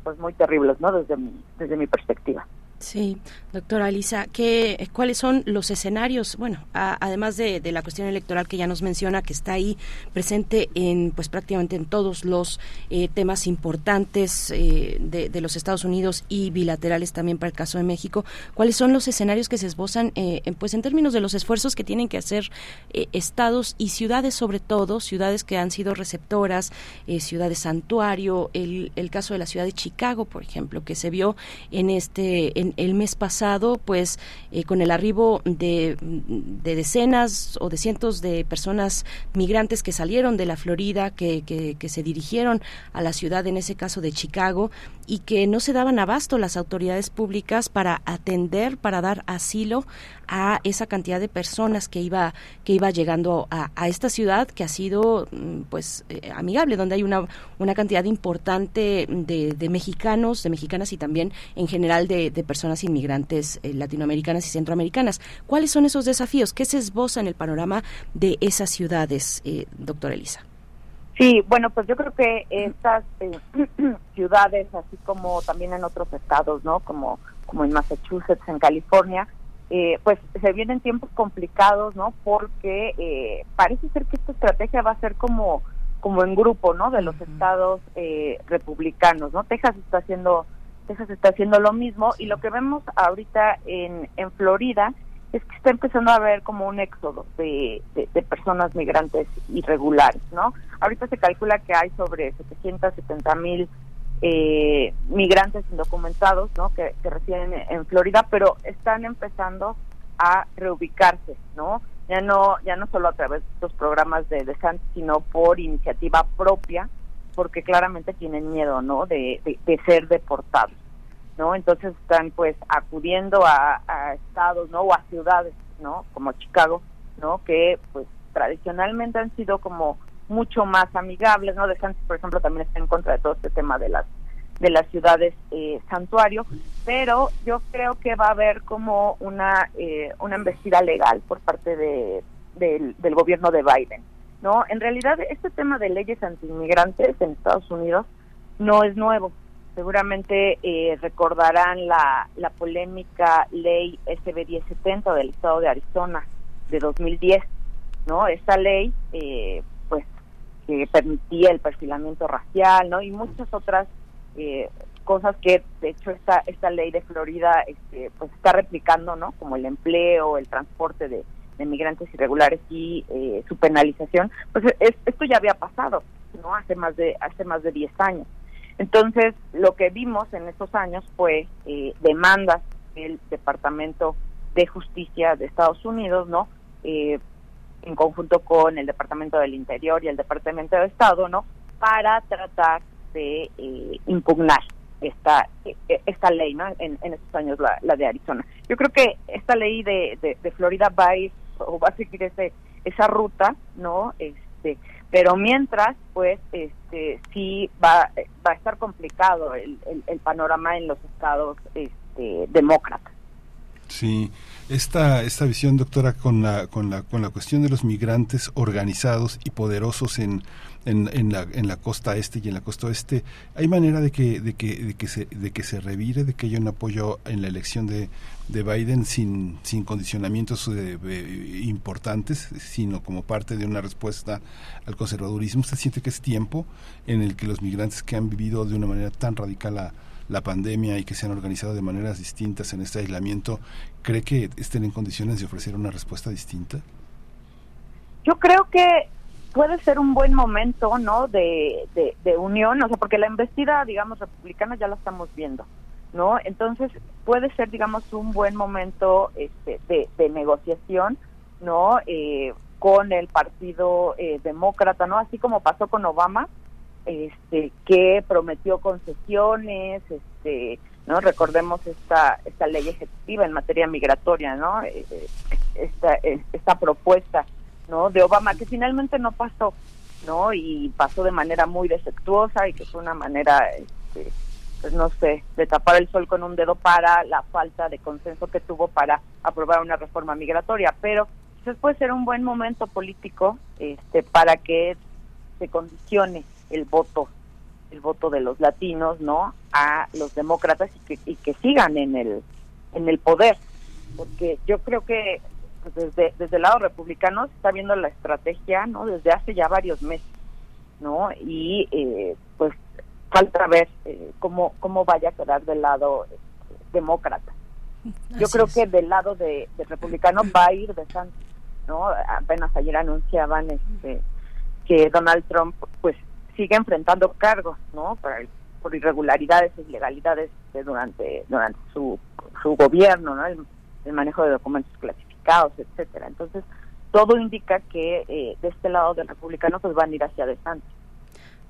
pues muy terribles, ¿no? Desde desde mi perspectiva. Sí, doctora Lisa, ¿qué, ¿cuáles son los escenarios? Bueno, además de, la cuestión electoral que ya nos menciona, que está ahí presente en, pues prácticamente en todos los eh, temas importantes eh, de, los Estados Unidos y bilaterales también para el caso de México, ¿cuáles son los escenarios que se esbozan, eh, en, pues en términos de los esfuerzos que tienen que hacer estados y ciudades sobre todo, ciudades que han sido receptoras, ciudades santuario, el, el caso de la ciudad de Chicago, por ejemplo, que se vio en este el mes pasado, pues eh, con el arribo de, decenas o de cientos de personas migrantes que salieron de la Florida, que, que, se dirigieron a la ciudad, en ese caso de Chicago, y que no se daban abasto las autoridades públicas para atender, para dar asilo a esa cantidad de personas que iba que iba llegando a, esta ciudad que ha sido mm, pues eh, amigable donde hay una una cantidad importante de, mexicanos de mexicanas y también en general de, personas inmigrantes eh, latinoamericanas y centroamericanas. Cuáles son esos desafíos qué se esboza en el panorama de esas ciudades eh, doctora Elisa Sí, bueno, pues yo creo que estas [clears throat] ciudades, así como también en otros estados, ¿no? Como, como en Massachusetts, en California, eh, pues se vienen tiempos complicados, ¿no? Porque eh, parece ser que esta estrategia va a ser como como en grupo, ¿no? De los estados eh, republicanos, ¿no? Texas está haciendo Texas está haciendo lo mismo y lo que vemos ahorita en en Florida es que está empezando a haber como un éxodo de, de, personas migrantes irregulares, ¿no? Ahorita se calcula que hay sobre 770 mil eh, migrantes indocumentados, ¿no? Que, residen en Florida, pero están empezando a reubicarse, ¿no? Ya no, ya no solo a través de estos programas de DeSantis, sino por iniciativa propia, porque claramente tienen miedo, ¿no? de, de ser deportados. ¿No? Entonces están pues acudiendo a, estados, ¿no? O a ciudades, ¿no? Como Chicago, ¿no? Que pues tradicionalmente han sido como mucho más amigables, ¿no? De Santos, por ejemplo, también está en contra de todo este tema de las de las ciudades eh, santuario, pero yo creo que va a haber como una eh, una embestida legal por parte de, del, del gobierno de Biden, ¿no? En realidad este tema de leyes antiinmigrantes en Estados Unidos no es nuevo, seguramente eh, recordarán la, la polémica ley SB 1070 del estado de Arizona de 2010, ¿no? Esta ley, eh, pues, que permitía el perfilamiento racial, ¿no? Y muchas otras eh, cosas que, de hecho, esta, esta ley de Florida, este, pues, está replicando, ¿no? Como el empleo, el transporte de, de migrantes irregulares y su penalización, pues esto ya había pasado, ¿no? Hace más de hace más de 10 años. Entonces, lo que vimos en esos años fue eh, demandas del Departamento de Justicia de Estados Unidos, ¿no? Eh, en conjunto con el Departamento del Interior y el Departamento de Estado, ¿no? Para tratar de eh, impugnar esta esta ley, ¿no? En, en estos años la, la, de Arizona. Yo creo que esta ley de, de, de Florida va a ir o va a seguir ese, esa ruta, ¿no? Este, pero mientras pues este sí va, va a estar complicado el, panorama en los estados este, demócratas. Sí, esta, esta visión, doctora, con la, con, la, con la cuestión de los migrantes organizados y poderosos en, en, en, la, en la costa este y en la costa oeste, ¿hay manera de que, de que, de que, se, de que se revire, de que haya un apoyo en la elección de, de Biden sin, sin condicionamientos eh, importantes, sino como parte de una respuesta al conservadurismo? ¿Usted siente que es tiempo en el que los migrantes que han vivido de una manera tan radical a la pandemia y que se han organizado de maneras distintas en este aislamiento, ¿cree que estén en condiciones de ofrecer una respuesta distinta? Yo creo que puede ser un buen momento, ¿no? De, de, unión, o sea, porque la investida, digamos, republicana ya la estamos viendo, ¿no? Entonces puede ser, digamos, un buen momento este, de, de negociación, ¿no? Eh, con el Partido eh, Demócrata, ¿no? Así como pasó con Obama, este, que prometió concesiones, este, no recordemos esta esta ley ejecutiva en materia migratoria, no eh, eh, esta eh, esta propuesta, no de Obama que finalmente no pasó, no y pasó de manera muy defectuosa y que fue una manera este, pues no sé, de tapar el sol con un dedo para la falta de consenso que tuvo para aprobar una reforma migratoria, pero pues puede ser un buen momento político este para que se condicione el voto el voto de los latinos no a los demócratas y que, y que sigan en el en el poder. Porque yo creo que pues, desde desde el lado republicano se está viendo la estrategia no desde hace ya varios meses no y eh, pues falta ver eh, cómo cómo vaya a quedar del lado este, demócrata. Yo creo que del lado de, republicano va a ir de Santos no apenas ayer anunciaban este que Donald Trump pues sigue enfrentando cargos, ¿no? Por, por irregularidades e ilegalidades durante durante su, su gobierno, ¿no? El, manejo de documentos clasificados, etcétera. Entonces, todo indica que eh, de este lado del republicano pues van a ir hacia adelante.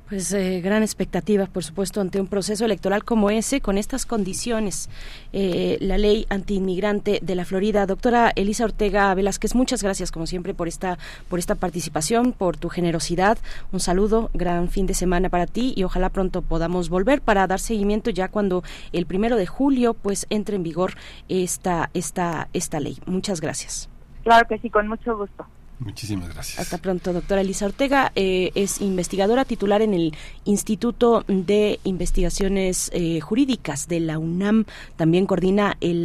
Pues eh, gran expectativa, por supuesto, ante un proceso electoral como ese, con estas condiciones. Eh, la ley antiinmigrante de la Florida. Doctora Elisa Ortega Velázquez, muchas gracias, como siempre, por esta, por esta participación, por tu generosidad. Un saludo, gran fin de semana para ti y ojalá pronto podamos volver para dar seguimiento ya cuando el primero de julio pues entre en vigor esta, esta, esta ley. Muchas gracias. Claro que sí, con mucho gusto. Muchísimas gracias. Hasta pronto, doctora Elisa Ortega. Eh, es investigadora titular en el Instituto de Investigaciones eh, Jurídicas de la UNAM. También coordina el,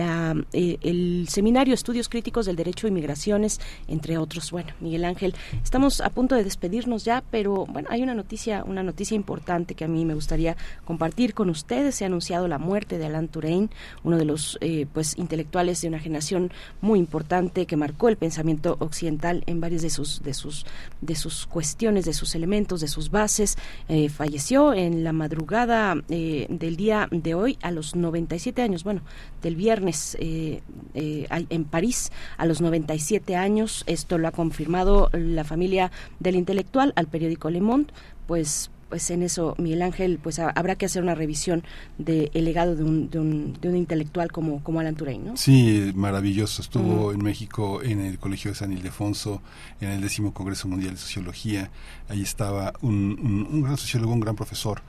eh, el Seminario Estudios Críticos del Derecho de Inmigraciones, entre otros. Bueno, Miguel Ángel, estamos a punto de despedirnos ya, pero bueno, hay una noticia, una noticia importante que a mí me gustaría compartir con ustedes. Se ha anunciado la muerte de Alain Touraine, uno de los pues intelectuales de una generación muy importante que marcó el pensamiento occidental en varias de sus, de sus, de sus cuestiones, de sus elementos, de sus bases. Eh, falleció en la madrugada eh, del día de hoy a los 97 años, bueno, del viernes eh, en París a los 97 años. Esto lo ha confirmado la familia del intelectual al periódico Le Monde, pues pues en eso, Miguel Ángel, pues habrá que hacer una revisión del legado de un, de, un, de un, intelectual como, como Alan Turing, ¿no? Sí, maravilloso. Estuvo en México en el Colegio de San Ildefonso, en el décimo Congreso Mundial de Sociología. Ahí estaba un, un, gran sociólogo, un gran profesor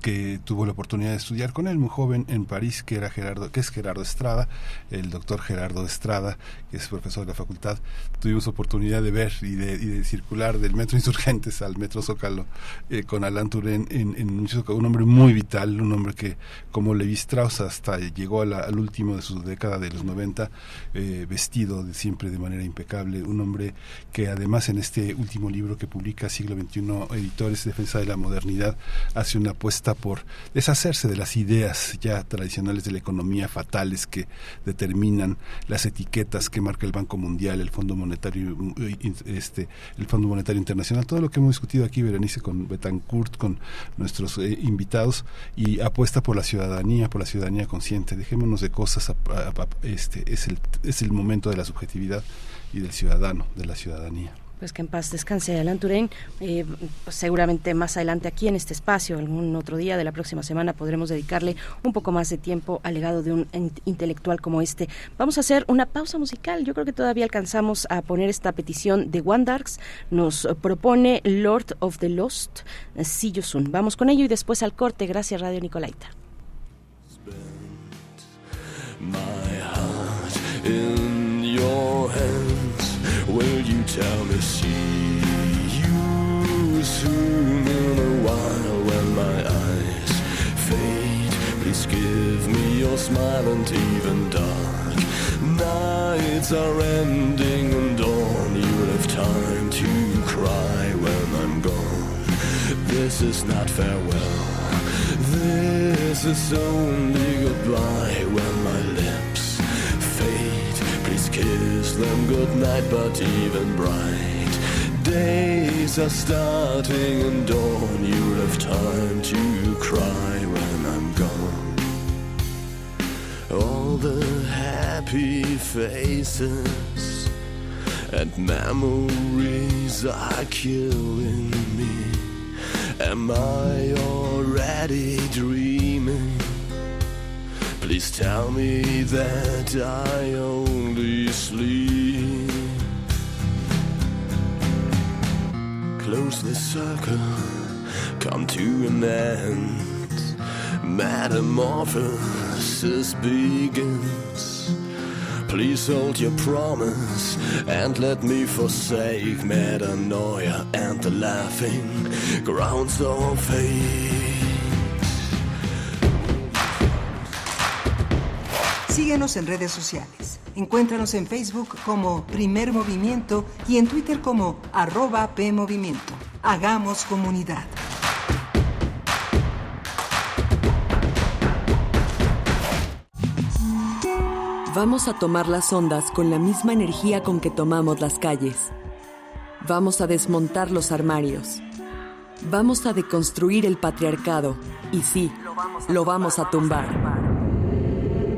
que tuvo la oportunidad de estudiar con él, muy joven, en París, que era Gerardo, que es Gerardo Estrada, el doctor Gerardo Estrada, que es profesor de la facultad. Tuvimos oportunidad de ver y de, y de circular del Metro Insurgentes al Metro Zócalo eh, con Alan Turing en, en, un hombre muy vital, un hombre que, como Levi Strauss, hasta llegó al último de su década de los 90, eh, vestido de siempre de manera impecable, un hombre que además en este último libro que publica Siglo XXI Editores, Defensa de la Modernidad, hace una apuesta por deshacerse de las ideas ya tradicionales de la economía fatales que determinan las etiquetas que marca el Banco Mundial, el Fondo Monetario, este, el Fondo Monetario Internacional, todo lo que hemos discutido aquí, Berenice, con Betancourt, con nuestros eh, invitados y apuesta por la ciudadanía, por la ciudadanía consciente. Dejémonos de cosas, este es el, es el momento de la subjetividad y del ciudadano, de la ciudadanía. Pues que en paz descanse Alan Turing. Eh, seguramente más adelante aquí en este espacio, algún otro día de la próxima semana, podremos dedicarle un poco más de tiempo al legado de un intelectual como este. Vamos a hacer una pausa musical. Yo creo que todavía alcanzamos a poner esta petición de One Darks. Nos propone Lord of the Lost, You Soon. Vamos con ello y después al corte. Gracias, Radio Nicolaita. Will you tell me see you soon in a while when my eyes fade? Please give me your smile and even dark nights are ending and dawn. You'll have time to cry when I'm gone. This is not farewell. This is only goodbye when kiss them goodnight, but even bright days are starting and dawn. You'll have time to cry when I'm gone. All the happy faces and memories are killing me. Am I already dreaming? Please tell me that I only sleep. Close the circle, come to an end. Metamorphosis begins. Please hold your promise and let me forsake metanoia and the laughing grounds of hate. Síguenos en redes sociales. Encuéntranos en Facebook como Primer Movimiento y en Twitter como arroba PMovimiento. Hagamos comunidad. Vamos a tomar las ondas con la misma energía con que tomamos las calles. Vamos a desmontar los armarios. Vamos a deconstruir el patriarcado. Y sí, lo vamos a tumbar.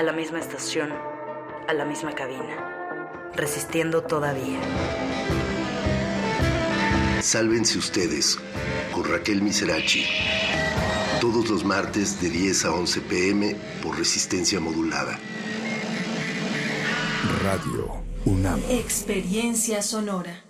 A la misma estación, a la misma cabina. Resistiendo todavía. Sálvense ustedes con Raquel Miserachi. Todos los martes de 10 a 11 pm por resistencia modulada. Radio UNAM. Experiencia sonora.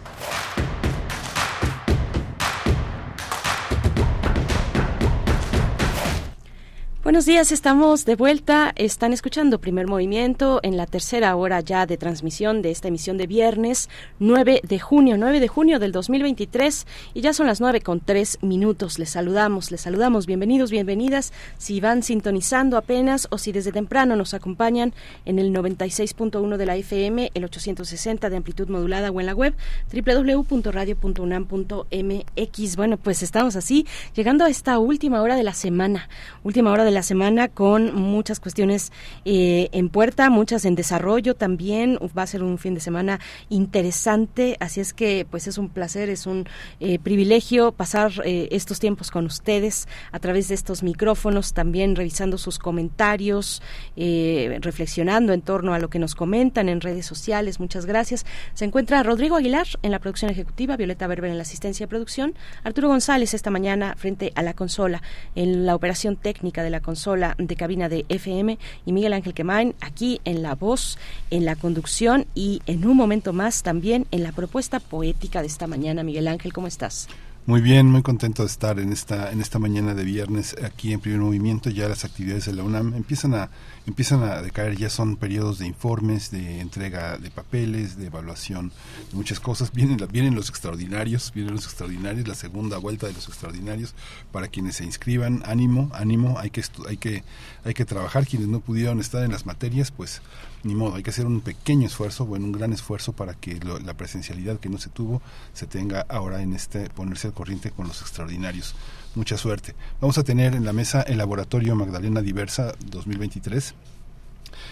Buenos días, estamos de vuelta. Están escuchando Primer Movimiento en la tercera hora ya de transmisión de esta emisión de viernes 9 de junio, 9 de junio del 2023 y ya son las 9 con 3 minutos. Les saludamos, les saludamos. Bienvenidos, bienvenidas. Si van sintonizando apenas o si desde temprano nos acompañan en el 96.1 de la FM, el 860 de amplitud modulada o en la web www.radio.unam.mx. Bueno, pues estamos así llegando a esta última hora de la semana, última hora de la semana con muchas cuestiones eh, en puerta, muchas en desarrollo también. Va a ser un fin de semana interesante, así es que pues es un placer, es un eh, privilegio pasar eh, estos tiempos con ustedes a través de estos micrófonos, también revisando sus comentarios, reflexionando en torno a lo que nos comentan en redes sociales. Muchas gracias. Se encuentra Rodrigo Aguilar en la producción ejecutiva, Violeta Berber en la asistencia de producción, Arturo González esta mañana frente a la consola en la operación técnica de la consola de cabina de FM y Miguel Ángel Quemain aquí en la voz, en la conducción y en un momento más también en la propuesta poética de esta mañana. Miguel Ángel, ¿cómo estás? Muy bien, muy contento de estar en esta en esta mañana de viernes aquí en Primer Movimiento. Ya las actividades de la UNAM empiezan a empiezan a decaer, ya son periodos de informes, de entrega de papeles, de evaluación, de muchas cosas. Vienen, vienen los extraordinarios, vienen los extraordinarios, la segunda vuelta de los extraordinarios para quienes se inscriban. Ánimo, ánimo, hay que, hay que, hay que trabajar. Quienes no pudieron estar en las materias, pues ni modo, hay que hacer un pequeño esfuerzo, bueno, un gran esfuerzo para que la presencialidad que no se tuvo se tenga ahora en este, ponerse al corriente con los extraordinarios. Mucha suerte. Vamos a tener en la mesa el laboratorio Magdalena Diversa 2023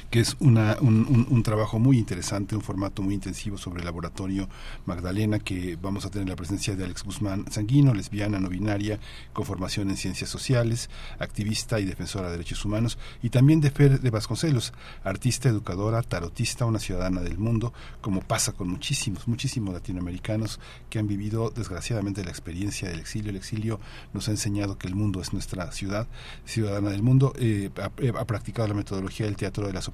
que es una, un, un, trabajo muy interesante, un formato muy intensivo sobre el laboratorio Magdalena, que vamos a tener la presencia de Alex Guzmán Sanguino, lesbiana, no binaria, con formación en ciencias sociales, activista y defensora de derechos humanos, y también de Fer de Vasconcelos, artista, educadora, tarotista, una ciudadana del mundo, como pasa con muchísimos, muchísimos latinoamericanos que han vivido desgraciadamente la experiencia del exilio. El exilio nos ha enseñado que el mundo es nuestra ciudad, ciudadana del mundo, eh, ha, ha, practicado la metodología del teatro de las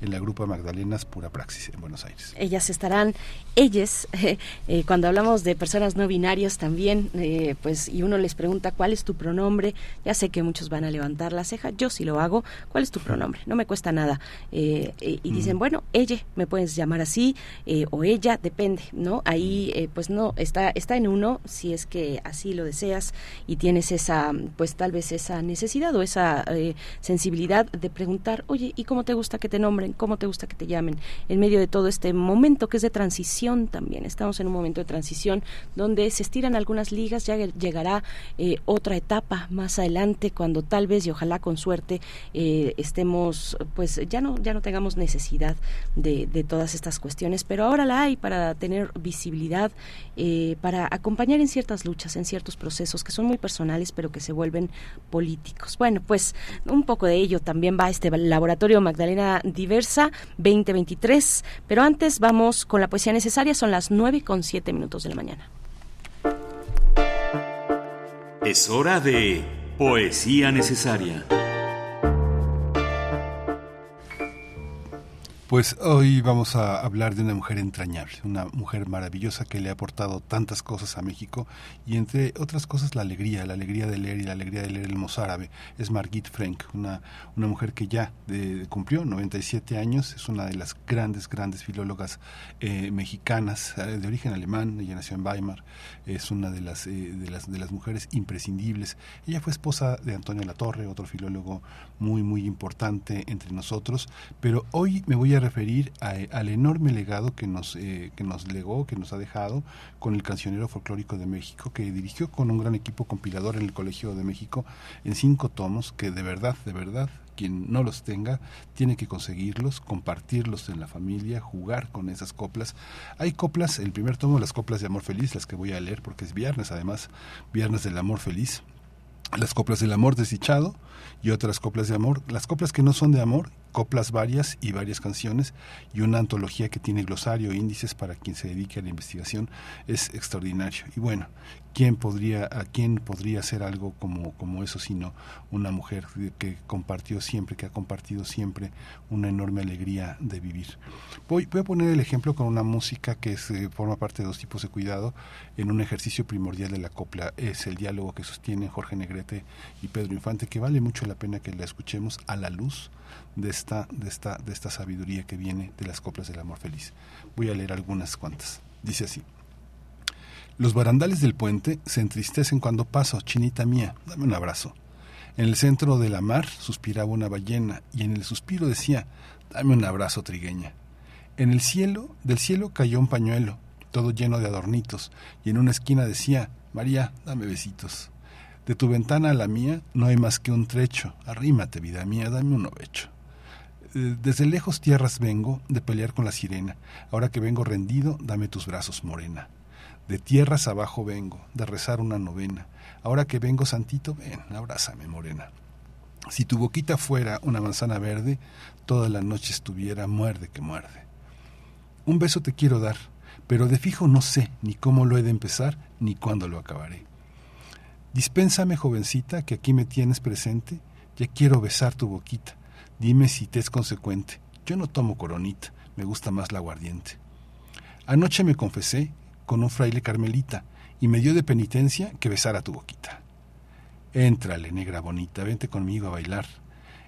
en la Grupa Magdalenas Pura Praxis en Buenos Aires. Ellas estarán, ellas, [laughs] eh, cuando hablamos de personas no binarias también, eh, pues, y uno les pregunta cuál es tu pronombre, ya sé que muchos van a levantar la ceja, yo sí lo hago, ¿cuál es tu pronombre? No me cuesta nada. Eh, y dicen, bueno, ella, me puedes llamar así, o ella, depende, ¿no? Ahí, pues no, está, está en uno, si es que así lo deseas y tienes esa, pues tal vez esa necesidad o esa sensibilidad de preguntar, oye, ¿y cómo te gusta que te nombren? ¿Cómo te gusta que te llamen? En medio de todo este momento que es de transición también. Estamos en un momento de transición donde se estiran algunas ligas, ya llegará eh, otra etapa más adelante cuando tal vez y ojalá con suerte eh, estemos, pues ya no, ya no tengamos necesidad de, todas estas cuestiones, pero ahora la hay para tener visibilidad, eh, para acompañar en ciertas luchas, en ciertos procesos que son muy personales pero que se vuelven políticos. Bueno, pues un poco de ello también va este laboratorio Magdalena Diversa 2023, pero antes vamos con la poesía necesaria, son las 9 con 7 minutos de la mañana. Es hora de poesía necesaria. Pues hoy vamos a hablar de una mujer entrañable, una mujer maravillosa que le ha aportado tantas cosas a México y entre otras cosas la alegría, la alegría de leer y la alegría de leer el mozárabe. Es Margit Frank, una, una mujer que ya cumplió 97 años, es una de las grandes, grandes filólogas eh, mexicanas eh, de origen alemán, ella nació en Weimar, es una de las, eh, de, las, de las mujeres imprescindibles. Ella fue esposa de Antonio Latorre, otro filólogo muy, muy importante entre nosotros, pero hoy me voy a referir al enorme legado que nos, eh, que nos legó, que nos ha dejado con el cancionero folclórico de México, que dirigió con un gran equipo compilador en el Colegio de México en cinco tomos, que de verdad, de verdad, quien no los tenga tiene que conseguirlos, compartirlos en la familia, jugar con esas coplas. Hay coplas, el primer tomo, las coplas de Amor Feliz, las que voy a leer porque es viernes, además, viernes del Amor Feliz las coplas del amor desdichado y otras coplas de amor, las coplas que no son de amor, coplas varias y varias canciones y una antología que tiene glosario índices para quien se dedique a la investigación es extraordinario. Y bueno, ¿quién podría, a quién podría hacer algo como, como eso sino una mujer que compartió siempre, que ha compartido siempre una enorme alegría de vivir? Voy, a poner el ejemplo con una música que se forma parte de dos tipos de cuidado en un ejercicio primordial de la copla. Es el diálogo que sostienen Jorge Negrete y Pedro Infante, que vale mucho la pena que la escuchemos a la luz de esta, de esta, de esta sabiduría que viene de las coplas del amor feliz. Voy a leer algunas cuantas. Dice así. Los barandales del puente se entristecen cuando paso, chinita mía, dame un abrazo. En el centro de la mar suspiraba una ballena y en el suspiro decía, dame un abrazo, trigueña. En el cielo, del cielo cayó un pañuelo, todo lleno de adornitos, y en una esquina decía, María, dame besitos. De tu ventana a la mía no hay más que un trecho, arrímate, vida mía, dame un ovecho. Eh, desde lejos tierras vengo de pelear con la sirena. Ahora que vengo rendido, dame tus brazos, morena. De tierras abajo vengo, de rezar una novena. Ahora que vengo santito, ven, abrázame, morena. Si tu boquita fuera una manzana verde, toda la noche estuviera muerde que muerde. Un beso te quiero dar, pero de fijo no sé ni cómo lo he de empezar ni cuándo lo acabaré. Dispénsame, jovencita, que aquí me tienes presente, ya quiero besar tu boquita Dime si te es consecuente. Yo no tomo coronita, me gusta más la aguardiente. Anoche me confesé con un fraile carmelita y me dio de penitencia que besara tu boquita. Éntrale, negra bonita, vente conmigo a bailar.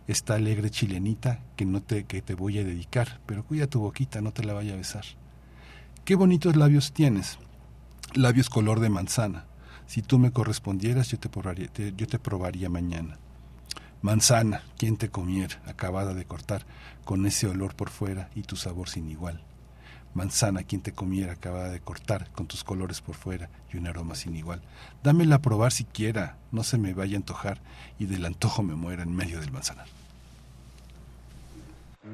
Esta alegre chilenita que no te que te voy a dedicar, pero cuida tu boquita, no te la vaya a besar. Qué bonitos labios tienes, labios color de manzana. Si tú me correspondieras, yo te probaría, yo te probaría mañana. Manzana, quien te comiera, acabada de cortar, con ese olor por fuera y tu sabor sin igual. Manzana, quien te comiera, acabada de cortar, con tus colores por fuera y un aroma sin igual. Dámela a probar siquiera, no se me vaya a antojar y del antojo me muera en medio del manzanar.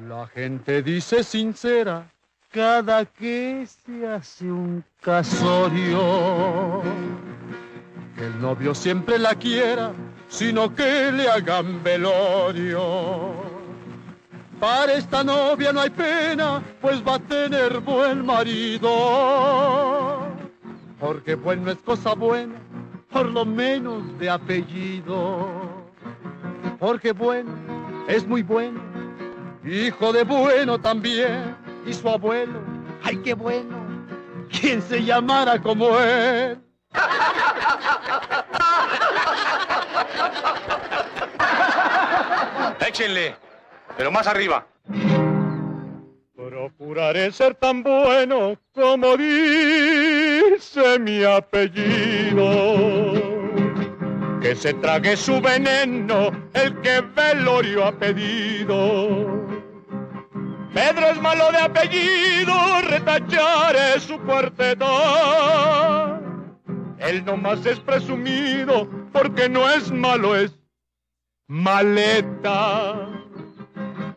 La gente dice sincera cada que se hace un casorio que el novio siempre la quiera sino que le hagan velorio. Para esta novia no hay pena, pues va a tener buen marido. Porque bueno es cosa buena, por lo menos de apellido. Porque bueno es muy bueno hijo de bueno también, y su abuelo, ay qué bueno, quien se llamara como él. [laughs] Échenle, pero más arriba. Procuraré ser tan bueno como dice mi apellido. Que se trague su veneno el que velorio ha pedido. Pedro es malo de apellido, retacharé su cuarteta. Él nomás es presumido porque no es malo, es maleta.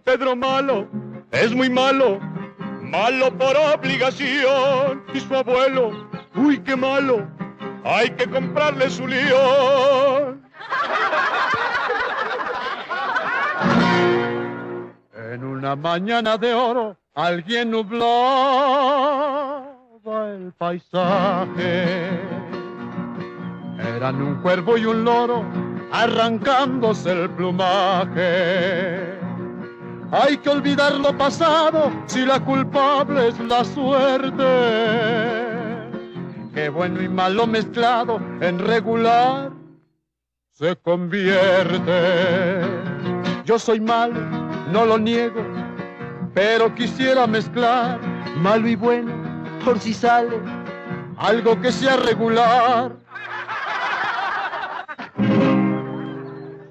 Pedro malo es muy malo, malo por obligación. Y su abuelo, uy, qué malo, hay que comprarle su león. En una mañana de oro, alguien nublaba el paisaje. Eran un cuervo y un loro arrancándose el plumaje. Hay que olvidar lo pasado si la culpable es la suerte. Que bueno y malo mezclado en regular se convierte. Yo soy malo, no lo niego, pero quisiera mezclar malo y bueno por si sale algo que sea regular.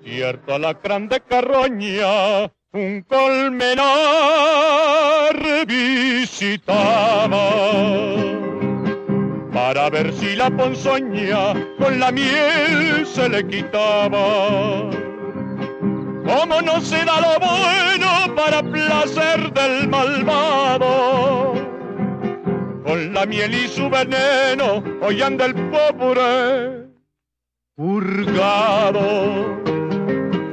Cierto alacrán de carroña, un colmenar visitaba para ver si la ponzoña con la miel se le quitaba. Como no se da lo bueno para placer del malvado, con la miel y su veneno hoy anda el pobre purgado.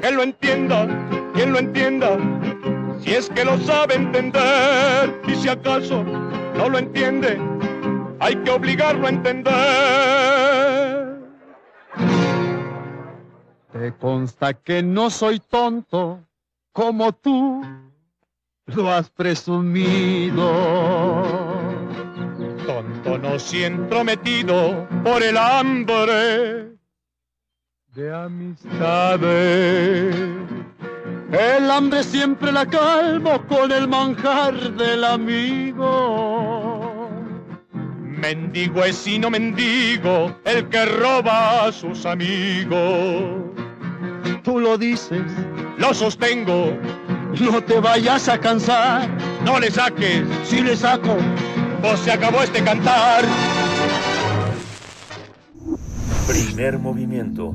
Que lo entienda, quien lo entienda, si es que lo sabe entender, y si acaso no lo entiende, hay que obligarlo a entender. Te consta que no soy tonto como tú lo has presumido. Tonto no si entrometido por el hambre de amistades. El hambre siempre la calmo con el manjar del amigo. Mendigo es sino mendigo el que roba a sus amigos. Tú lo dices, lo sostengo. No te vayas a cansar. No le saques. Si le saco, pues se acabó este cantar. Primer movimiento.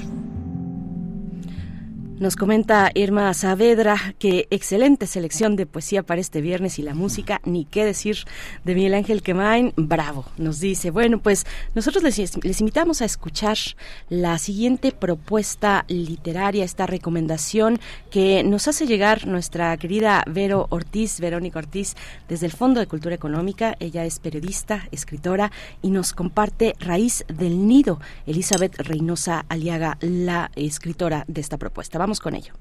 Nos comenta Irma Saavedra que excelente selección de poesía para este viernes y la música, ni qué decir de Miguel Ángel Quemain, bravo, nos dice. Bueno, pues nosotros les, invitamos a escuchar la siguiente propuesta literaria, esta recomendación que nos hace llegar nuestra querida Vero Ortiz, Verónica Ortiz, desde el Fondo de Cultura Económica. Ella es periodista, escritora y nos comparte Raíz del Nido, Elizabeth Reynosa Aliaga, la escritora de esta propuesta. Vamos con ello.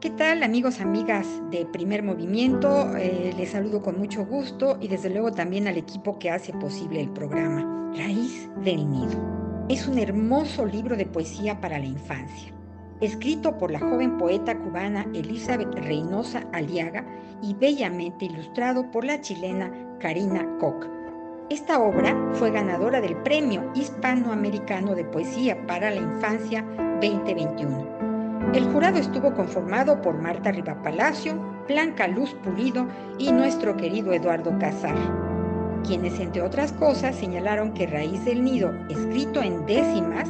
¿Qué tal amigos, amigas de Primer Movimiento? Eh, les saludo con mucho gusto y desde luego también al equipo que hace posible el programa. Raíz del Nido. Es un hermoso libro de poesía para la infancia, escrito por la joven poeta cubana Elizabeth Reynosa Aliaga y bellamente ilustrado por la chilena Karina Koch. Esta obra fue ganadora del Premio Hispanoamericano de Poesía para la Infancia 2021. El jurado estuvo conformado por Marta Rivapalacio, Blanca Luz Pulido y nuestro querido Eduardo Casar, quienes entre otras cosas señalaron que Raíz del Nido, escrito en décimas,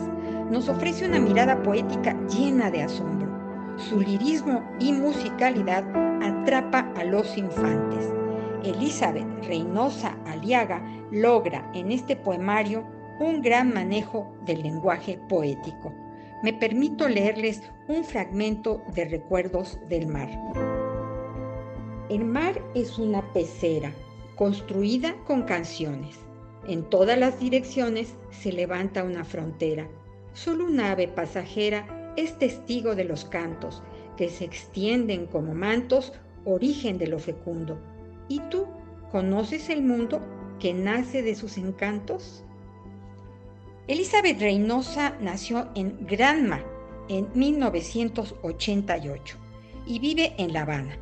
nos ofrece una mirada poética llena de asombro. Su lirismo y musicalidad atrapa a los infantes. Elizabeth Reynosa Aliaga logra en este poemario un gran manejo del lenguaje poético. Me permito leerles un fragmento de Recuerdos del Mar. El mar es una pecera construida con canciones. En todas las direcciones se levanta una frontera. Solo un ave pasajera es testigo de los cantos que se extienden como mantos, origen de lo fecundo. ¿Y tú conoces el mundo que nace de sus encantos? Elizabeth Reynosa nació en Granma en 1988 y vive en La Habana.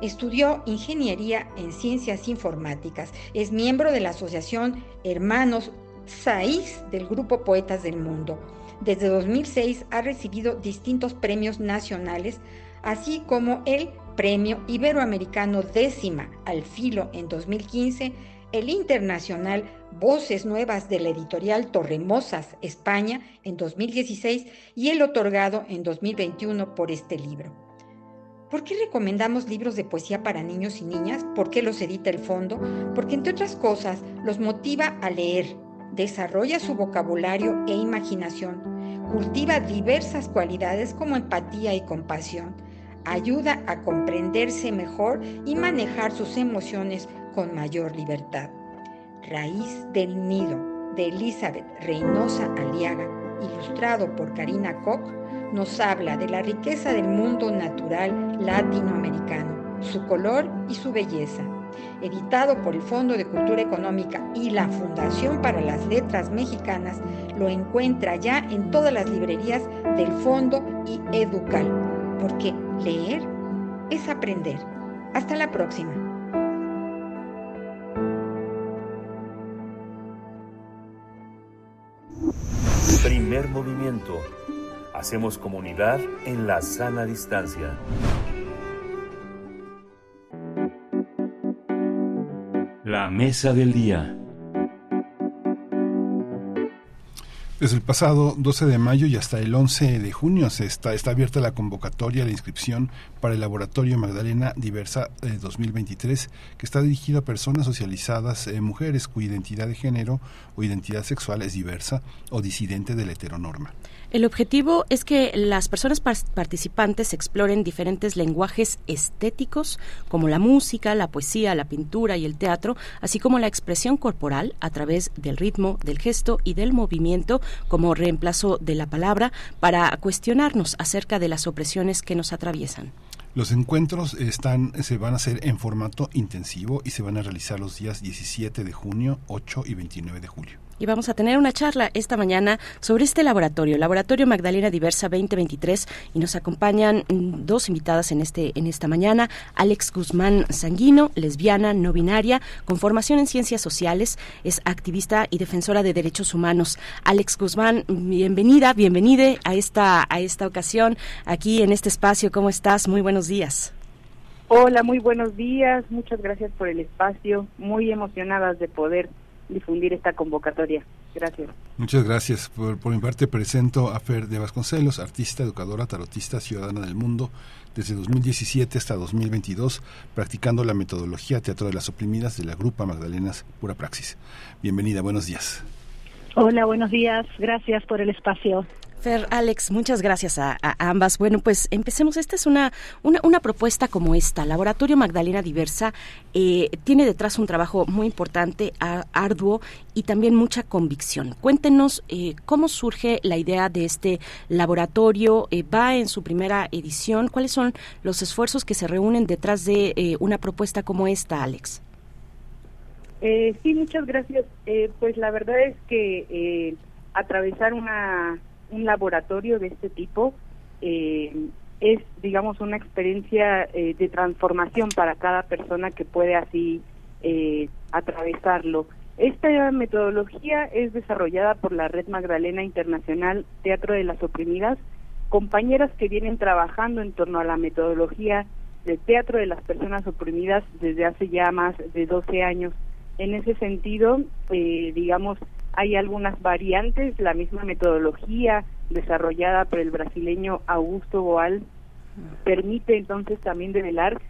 Estudió ingeniería en ciencias informáticas. Es miembro de la Asociación Hermanos Saiz del Grupo Poetas del Mundo. Desde 2006 ha recibido distintos premios nacionales, así como el Premio Iberoamericano Décima al Filo en 2015, el Internacional Voces Nuevas de la editorial Torremosas, España, en 2016 y el otorgado en 2021 por este libro. ¿Por qué recomendamos libros de poesía para niños y niñas? ¿Por qué los edita el fondo? Porque entre otras cosas los motiva a leer, desarrolla su vocabulario e imaginación, cultiva diversas cualidades como empatía y compasión, ayuda a comprenderse mejor y manejar sus emociones con mayor libertad. Raíz del Nido de Elizabeth Reynosa Aliaga, ilustrado por Karina Koch, nos habla de la riqueza del mundo natural latinoamericano, su color y su belleza. Editado por el Fondo de Cultura Económica y la Fundación para las Letras Mexicanas, lo encuentra ya en todas las librerías del Fondo y Educal, porque leer es aprender. Hasta la próxima. Primer movimiento Hacemos comunidad en la sana distancia. La mesa del día. Desde el pasado 12 de mayo y hasta el 11 de junio se está, está abierta la convocatoria, la inscripción para el Laboratorio Magdalena Diversa 2023, eh, que está dirigido a personas socializadas, eh, mujeres cuya identidad de género o identidad sexual es diversa o disidente de la heteronorma. El objetivo es que las personas participantes exploren diferentes lenguajes estéticos como la música, la poesía, la pintura y el teatro, así como la expresión corporal a través del ritmo, del gesto y del movimiento como reemplazo de la palabra para cuestionarnos acerca de las opresiones que nos atraviesan. Los encuentros están, se van a hacer en formato intensivo y se van a realizar los días 17 de junio, 8 y 29 de julio y vamos a tener una charla esta mañana sobre este laboratorio, Laboratorio Magdalena Diversa 2023 y nos acompañan mm, dos invitadas en este en esta mañana, Alex Guzmán Sanguino, lesbiana no binaria, con formación en ciencias sociales, es activista y defensora de derechos humanos. Alex Guzmán, bienvenida, bienvenide a esta a esta ocasión aquí en este espacio. ¿Cómo estás? Muy buenos días. Hola, muy buenos días. Muchas gracias por el espacio. Muy emocionadas de poder difundir esta convocatoria. Gracias. Muchas gracias. Por, por, mi parte presento a Fer de Vasconcelos, artista, educadora, tarotista, ciudadana del mundo, desde 2017 hasta 2022, practicando la metodología Teatro de las Oprimidas de la Grupa Magdalenas Pura Praxis. Bienvenida, buenos días. Hola, buenos días. Gracias por el espacio. Fer, Alex, muchas gracias a, ambas. Bueno, pues empecemos. Esta es una, una, propuesta como esta. Laboratorio Magdalena Diversa eh, tiene detrás un trabajo muy importante, arduo y también mucha convicción. Cuéntenos eh, cómo surge la idea de este laboratorio. Eh, va en su primera edición. ¿Cuáles son los esfuerzos que se reúnen detrás de una propuesta como esta, Alex? sí, muchas gracias. pues la verdad es que atravesar una un laboratorio de este tipo eh, es, digamos, una experiencia eh, de transformación para cada persona que puede así eh, atravesarlo. Esta metodología es desarrollada por la Red Magdalena Internacional Teatro de las Oprimidas, compañeras que vienen trabajando en torno a la metodología del teatro de las personas oprimidas desde hace ya más de 12 años. En ese sentido, digamos, hay algunas variantes, la misma metodología desarrollada por el brasileño Augusto Boal permite entonces también develar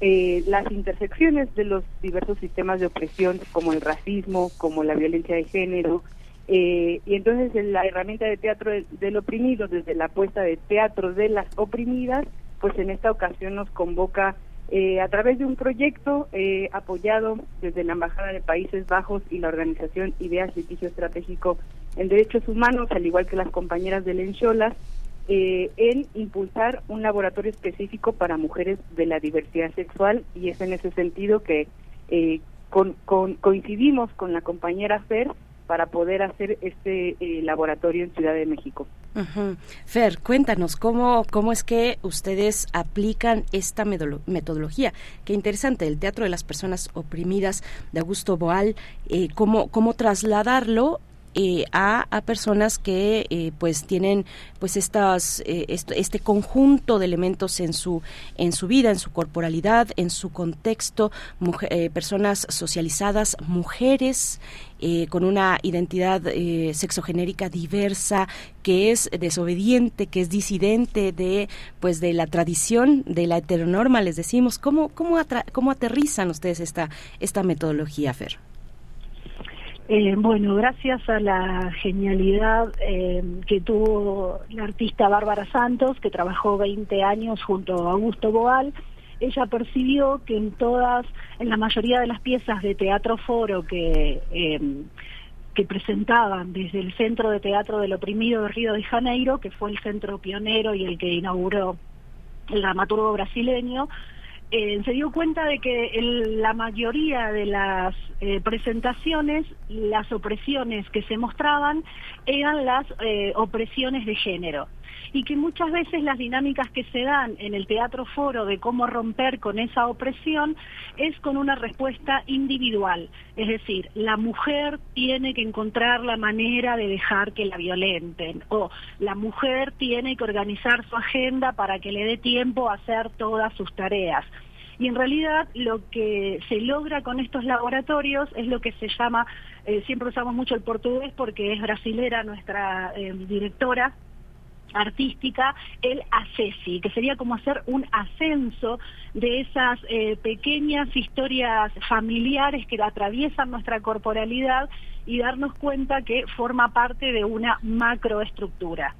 eh, las intersecciones de los diversos sistemas de opresión como el racismo, como la violencia de género, eh, y entonces la herramienta de teatro del, oprimido, desde la apuesta de teatro de las oprimidas, pues en esta ocasión nos convoca eh, a través de un proyecto eh, apoyado desde la Embajada de Países Bajos y la organización Ideas Litigio Estratégico en Derechos Humanos, al igual que las compañeras de Lencholas, eh, en impulsar un laboratorio específico para mujeres de la diversidad sexual. Y es en ese sentido que eh, con, coincidimos con la compañera Fer para poder hacer este eh, laboratorio en Ciudad de México. Ujú. Fer, cuéntanos cómo, cómo es que ustedes aplican esta metodología. Qué interesante, el Teatro de las Personas Oprimidas de Augusto Boal, eh, cómo, cómo trasladarlo eh, a, a personas que eh, pues tienen pues estas eh, este conjunto de elementos en su en su vida en su corporalidad en su contexto mujer- eh, personas socializadas mujeres eh, con una identidad eh, sexogenérica diversa que es desobediente que es disidente de pues de la tradición de la heteronorma les decimos. Cómo cómo cómo aterrizan ustedes esta esta metodología Fer Eh, bueno, gracias a la genialidad eh, que tuvo la artista Bárbara Santos, que trabajó 20 años junto a Augusto Boal, ella percibió que en todas, en la mayoría de las piezas de teatro foro que, eh, que presentaban desde el Centro de Teatro del Oprimido de Río de Janeiro, que fue el centro pionero y el que inauguró el dramaturgo brasileño, eh, se dio cuenta de que el- la mayoría de las eh, presentaciones, las opresiones que se mostraban eran las eh, opresiones de género y que muchas veces las dinámicas que se dan en el teatro foro de cómo romper con esa opresión es con una respuesta individual, es decir, la mujer tiene que encontrar la manera de dejar que la violenten o la mujer tiene que organizar su agenda para que le dé tiempo a hacer todas sus tareas. Y en realidad lo que se logra con estos laboratorios es lo que se llama, eh, siempre usamos mucho el portugués porque es brasilera nuestra eh, directora, artística, el ACESI, que sería como hacer un ascenso de esas eh, pequeñas historias familiares que atraviesan nuestra corporalidad y darnos cuenta que forma parte de una macroestructura.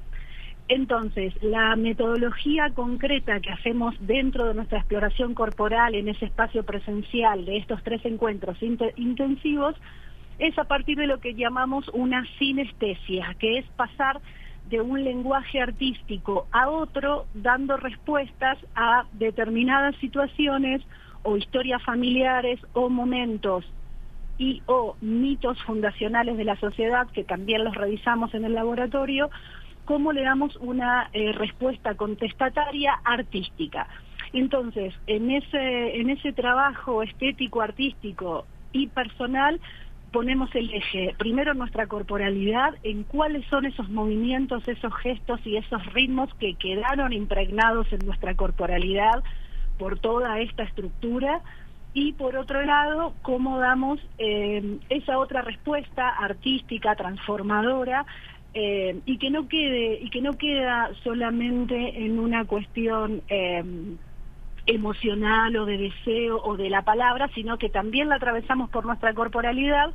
Entonces, la metodología concreta que hacemos dentro de nuestra exploración corporal en ese espacio presencial de estos tres encuentros inte- intensivos es a partir de lo que llamamos una sinestesia, que es pasar de un lenguaje artístico a otro dando respuestas a determinadas situaciones o historias familiares o momentos y o mitos fundacionales de la sociedad que también los revisamos en el laboratorio, cómo le damos una eh, respuesta contestataria artística. Entonces, en ese, en ese trabajo estético, artístico y personal, ponemos el eje, primero nuestra corporalidad, en cuáles son esos movimientos, esos gestos y esos ritmos que quedaron impregnados en nuestra corporalidad por toda esta estructura. Y por otro lado, cómo damos eh, esa otra respuesta artística, transformadora, eh, y que no quede y que no queda solamente en una cuestión eh, emocional o de deseo o de la palabra, sino que también la atravesamos por nuestra corporalidad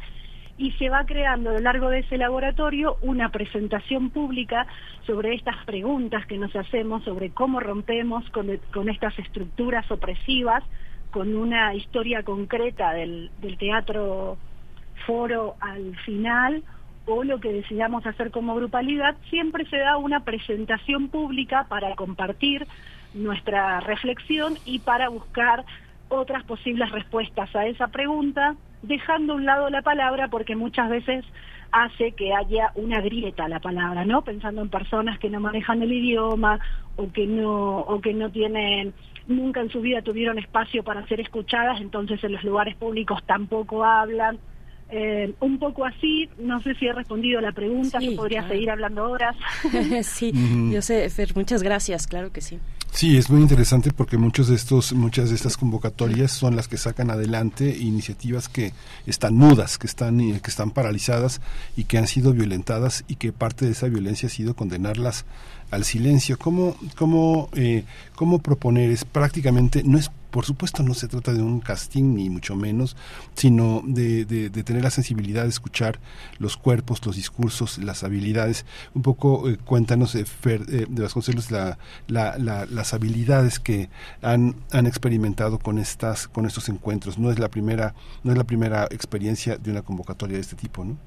y se va creando a lo largo de ese laboratorio una presentación pública sobre estas preguntas que nos hacemos, sobre cómo rompemos con, estas estructuras opresivas, con una historia concreta del teatro foro al final o lo que decidamos hacer como grupalidad, siempre se da una presentación pública para compartir nuestra reflexión y para buscar otras posibles respuestas a esa pregunta, dejando a un lado la palabra porque muchas veces hace que haya una grieta la palabra, ¿no? Pensando en personas que no manejan el idioma o que no o que no tienen nunca en su vida tuvieron espacio para ser escuchadas, entonces en los lugares públicos tampoco hablan. Eh, un poco así, no sé si he respondido a la pregunta, Sí, se podría claro. seguir hablando horas. [laughs] sí, yo sé, Fer, muchas gracias, claro que sí. Sí, es muy interesante porque muchos de estos, muchas de estas convocatorias son las que sacan adelante iniciativas que están mudas, que están, eh, que están paralizadas y que han sido violentadas y que parte de esa violencia ha sido condenarlas al silencio. ¿Cómo, cómo, eh, cómo proponer? Es prácticamente, no es, por supuesto, no se trata de un casting ni mucho menos, sino de, de, tener la sensibilidad de escuchar los cuerpos, los discursos, las habilidades. Un poco, eh, cuéntanos, eh, Fer, eh, de Vasconcelos, la, la, la las habilidades que han, han experimentado con estas con estos encuentros. No es la primera no es la primera experiencia de una convocatoria de este tipo, ¿no?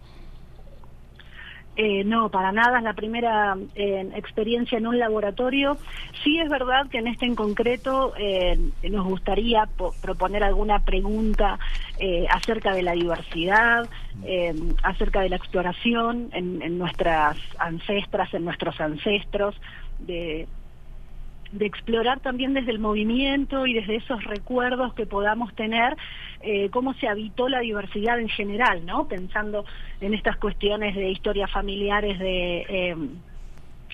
Eh, no, para nada, es la primera eh, experiencia en un laboratorio. Sí es verdad que en este en concreto eh, nos gustaría proponer alguna pregunta acerca de la diversidad, acerca de la exploración en, nuestras ancestras, en nuestros ancestros, de de explorar también desde el movimiento y desde esos recuerdos que podamos tener eh, cómo se habitó la diversidad en general, ¿no? Pensando en estas cuestiones de historias familiares de em,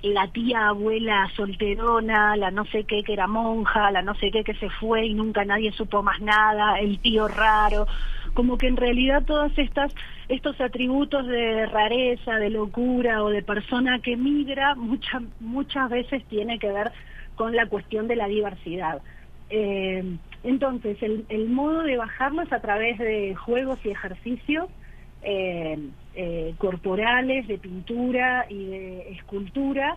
la tía abuela solterona, la no sé qué que era monja, la no sé qué que se fue y nunca nadie supo más nada, el tío raro, como que en realidad todas estas estos atributos de rareza, de locura o de persona que migra muchas muchas veces tiene que ver con la cuestión de la diversidad. Eh, entonces, el, modo de bajarlo es a través de juegos y ejercicios eh, eh, corporales, de pintura y de escultura,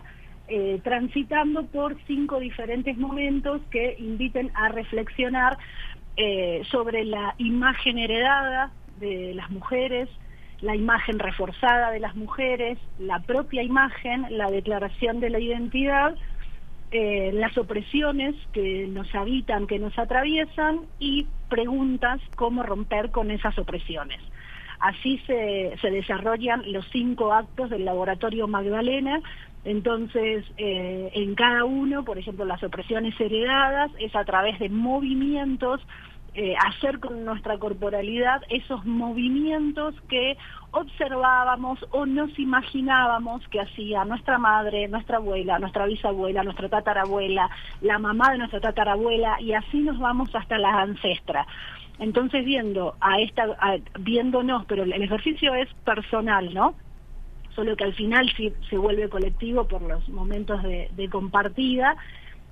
transitando por cinco diferentes momentos que inviten a reflexionar sobre la imagen heredada de las mujeres, la imagen reforzada de las mujeres, la propia imagen, la declaración de la identidad, eh, las opresiones que nos habitan, que nos atraviesan y preguntas cómo romper con esas opresiones. Así se, desarrollan los cinco actos del laboratorio Magdalena. Entonces, eh, en cada uno, por ejemplo, las opresiones heredadas es a través de movimientos eh, hacer con nuestra corporalidad esos movimientos que observábamos o nos imaginábamos que hacía nuestra madre, nuestra abuela, nuestra bisabuela, nuestra tatarabuela, la mamá de nuestra tatarabuela y así nos vamos hasta las ancestras. Entonces viendo a esta, viéndonos, pero el ejercicio es personal, ¿no? Solo que al final sí se vuelve colectivo por los momentos de, compartida,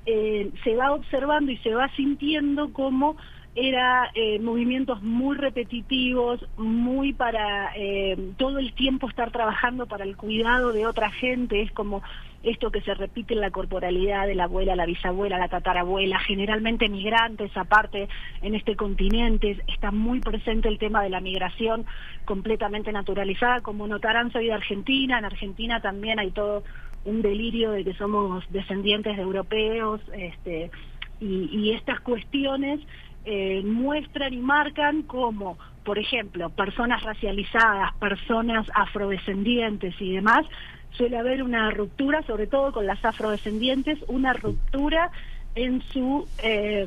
eh, se va observando y se va sintiendo como era eh, movimientos muy repetitivos, muy para eh, todo el tiempo estar trabajando para el cuidado de otra gente, es como esto que se repite en la corporalidad de la abuela, la bisabuela, la tatarabuela, generalmente migrantes aparte en este continente, está muy presente el tema de la migración completamente naturalizada, como notarán soy de Argentina, en Argentina también hay todo un delirio de que somos descendientes de europeos, este, y, y estas cuestiones eh, muestran y marcan como, por ejemplo, personas racializadas, personas afrodescendientes y demás, suele haber una ruptura, sobre todo con las afrodescendientes, una ruptura en su eh,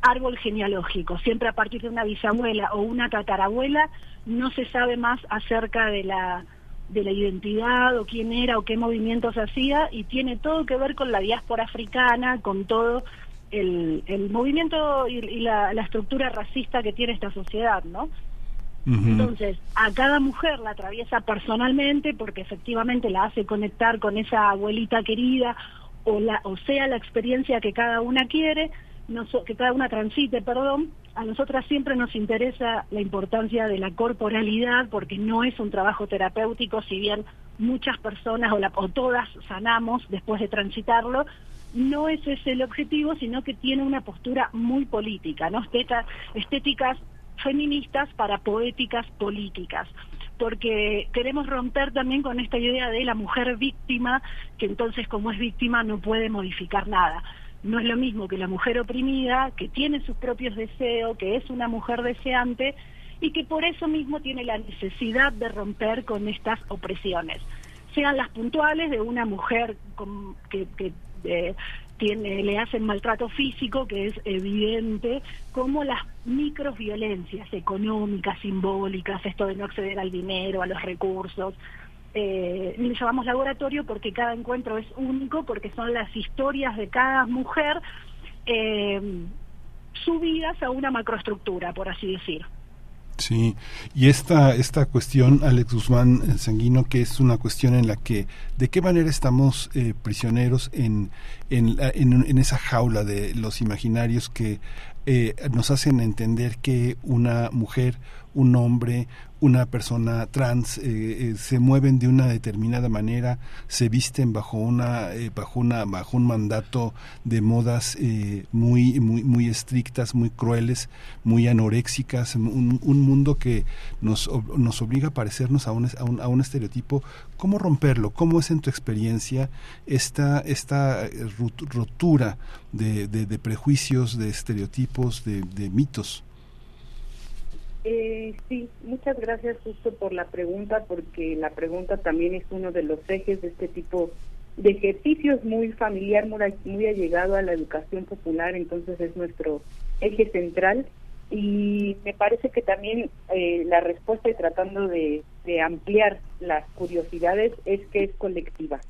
árbol genealógico. Siempre a partir de una bisabuela o una tatarabuela no se sabe más acerca de la de la identidad o quién era o qué movimientos hacía y tiene todo que ver con la diáspora africana, con todo el, el movimiento y, la, estructura racista que tiene esta sociedad, ¿no? Entonces, a cada mujer la atraviesa personalmente porque efectivamente la hace conectar con esa abuelita querida o, la, o sea la experiencia que cada una quiere, no que cada una transite, perdón. A nosotras siempre nos interesa la importancia de la corporalidad porque no es un trabajo terapéutico, si bien muchas personas o, la, o todas sanamos después de transitarlo, no es ese el objetivo, sino que tiene una postura muy política, ¿no? estéticas feministas para poéticas políticas porque queremos romper también con esta idea de la mujer víctima, que entonces como es víctima no puede modificar nada. No es lo mismo que la mujer oprimida, que tiene sus propios deseos, que es una mujer deseante y que por eso mismo tiene la necesidad de romper con estas opresiones, sean las puntuales de una mujer que, que eh, tiene, le hacen maltrato físico, que es evidente, como las microviolencias económicas, simbólicas, esto de no acceder al dinero, a los recursos. Eh, llamamos laboratorio porque cada encuentro es único, porque son las historias de cada mujer eh, subidas a una macroestructura, por así decir. Sí, y esta, esta cuestión, Alex Guzmán eh, Sanguino, que es una cuestión en la que, ¿de qué manera estamos eh, prisioneros en, en, en, esa jaula de los imaginarios que eh, nos hacen entender que una mujer, un hombre, una persona trans eh, eh, se mueven de una determinada manera, se visten bajo una eh, bajo una bajo un mandato de modas muy muy muy estrictas, muy crueles, muy anoréxicas, un, un mundo que nos, nos obliga a parecernos a un, a un, a un estereotipo. ¿Cómo romperlo? ¿Cómo es en tu experiencia esta esta rotura de, de, prejuicios, de estereotipos, de mitos? Eh, sí, muchas gracias justo por la pregunta, porque la pregunta también es uno de los ejes de este tipo de ejercicios muy familiar, muy, allegado a la educación popular, entonces es nuestro eje central. Y me parece que también eh, la respuesta y tratando de, de ampliar las curiosidades es que es colectiva,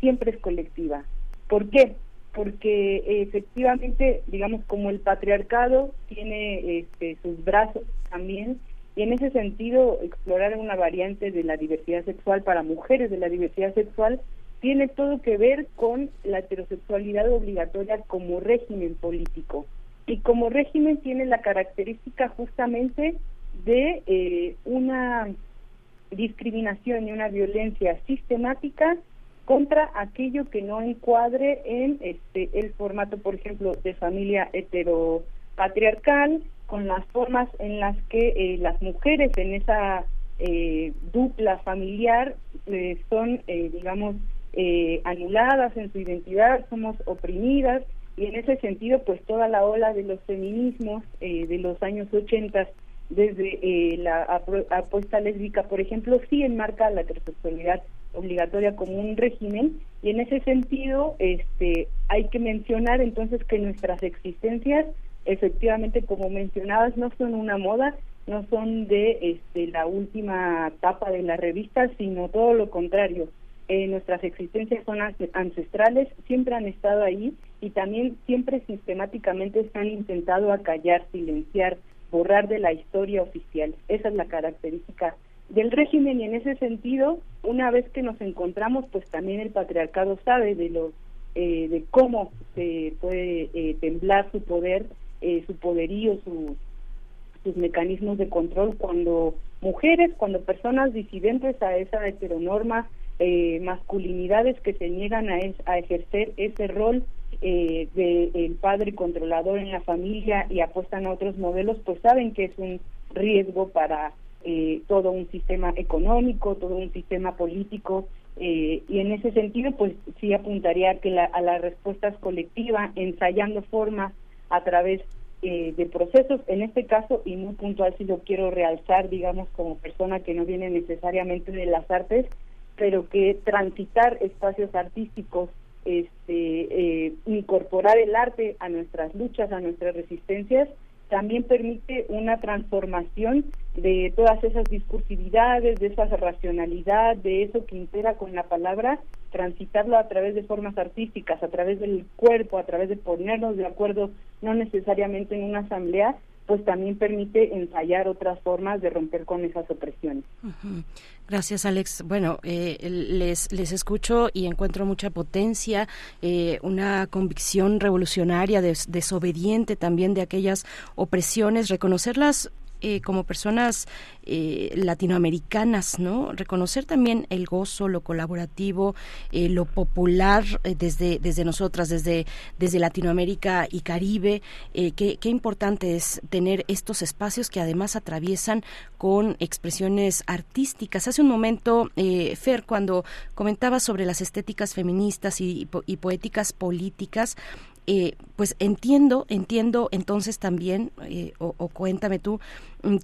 siempre es colectiva. ¿Por qué? porque efectivamente, digamos, como el patriarcado tiene este, sus brazos también, y en ese sentido, explorar una variante de la diversidad sexual para mujeres de la diversidad sexual tiene todo que ver con la heterosexualidad obligatoria como régimen político. Y como régimen tiene la característica justamente de eh, una discriminación y una violencia sistemática contra aquello que no encuadre en este el formato, por ejemplo, de familia heteropatriarcal, con las formas en las que eh, las mujeres en esa eh, dupla familiar eh, son, digamos, anuladas en su identidad, somos oprimidas y en ese sentido, pues toda la ola de los feminismos de los años 80 desde la apuesta lésbica, por ejemplo, sí enmarca la heterosexualidad obligatoria como un régimen y en ese sentido este hay que mencionar entonces que nuestras existencias efectivamente como mencionabas no son una moda no son de este la última etapa de la revista sino todo lo contrario. Eh, nuestras existencias son ancestrales siempre han estado ahí y también siempre sistemáticamente se han intentado acallar silenciar borrar de la historia oficial. Esa es la característica del régimen y en ese sentido, una vez que nos encontramos, pues también el patriarcado sabe de lo eh, de cómo se puede eh, temblar su poder, eh, su poderío, sus mecanismos de control cuando mujeres, cuando personas disidentes a esa heteronorma, masculinidades que se niegan a, a ejercer ese rol eh, del padre controlador en la familia y apuestan a otros modelos, pues saben que es un riesgo para eh, todo un sistema económico, todo un sistema político, eh, y en ese sentido, pues sí apuntaría que la, a la respuesta colectiva, ensayando formas a través eh, de procesos, en este caso, y muy puntual si lo quiero realzar, digamos, como persona que no viene necesariamente de las artes, pero que transitar espacios artísticos, este, incorporar el arte a nuestras luchas, a nuestras resistencias, también permite una transformación de todas esas discursividades, de esa racionalidad, de eso que impera con la palabra, transitarlo a través de formas artísticas, a través del cuerpo, a través de ponernos de acuerdo, no necesariamente en una asamblea, pues también permite ensayar otras formas de romper con esas opresiones. Gracias, Alex. Bueno, eh, les, les escucho y encuentro mucha potencia, eh, una convicción revolucionaria, desobediente también de aquellas opresiones, reconocerlas eh, como personas eh, latinoamericanas, ¿no? Reconocer también el gozo, lo colaborativo, eh, lo popular desde, desde nosotras, desde, desde Latinoamérica y Caribe. Qué, qué, importante es tener estos espacios que además atraviesan con expresiones artísticas. Hace un momento, Fer, cuando comentaba sobre las estéticas feministas y, poéticas políticas, eh, pues entiendo, entiendo entonces también, eh, o, cuéntame tú,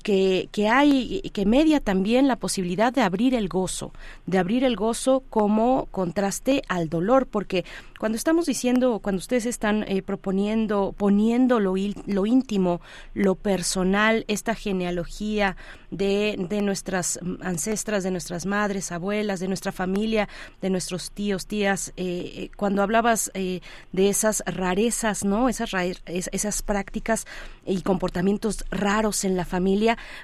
que, que hay, que media también la posibilidad de abrir el gozo, de abrir el gozo como contraste al dolor, porque cuando estamos diciendo, cuando ustedes están eh, proponiendo, poniendo lo, lo, íntimo, lo personal, esta genealogía de, de nuestras ancestras, de nuestras madres, abuelas, de nuestra familia, de nuestros tíos, tías, cuando hablabas de esas rarezas, ¿no? Esas, esas prácticas y comportamientos raros en la familia,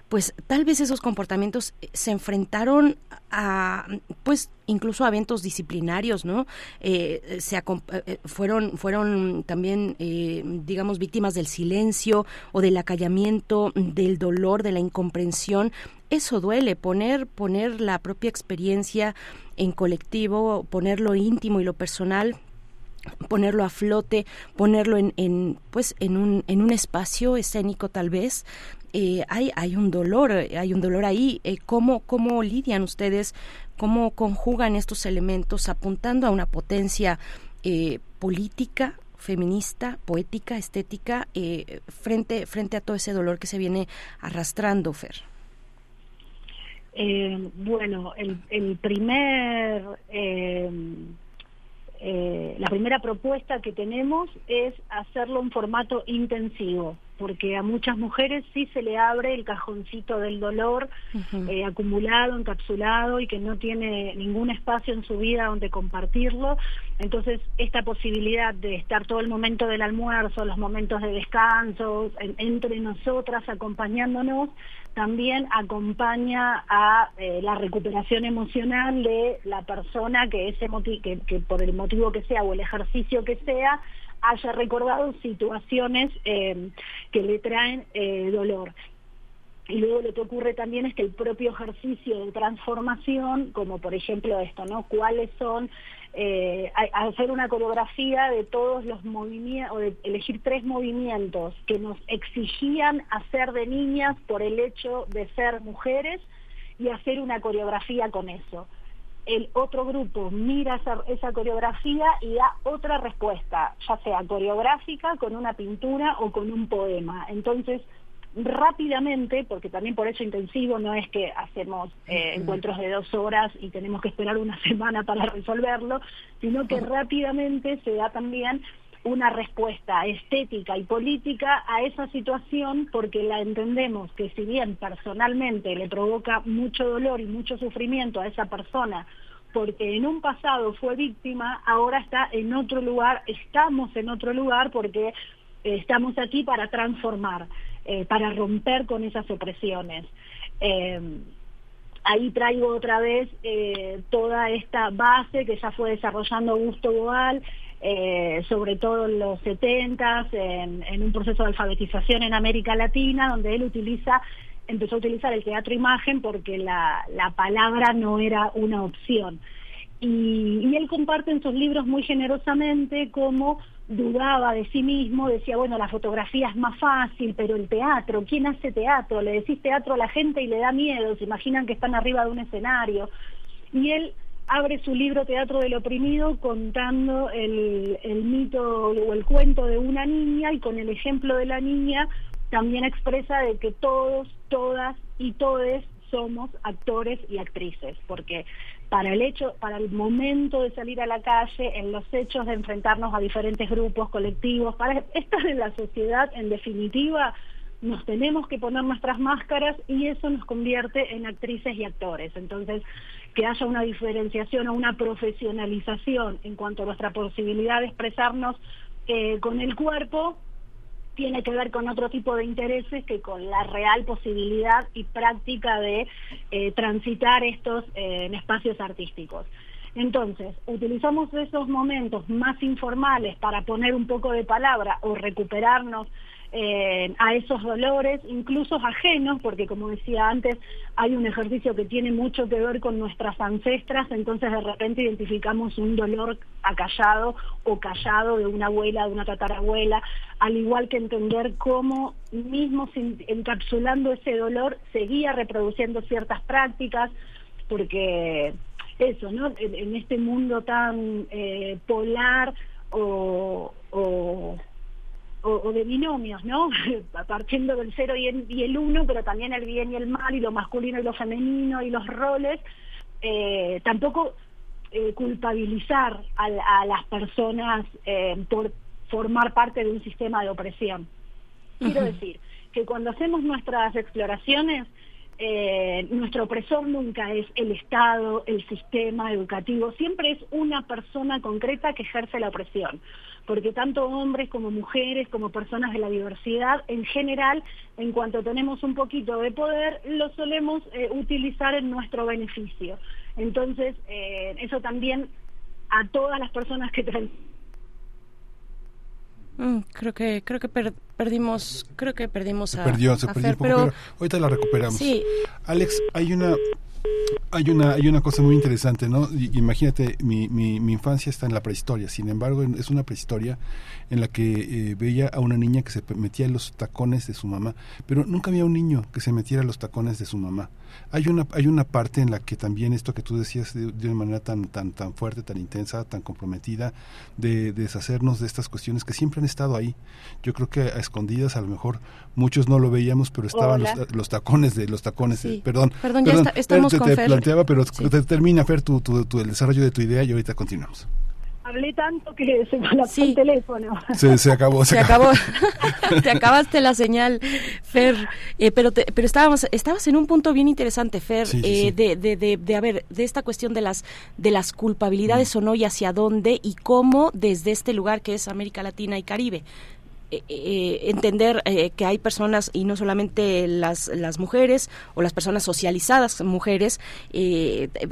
pues tal vez esos comportamientos se enfrentaron a, pues, incluso a eventos disciplinarios, ¿no? Eh, se eh, fueron, fueron también, eh, digamos, víctimas del silencio o del acallamiento, del dolor, de la incomprensión. Eso duele, poner, poner la propia experiencia en colectivo, poner lo íntimo y lo personal ponerlo a flote, ponerlo en, en pues en un, en un espacio escénico tal vez, eh, hay, hay un dolor, hay un dolor ahí. Eh, ¿cómo, ¿Cómo lidian ustedes, cómo conjugan estos elementos apuntando a una potencia eh, política, feminista, poética, estética, eh, frente, frente a todo ese dolor que se viene arrastrando, Fer? Eh, bueno, el, el primer, eh, la primera propuesta que tenemos es hacerlo en formato intensivo porque a muchas mujeres sí se le abre el cajoncito del dolor eh, acumulado, encapsulado y que no tiene ningún espacio en su vida donde compartirlo. Entonces, esta posibilidad de estar todo el momento del almuerzo, los momentos de descanso, entre nosotras acompañándonos, también acompaña a eh, la recuperación emocional de la persona que, ese que, por el motivo que sea o el ejercicio que sea, haya recordado situaciones eh, que le traen eh, dolor. Y luego lo que ocurre también es que el propio ejercicio de transformación, como por ejemplo esto, ¿no? ¿Cuáles son, eh, hacer una coreografía de todos los movimientos, o de elegir tres movimientos que nos exigían hacer de niñas por el hecho de ser mujeres y hacer una coreografía con eso el otro grupo mira esa, coreografía y da otra respuesta, ya sea coreográfica, con una pintura o con un poema. Entonces, rápidamente, porque también por eso intensivo no es que hacemos eh, encuentros de dos horas y tenemos que esperar una [laughs] semana para resolverlo, sino que rápidamente se da también una respuesta estética y política a esa situación porque la entendemos que si bien personalmente le provoca mucho dolor y mucho sufrimiento a esa persona porque en un pasado fue víctima, ahora está en otro lugar, estamos en otro lugar porque estamos aquí para transformar, eh, para romper con esas opresiones. Eh, ahí traigo otra vez toda esta base que ya fue desarrollando Augusto Boal, eh, sobre todo en los 70 en, un proceso de alfabetización en América Latina, donde él utiliza, empezó a utilizar el teatro imagen porque la, la palabra no era una opción. Y, y, él comparte en sus libros muy generosamente cómo dudaba de sí mismo, decía, bueno, la fotografía es más fácil, pero el teatro, ¿quién hace teatro? Le decís teatro a la gente y le da miedo, se imaginan que están arriba de un escenario. Y él abre su libro Teatro del Oprimido contando el, el mito o el cuento de una niña y con el ejemplo de la niña también expresa de que todos, todas y todes somos actores y actrices, porque para el hecho, para el momento de salir a la calle, en los hechos de enfrentarnos a diferentes grupos, colectivos, para estar en la sociedad, en definitiva, nos tenemos que poner nuestras máscaras y eso nos convierte en actrices y actores. Entonces, que haya una diferenciación o una profesionalización en cuanto a nuestra posibilidad de expresarnos eh, con el cuerpo, tiene que ver con otro tipo de intereses que con la real posibilidad y práctica de eh, transitar estos eh, espacios artísticos. Entonces, utilizamos esos momentos más informales para poner un poco de palabra o recuperarnos eh, a esos dolores, incluso ajenos, porque como decía antes, hay un ejercicio que tiene mucho que ver con nuestras ancestras, entonces de repente identificamos un dolor acallado o callado de una abuela, de una tatarabuela, al igual que entender cómo mismo encapsulando ese dolor seguía reproduciendo ciertas prácticas, porque eso, ¿no? En, este mundo tan eh, polar o o, de binomios, ¿no? [laughs] Partiendo del cero y el, y el uno, pero también el bien y el mal, y lo masculino y lo femenino, y los roles, eh, tampoco eh, culpabilizar a, las personas eh, por formar parte de un sistema de opresión. Quiero decir que cuando hacemos nuestras exploraciones, eh, nuestro opresor nunca es el Estado, el sistema educativo, siempre es una persona concreta que ejerce la opresión, porque tanto hombres como mujeres, como personas de la diversidad, en general, en cuanto tenemos un poquito de poder, lo solemos eh, utilizar en nuestro beneficio. Entonces, eh, eso también a todas las personas que Mm, creo que creo que perdimos creo que perdimos a, perdió, se perdió un poco, pero, ahorita la recuperamos. Sí. Alex, hay una hay una, hay una cosa muy interesante, ¿no? Imagínate, mi, mi, mi, infancia está en la prehistoria, sin embargo es una prehistoria en la que eh, veía a una niña que se metía en los tacones de su mamá, pero nunca había un niño que se metiera en los tacones de su mamá. Hay una, hay una parte en la que también esto que tú decías de, una manera tan, tan, tan fuerte, tan intensa, tan comprometida, de, deshacernos de estas cuestiones que siempre han estado ahí. Yo creo que escondidas a lo mejor muchos no lo veíamos, pero estaban los, tacones de los tacones. perdón, perdón, ya estamos te, planteaba, pero termina Fer tu, tu, el desarrollo de tu idea y ahorita continuamos hablé tanto que se colapsó el teléfono. Se, acabó, se, acabó. [laughs] te acabaste la señal, Fer. Eh, pero pero estábamos estabas en un punto bien interesante, Fer, eh, de, de, de, de, a ver, de esta cuestión de las de las culpabilidades mm. o no y hacia dónde y cómo desde este lugar que es América Latina y Caribe eh, eh, entender eh, que hay personas y no solamente las, las mujeres o las personas socializadas mujeres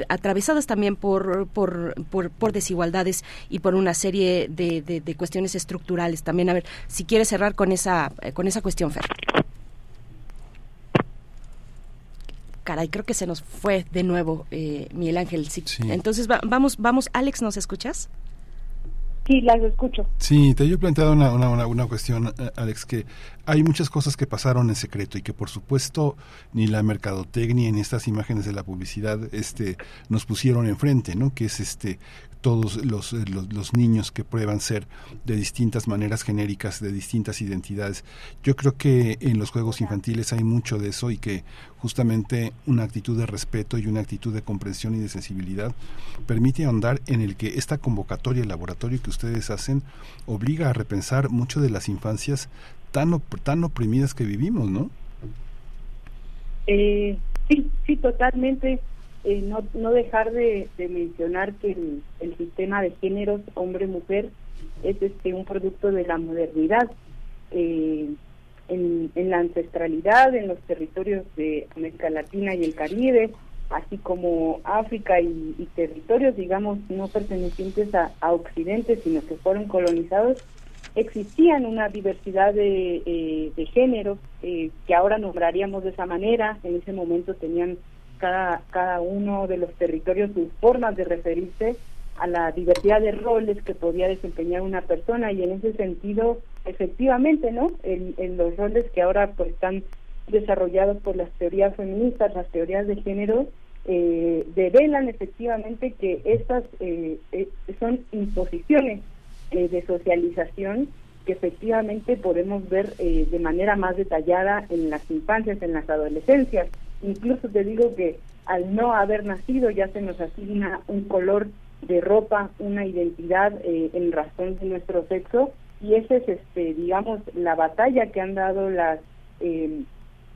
atravesadas también por, por, por, desigualdades y por una serie de, de, cuestiones estructurales también a ver si quiere cerrar con esa con esa cuestión Fer caray, creo que se nos fue de nuevo Miguel Ángel. Sí. Entonces vamos, vamos, Alex, ¿nos escuchas? Sí, las escucho. Sí, te he planteado una, una, una, cuestión, eh, Alex, que hay muchas cosas que pasaron en secreto y que por supuesto ni la mercadotecnia ni estas imágenes de la publicidad este, nos pusieron enfrente, ¿no? Que es este todos eh, los, los, niños que prueban ser de distintas maneras genéricas, de distintas identidades. Yo creo que en los juegos infantiles hay mucho de eso y que justamente una actitud de respeto y una actitud de comprensión y de sensibilidad permite ahondar en el que esta convocatoria, el laboratorio que ustedes hacen, obliga a repensar mucho de las infancias tan, tan oprimidas que vivimos, ¿no? Eh, sí, sí, totalmente. Eh, no, no dejar de, mencionar que el, sistema de géneros hombre-mujer es este un producto de la modernidad. Eh, en, la ancestralidad, en los territorios de América Latina y el Caribe, así como África y, territorios, digamos, no pertenecientes a, Occidente, sino que fueron colonizados, existían una diversidad de, eh, de géneros que ahora nombraríamos de esa manera. En ese momento tenían cada, cada uno de los territorios sus formas de referirse a la diversidad de roles que podía desempeñar una persona. Y en ese sentido efectivamente no en, los roles que ahora pues están desarrollados por las teorías feministas las teorías de género eh, develan efectivamente que estas eh, eh, son imposiciones de socialización que efectivamente podemos ver de manera más detallada en las infancias en las adolescencias. Incluso te digo que al no haber nacido ya se nos asigna un color de ropa, una identidad eh, en razón de nuestro sexo y esa es, este, digamos, la batalla que han dado las eh,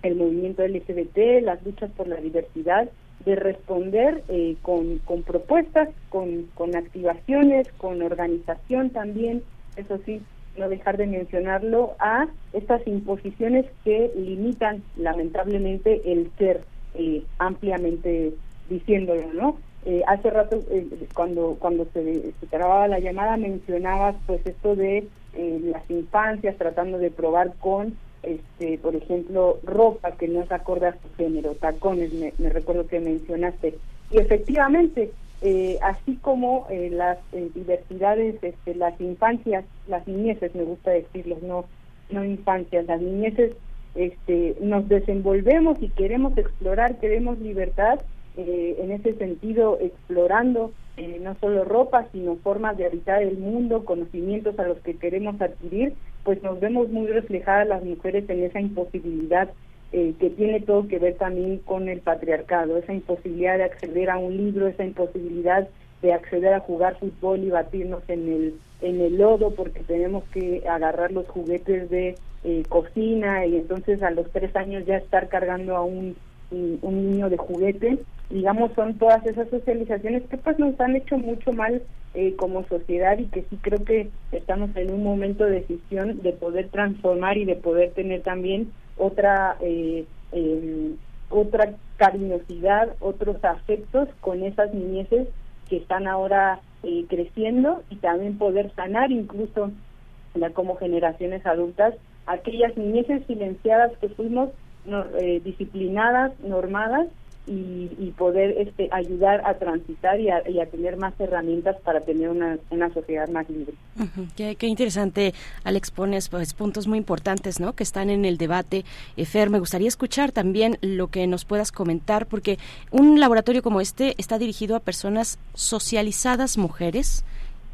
el movimiento LGBT, las luchas por la diversidad, de responder eh, con, con propuestas, con, con activaciones, con organización también, eso sí, no dejar de mencionarlo, a estas imposiciones que limitan lamentablemente el ser eh, ampliamente diciéndolo, ¿no? Eh, hace rato, eh, cuando cuando se, se la llamada, mencionabas pues esto de las infancias tratando de probar con, este por ejemplo, ropa que no se acorde a su género, tacones, me recuerdo que mencionaste. Y efectivamente, eh, así como eh, las eh, diversidades, este, las infancias, las niñeces, me gusta decirlos, no, no infancias, las niñeces, este, nos desenvolvemos y queremos explorar, queremos libertad, en ese sentido explorando no solo ropa, sino formas de habitar el mundo, conocimientos a los que queremos adquirir, pues nos vemos muy reflejadas las mujeres en esa imposibilidad eh, que tiene todo que ver también con el patriarcado, esa imposibilidad de acceder a un libro, esa imposibilidad de acceder a jugar fútbol y batirnos en el en el lodo porque tenemos que agarrar los juguetes de eh, cocina y entonces a los tres años ya estar cargando a un un, niño de juguete. Digamos son todas esas socializaciones que pues nos han hecho mucho mal eh, como sociedad y que sí creo que estamos en un momento de decisión de poder transformar y de poder tener también otra eh, eh, otra cariñosidad, otros afectos con esas niñeces que están ahora eh, creciendo y también poder sanar incluso ya como generaciones adultas aquellas niñeces silenciadas que fuimos no, eh, disciplinadas, normadas y, y poder este, ayudar a transitar y a, y a tener más herramientas para tener una, una sociedad más libre. Qué, qué interesante, Alex, pones pues, puntos muy importantes ¿no? que están en el debate. Eh, Fer, me gustaría escuchar también lo que nos puedas comentar, porque un laboratorio como este está dirigido a personas socializadas mujeres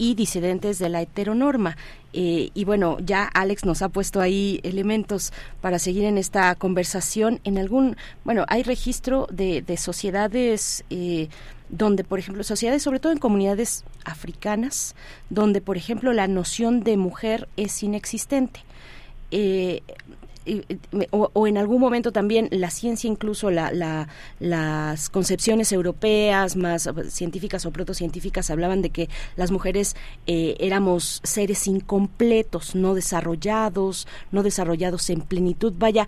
y disidentes de la heteronorma. Eh, y bueno, ya Alex nos ha puesto ahí elementos para seguir en esta conversación. En algún, bueno, hay registro de, de sociedades eh, donde, por ejemplo, sociedades, sobre todo en comunidades africanas, donde, por ejemplo, la noción de mujer es inexistente. Eh, o, o en algún momento también la ciencia, incluso la, la- las concepciones europeas más eh, científicas o protocientíficas hablaban de que las mujeres eh, éramos seres incompletos, no desarrollados, no desarrollados en plenitud. Vaya,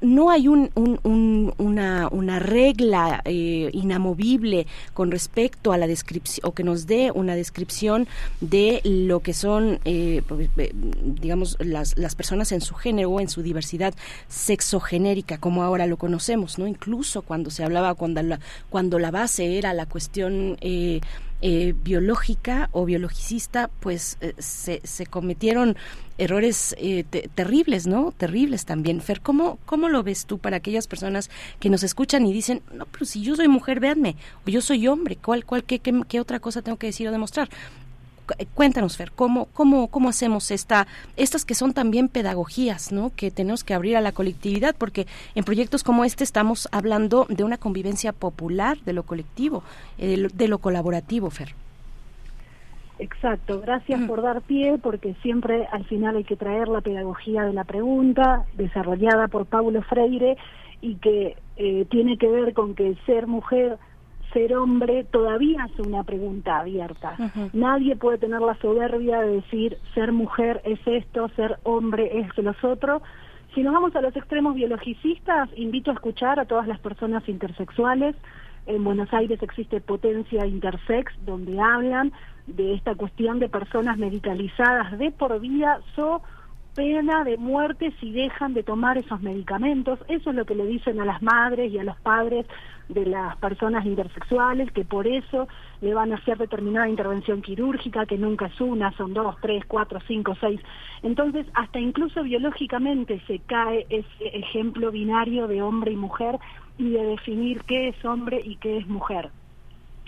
no hay un, un- un- una, una regla eh, inamovible con respecto a la descripción o que nos dé una descripción de lo que son eh, pues, eh, digamos las, las personas en su género o en su diversidad sexogenérica como ahora lo conocemos no incluso cuando se hablaba cuando la, cuando la base era la cuestión eh, eh, biológica o biologicista, pues eh, se, se cometieron errores eh, te- terribles, ¿no? Terribles también. Fer, ¿cómo, ¿cómo lo ves tú para aquellas personas que nos escuchan y dicen, no, pero si yo soy mujer, véanme, o yo soy hombre, ¿cuál, cuál, qué, qué, qué otra cosa tengo que decir o demostrar? Eh, Cuéntanos, Fer, ¿cómo, cómo, cómo hacemos esta, estas que son también pedagogías, ¿no? Que tenemos que abrir a la colectividad, porque en proyectos como este estamos hablando de una convivencia popular, de lo colectivo, eh, de, lo, de lo colaborativo, Fer. Exacto, gracias por dar pie, porque siempre al final hay que traer la pedagogía de la pregunta, desarrollada por Paulo Freire, y que eh, tiene que ver con que ser mujer, ser hombre, todavía es una pregunta abierta. Nadie puede tener la soberbia de decir ser mujer es esto, ser hombre es los otros. Si nos vamos a los extremos biologicistas, invito a escuchar a todas las personas intersexuales. En Buenos Aires existe Potencia Intersex, donde hablan de esta cuestión de personas medicalizadas de por vida, so pena de muerte si dejan de tomar esos medicamentos. Eso es lo que le dicen a las madres y a los padres de las personas intersexuales, que por eso le van a hacer determinada intervención quirúrgica, que nunca es una, son dos, tres, cuatro, cinco, seis. Entonces, hasta incluso biológicamente se cae ese ejemplo binario de hombre y mujer y de definir qué es hombre y qué es mujer.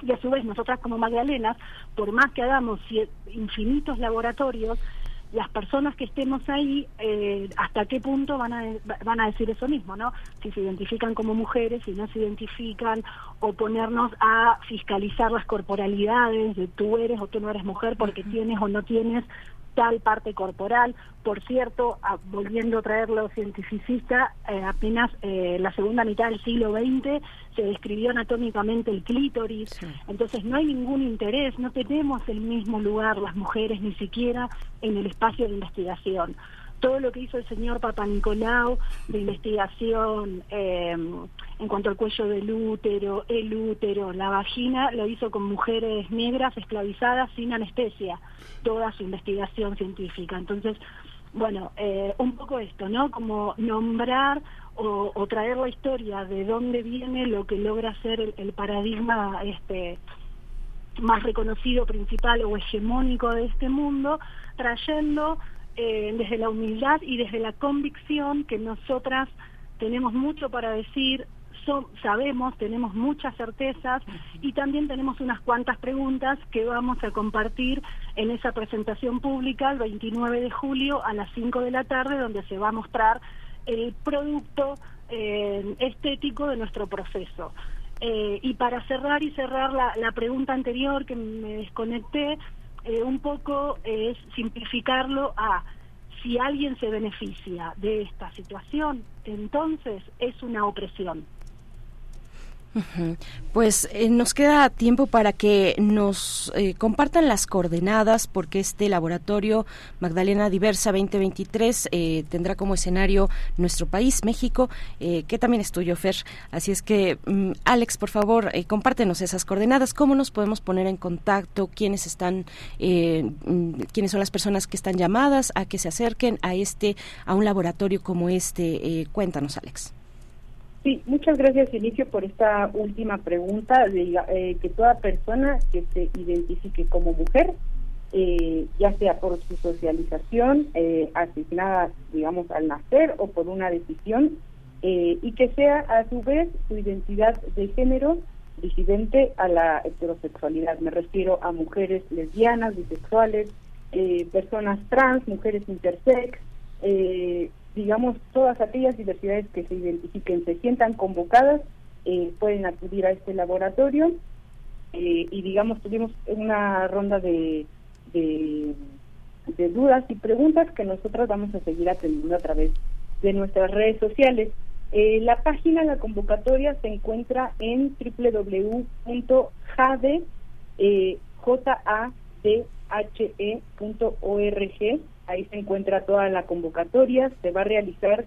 Y a su vez, nosotras como Magdalenas, por más que hagamos infinitos laboratorios, las personas que estemos ahí, eh, hasta qué punto van a, van a decir eso mismo, ¿no? Si se identifican como mujeres, si no se identifican, o ponernos a fiscalizar las corporalidades de tú eres o tú no eres mujer porque tienes o no tienes tal parte corporal. Por cierto, a- volviendo a traer lo cientificista, eh, apenas eh, la segunda mitad del siglo XX se describió anatómicamente el clítoris, entonces no hay ningún interés, no tenemos el mismo lugar las mujeres ni siquiera en el espacio de investigación. Todo lo que hizo el señor Papa Nicolau de investigación eh, en cuanto al cuello del útero, el útero, la vagina, lo hizo con mujeres negras esclavizadas sin anestesia, toda su investigación científica. Entonces, bueno, eh, un poco esto, ¿no? Como nombrar o, traer la historia de dónde viene lo que logra ser el, el paradigma este más reconocido, principal o hegemónico de este mundo, trayendo eh, desde la humildad y desde la convicción que nosotras tenemos mucho para decir, so- sabemos, tenemos muchas certezas y también tenemos unas cuantas preguntas que vamos a compartir en esa presentación pública el 29 de julio a las 5 de la tarde, donde se va a mostrar el producto eh, estético de nuestro proceso. Eh, y para cerrar y cerrar la, pregunta anterior que me desconecté, eh, un poco es simplificarlo a si alguien se beneficia de esta situación, entonces es una opresión. Pues eh, nos queda tiempo para que nos eh, compartan las coordenadas porque este laboratorio Magdalena Diversa 2023 eh, tendrá como escenario nuestro país, México, que también es tuyo, Fer. Así es que, mm, Alex, por favor, compártenos esas coordenadas, cómo nos podemos poner en contacto, quiénes están, mm, quiénes son las personas que están llamadas a que se acerquen a este, a un laboratorio como este. cuéntanos, Alex. Sí, muchas gracias, Inicio, por esta última pregunta. De, eh, que toda persona que se identifique como mujer, eh, ya sea por su socialización, eh, asesinada, digamos, al nacer o por una decisión, eh, y que sea a su vez su identidad de género disidente a la heterosexualidad. Me refiero a mujeres lesbianas, bisexuales, personas trans, mujeres intersex, digamos, todas aquellas diversidades que se identifiquen, se sientan convocadas, eh, pueden acudir a este laboratorio eh, y, digamos, tuvimos una ronda de, de, dudas y preguntas que nosotros vamos a seguir atendiendo a través de nuestras redes sociales. Eh, la página, la convocatoria se encuentra en www.jade, J-A-D-H-E.org Ahí se encuentra toda la convocatoria. Se va a realizar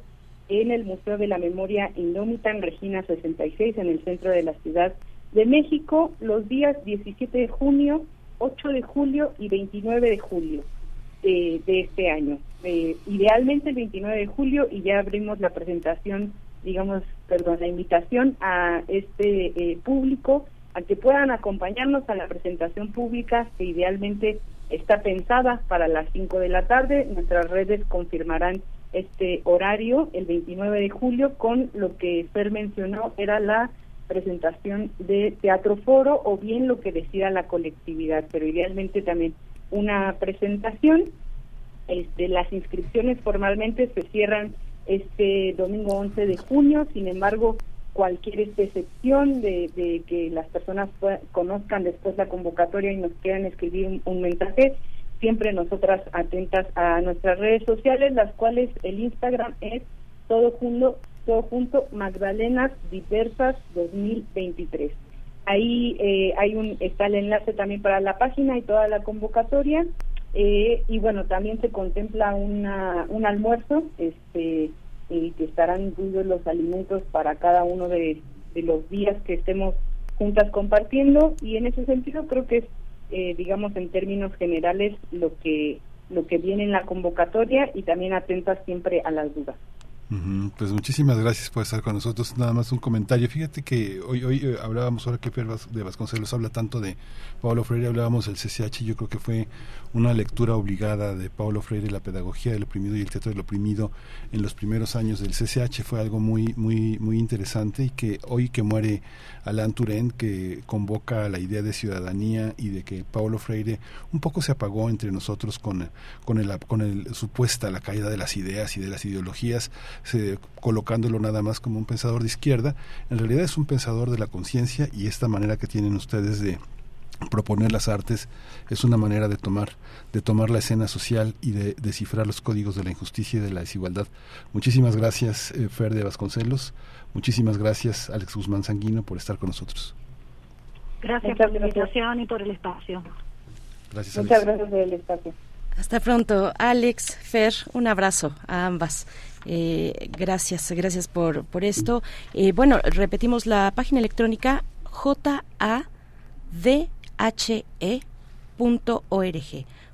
en el Museo de la Memoria Indómita en Regina 66, en el centro de la Ciudad de México, los días 17 de junio, 8 de julio y 29 de julio de este año. Eh, idealmente el 29 de julio y ya abrimos la presentación, digamos, perdón, la invitación a este eh, público a que puedan acompañarnos a la presentación pública que idealmente está pensada para las 5 de la tarde. Nuestras redes confirmarán este horario el 29 de julio con lo que Fer mencionó era la presentación de Teatro Foro o bien lo que decida la colectividad, pero idealmente también una presentación. Este, las inscripciones formalmente se cierran este domingo 11 de junio, sin embargo, cualquier excepción de, que las personas conozcan después la convocatoria y nos quieran escribir un, mensaje, siempre nosotras atentas a nuestras redes sociales, las cuales el Instagram es todo junto, todo junto Magdalenas Diversas 2023. Ahí eh, hay un está el enlace también para la página y toda la convocatoria. Eh, y bueno, también se contempla una, un almuerzo este y que estarán incluidos los alimentos para cada uno de, los días que estemos juntas compartiendo y en ese sentido creo que es eh, digamos en términos generales lo que lo que viene en la convocatoria y también atentas siempre a las dudas. Pues muchísimas gracias por estar con nosotros. Nada más un comentario. Fíjate que hoy hoy eh, hablábamos ahora que Pedro de Vasconcelos habla tanto de Pablo Freire, hablábamos del CCH. Yo creo que fue una lectura obligada de Pablo Freire, la pedagogía del oprimido y el teatro del oprimido en los primeros años del CCH. Fue algo muy muy muy interesante y que hoy que muere Alain Turén, que convoca la idea de ciudadanía y de que Pablo Freire un poco se apagó entre nosotros con con el con el supuesta la caída de las ideas y de las ideologías colocándolo nada más como un pensador de izquierda, en realidad es un pensador de la conciencia y esta manera que tienen ustedes de proponer las artes es una manera de tomar de tomar la escena social y de descifrar los códigos de la injusticia y de la desigualdad. Muchísimas gracias eh, Fer de Vasconcelos, muchísimas gracias Alex Guzmán Sanguino por estar con nosotros. Gracias por la invitación y por el espacio. Gracias, Muchas gracias por el espacio. Hasta pronto, Alex, Fer, un abrazo a ambas. Eh, gracias, gracias por, por esto. Eh, bueno, repetimos la página electrónica jadhe.org.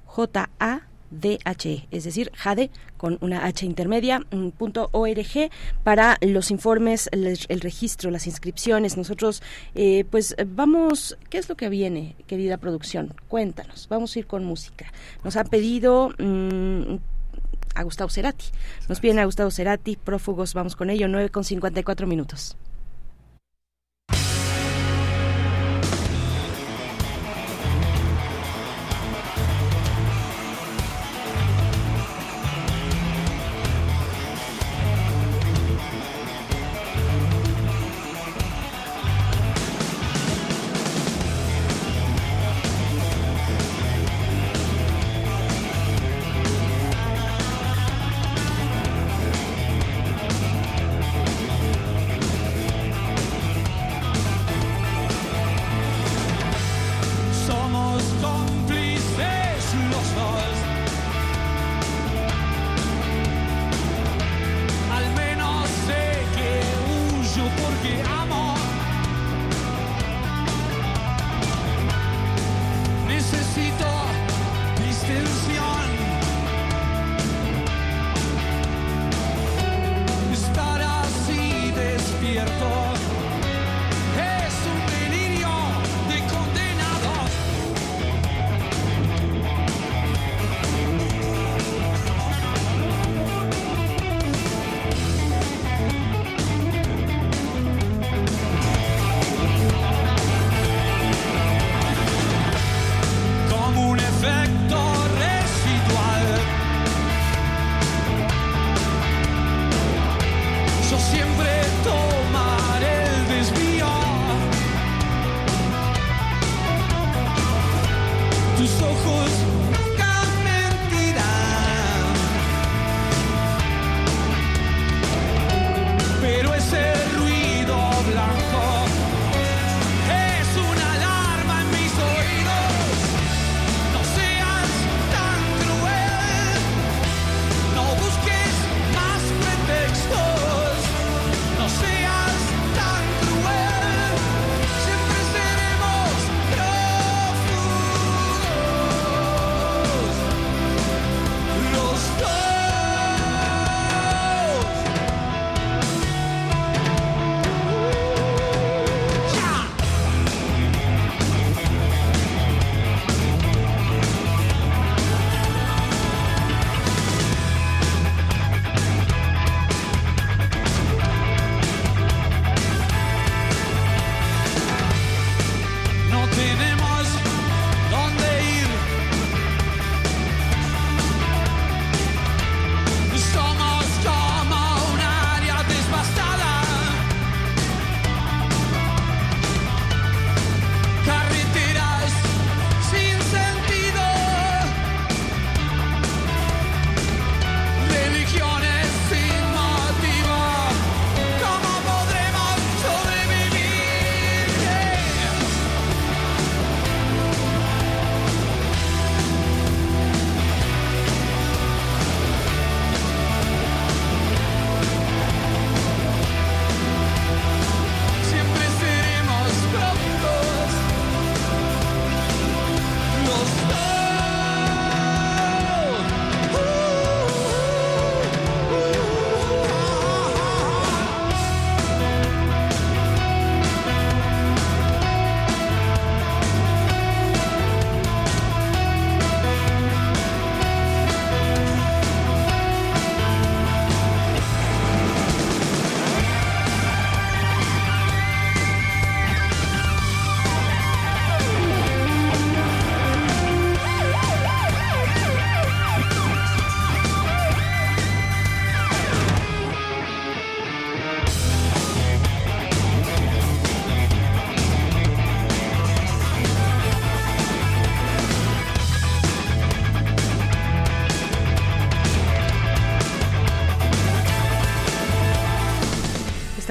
J-A DHE, es decir, JADE con una H intermedia, punto .org para los informes, el, registro, las inscripciones. Nosotros, eh, pues vamos, ¿qué es lo que viene, querida producción? Cuéntanos, vamos a ir con música. Nos ha pedido... Mm, a Gustavo Cerati. Nos piden a Gustavo Cerati, prófugos, vamos con ello, 9 con 54 minutos.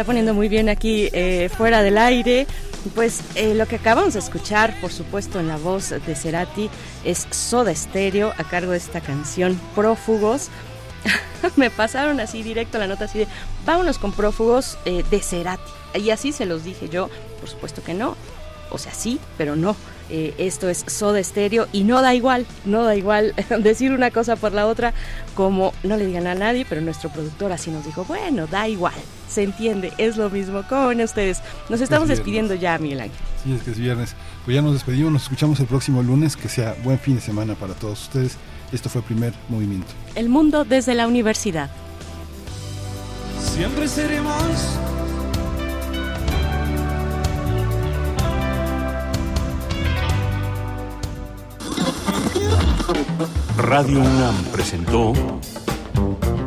Poniendo muy bien aquí eh, fuera del aire. Pues eh, lo que acabamos de escuchar, por supuesto, en la voz de Cerati, es Soda Stereo a cargo de esta canción Prófugos. [laughs] Me pasaron así directo la nota así de vámonos con Prófugos eh, de Cerati. Y así se los dije yo, por supuesto que no. O sea, sí, pero no. Esto es Soda Stereo y no da igual, no da igual [laughs] decir una cosa por la otra, como no le digan a nadie, pero nuestro productor así nos dijo, bueno, da igual, se entiende, es lo mismo. ¿Cómo ven ustedes? Nos estamos despidiendo ya, Miguel Ángel. Sí, es que es viernes. Pues ya nos despedimos, nos escuchamos el próximo lunes, que sea buen fin de semana para todos ustedes. Esto fue Primer Movimiento. El mundo desde la universidad. Siempre seremos Radio UNAM presentó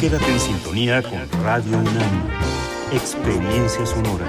Quédate en sintonía con Radio UNAM. Experiencia sonora.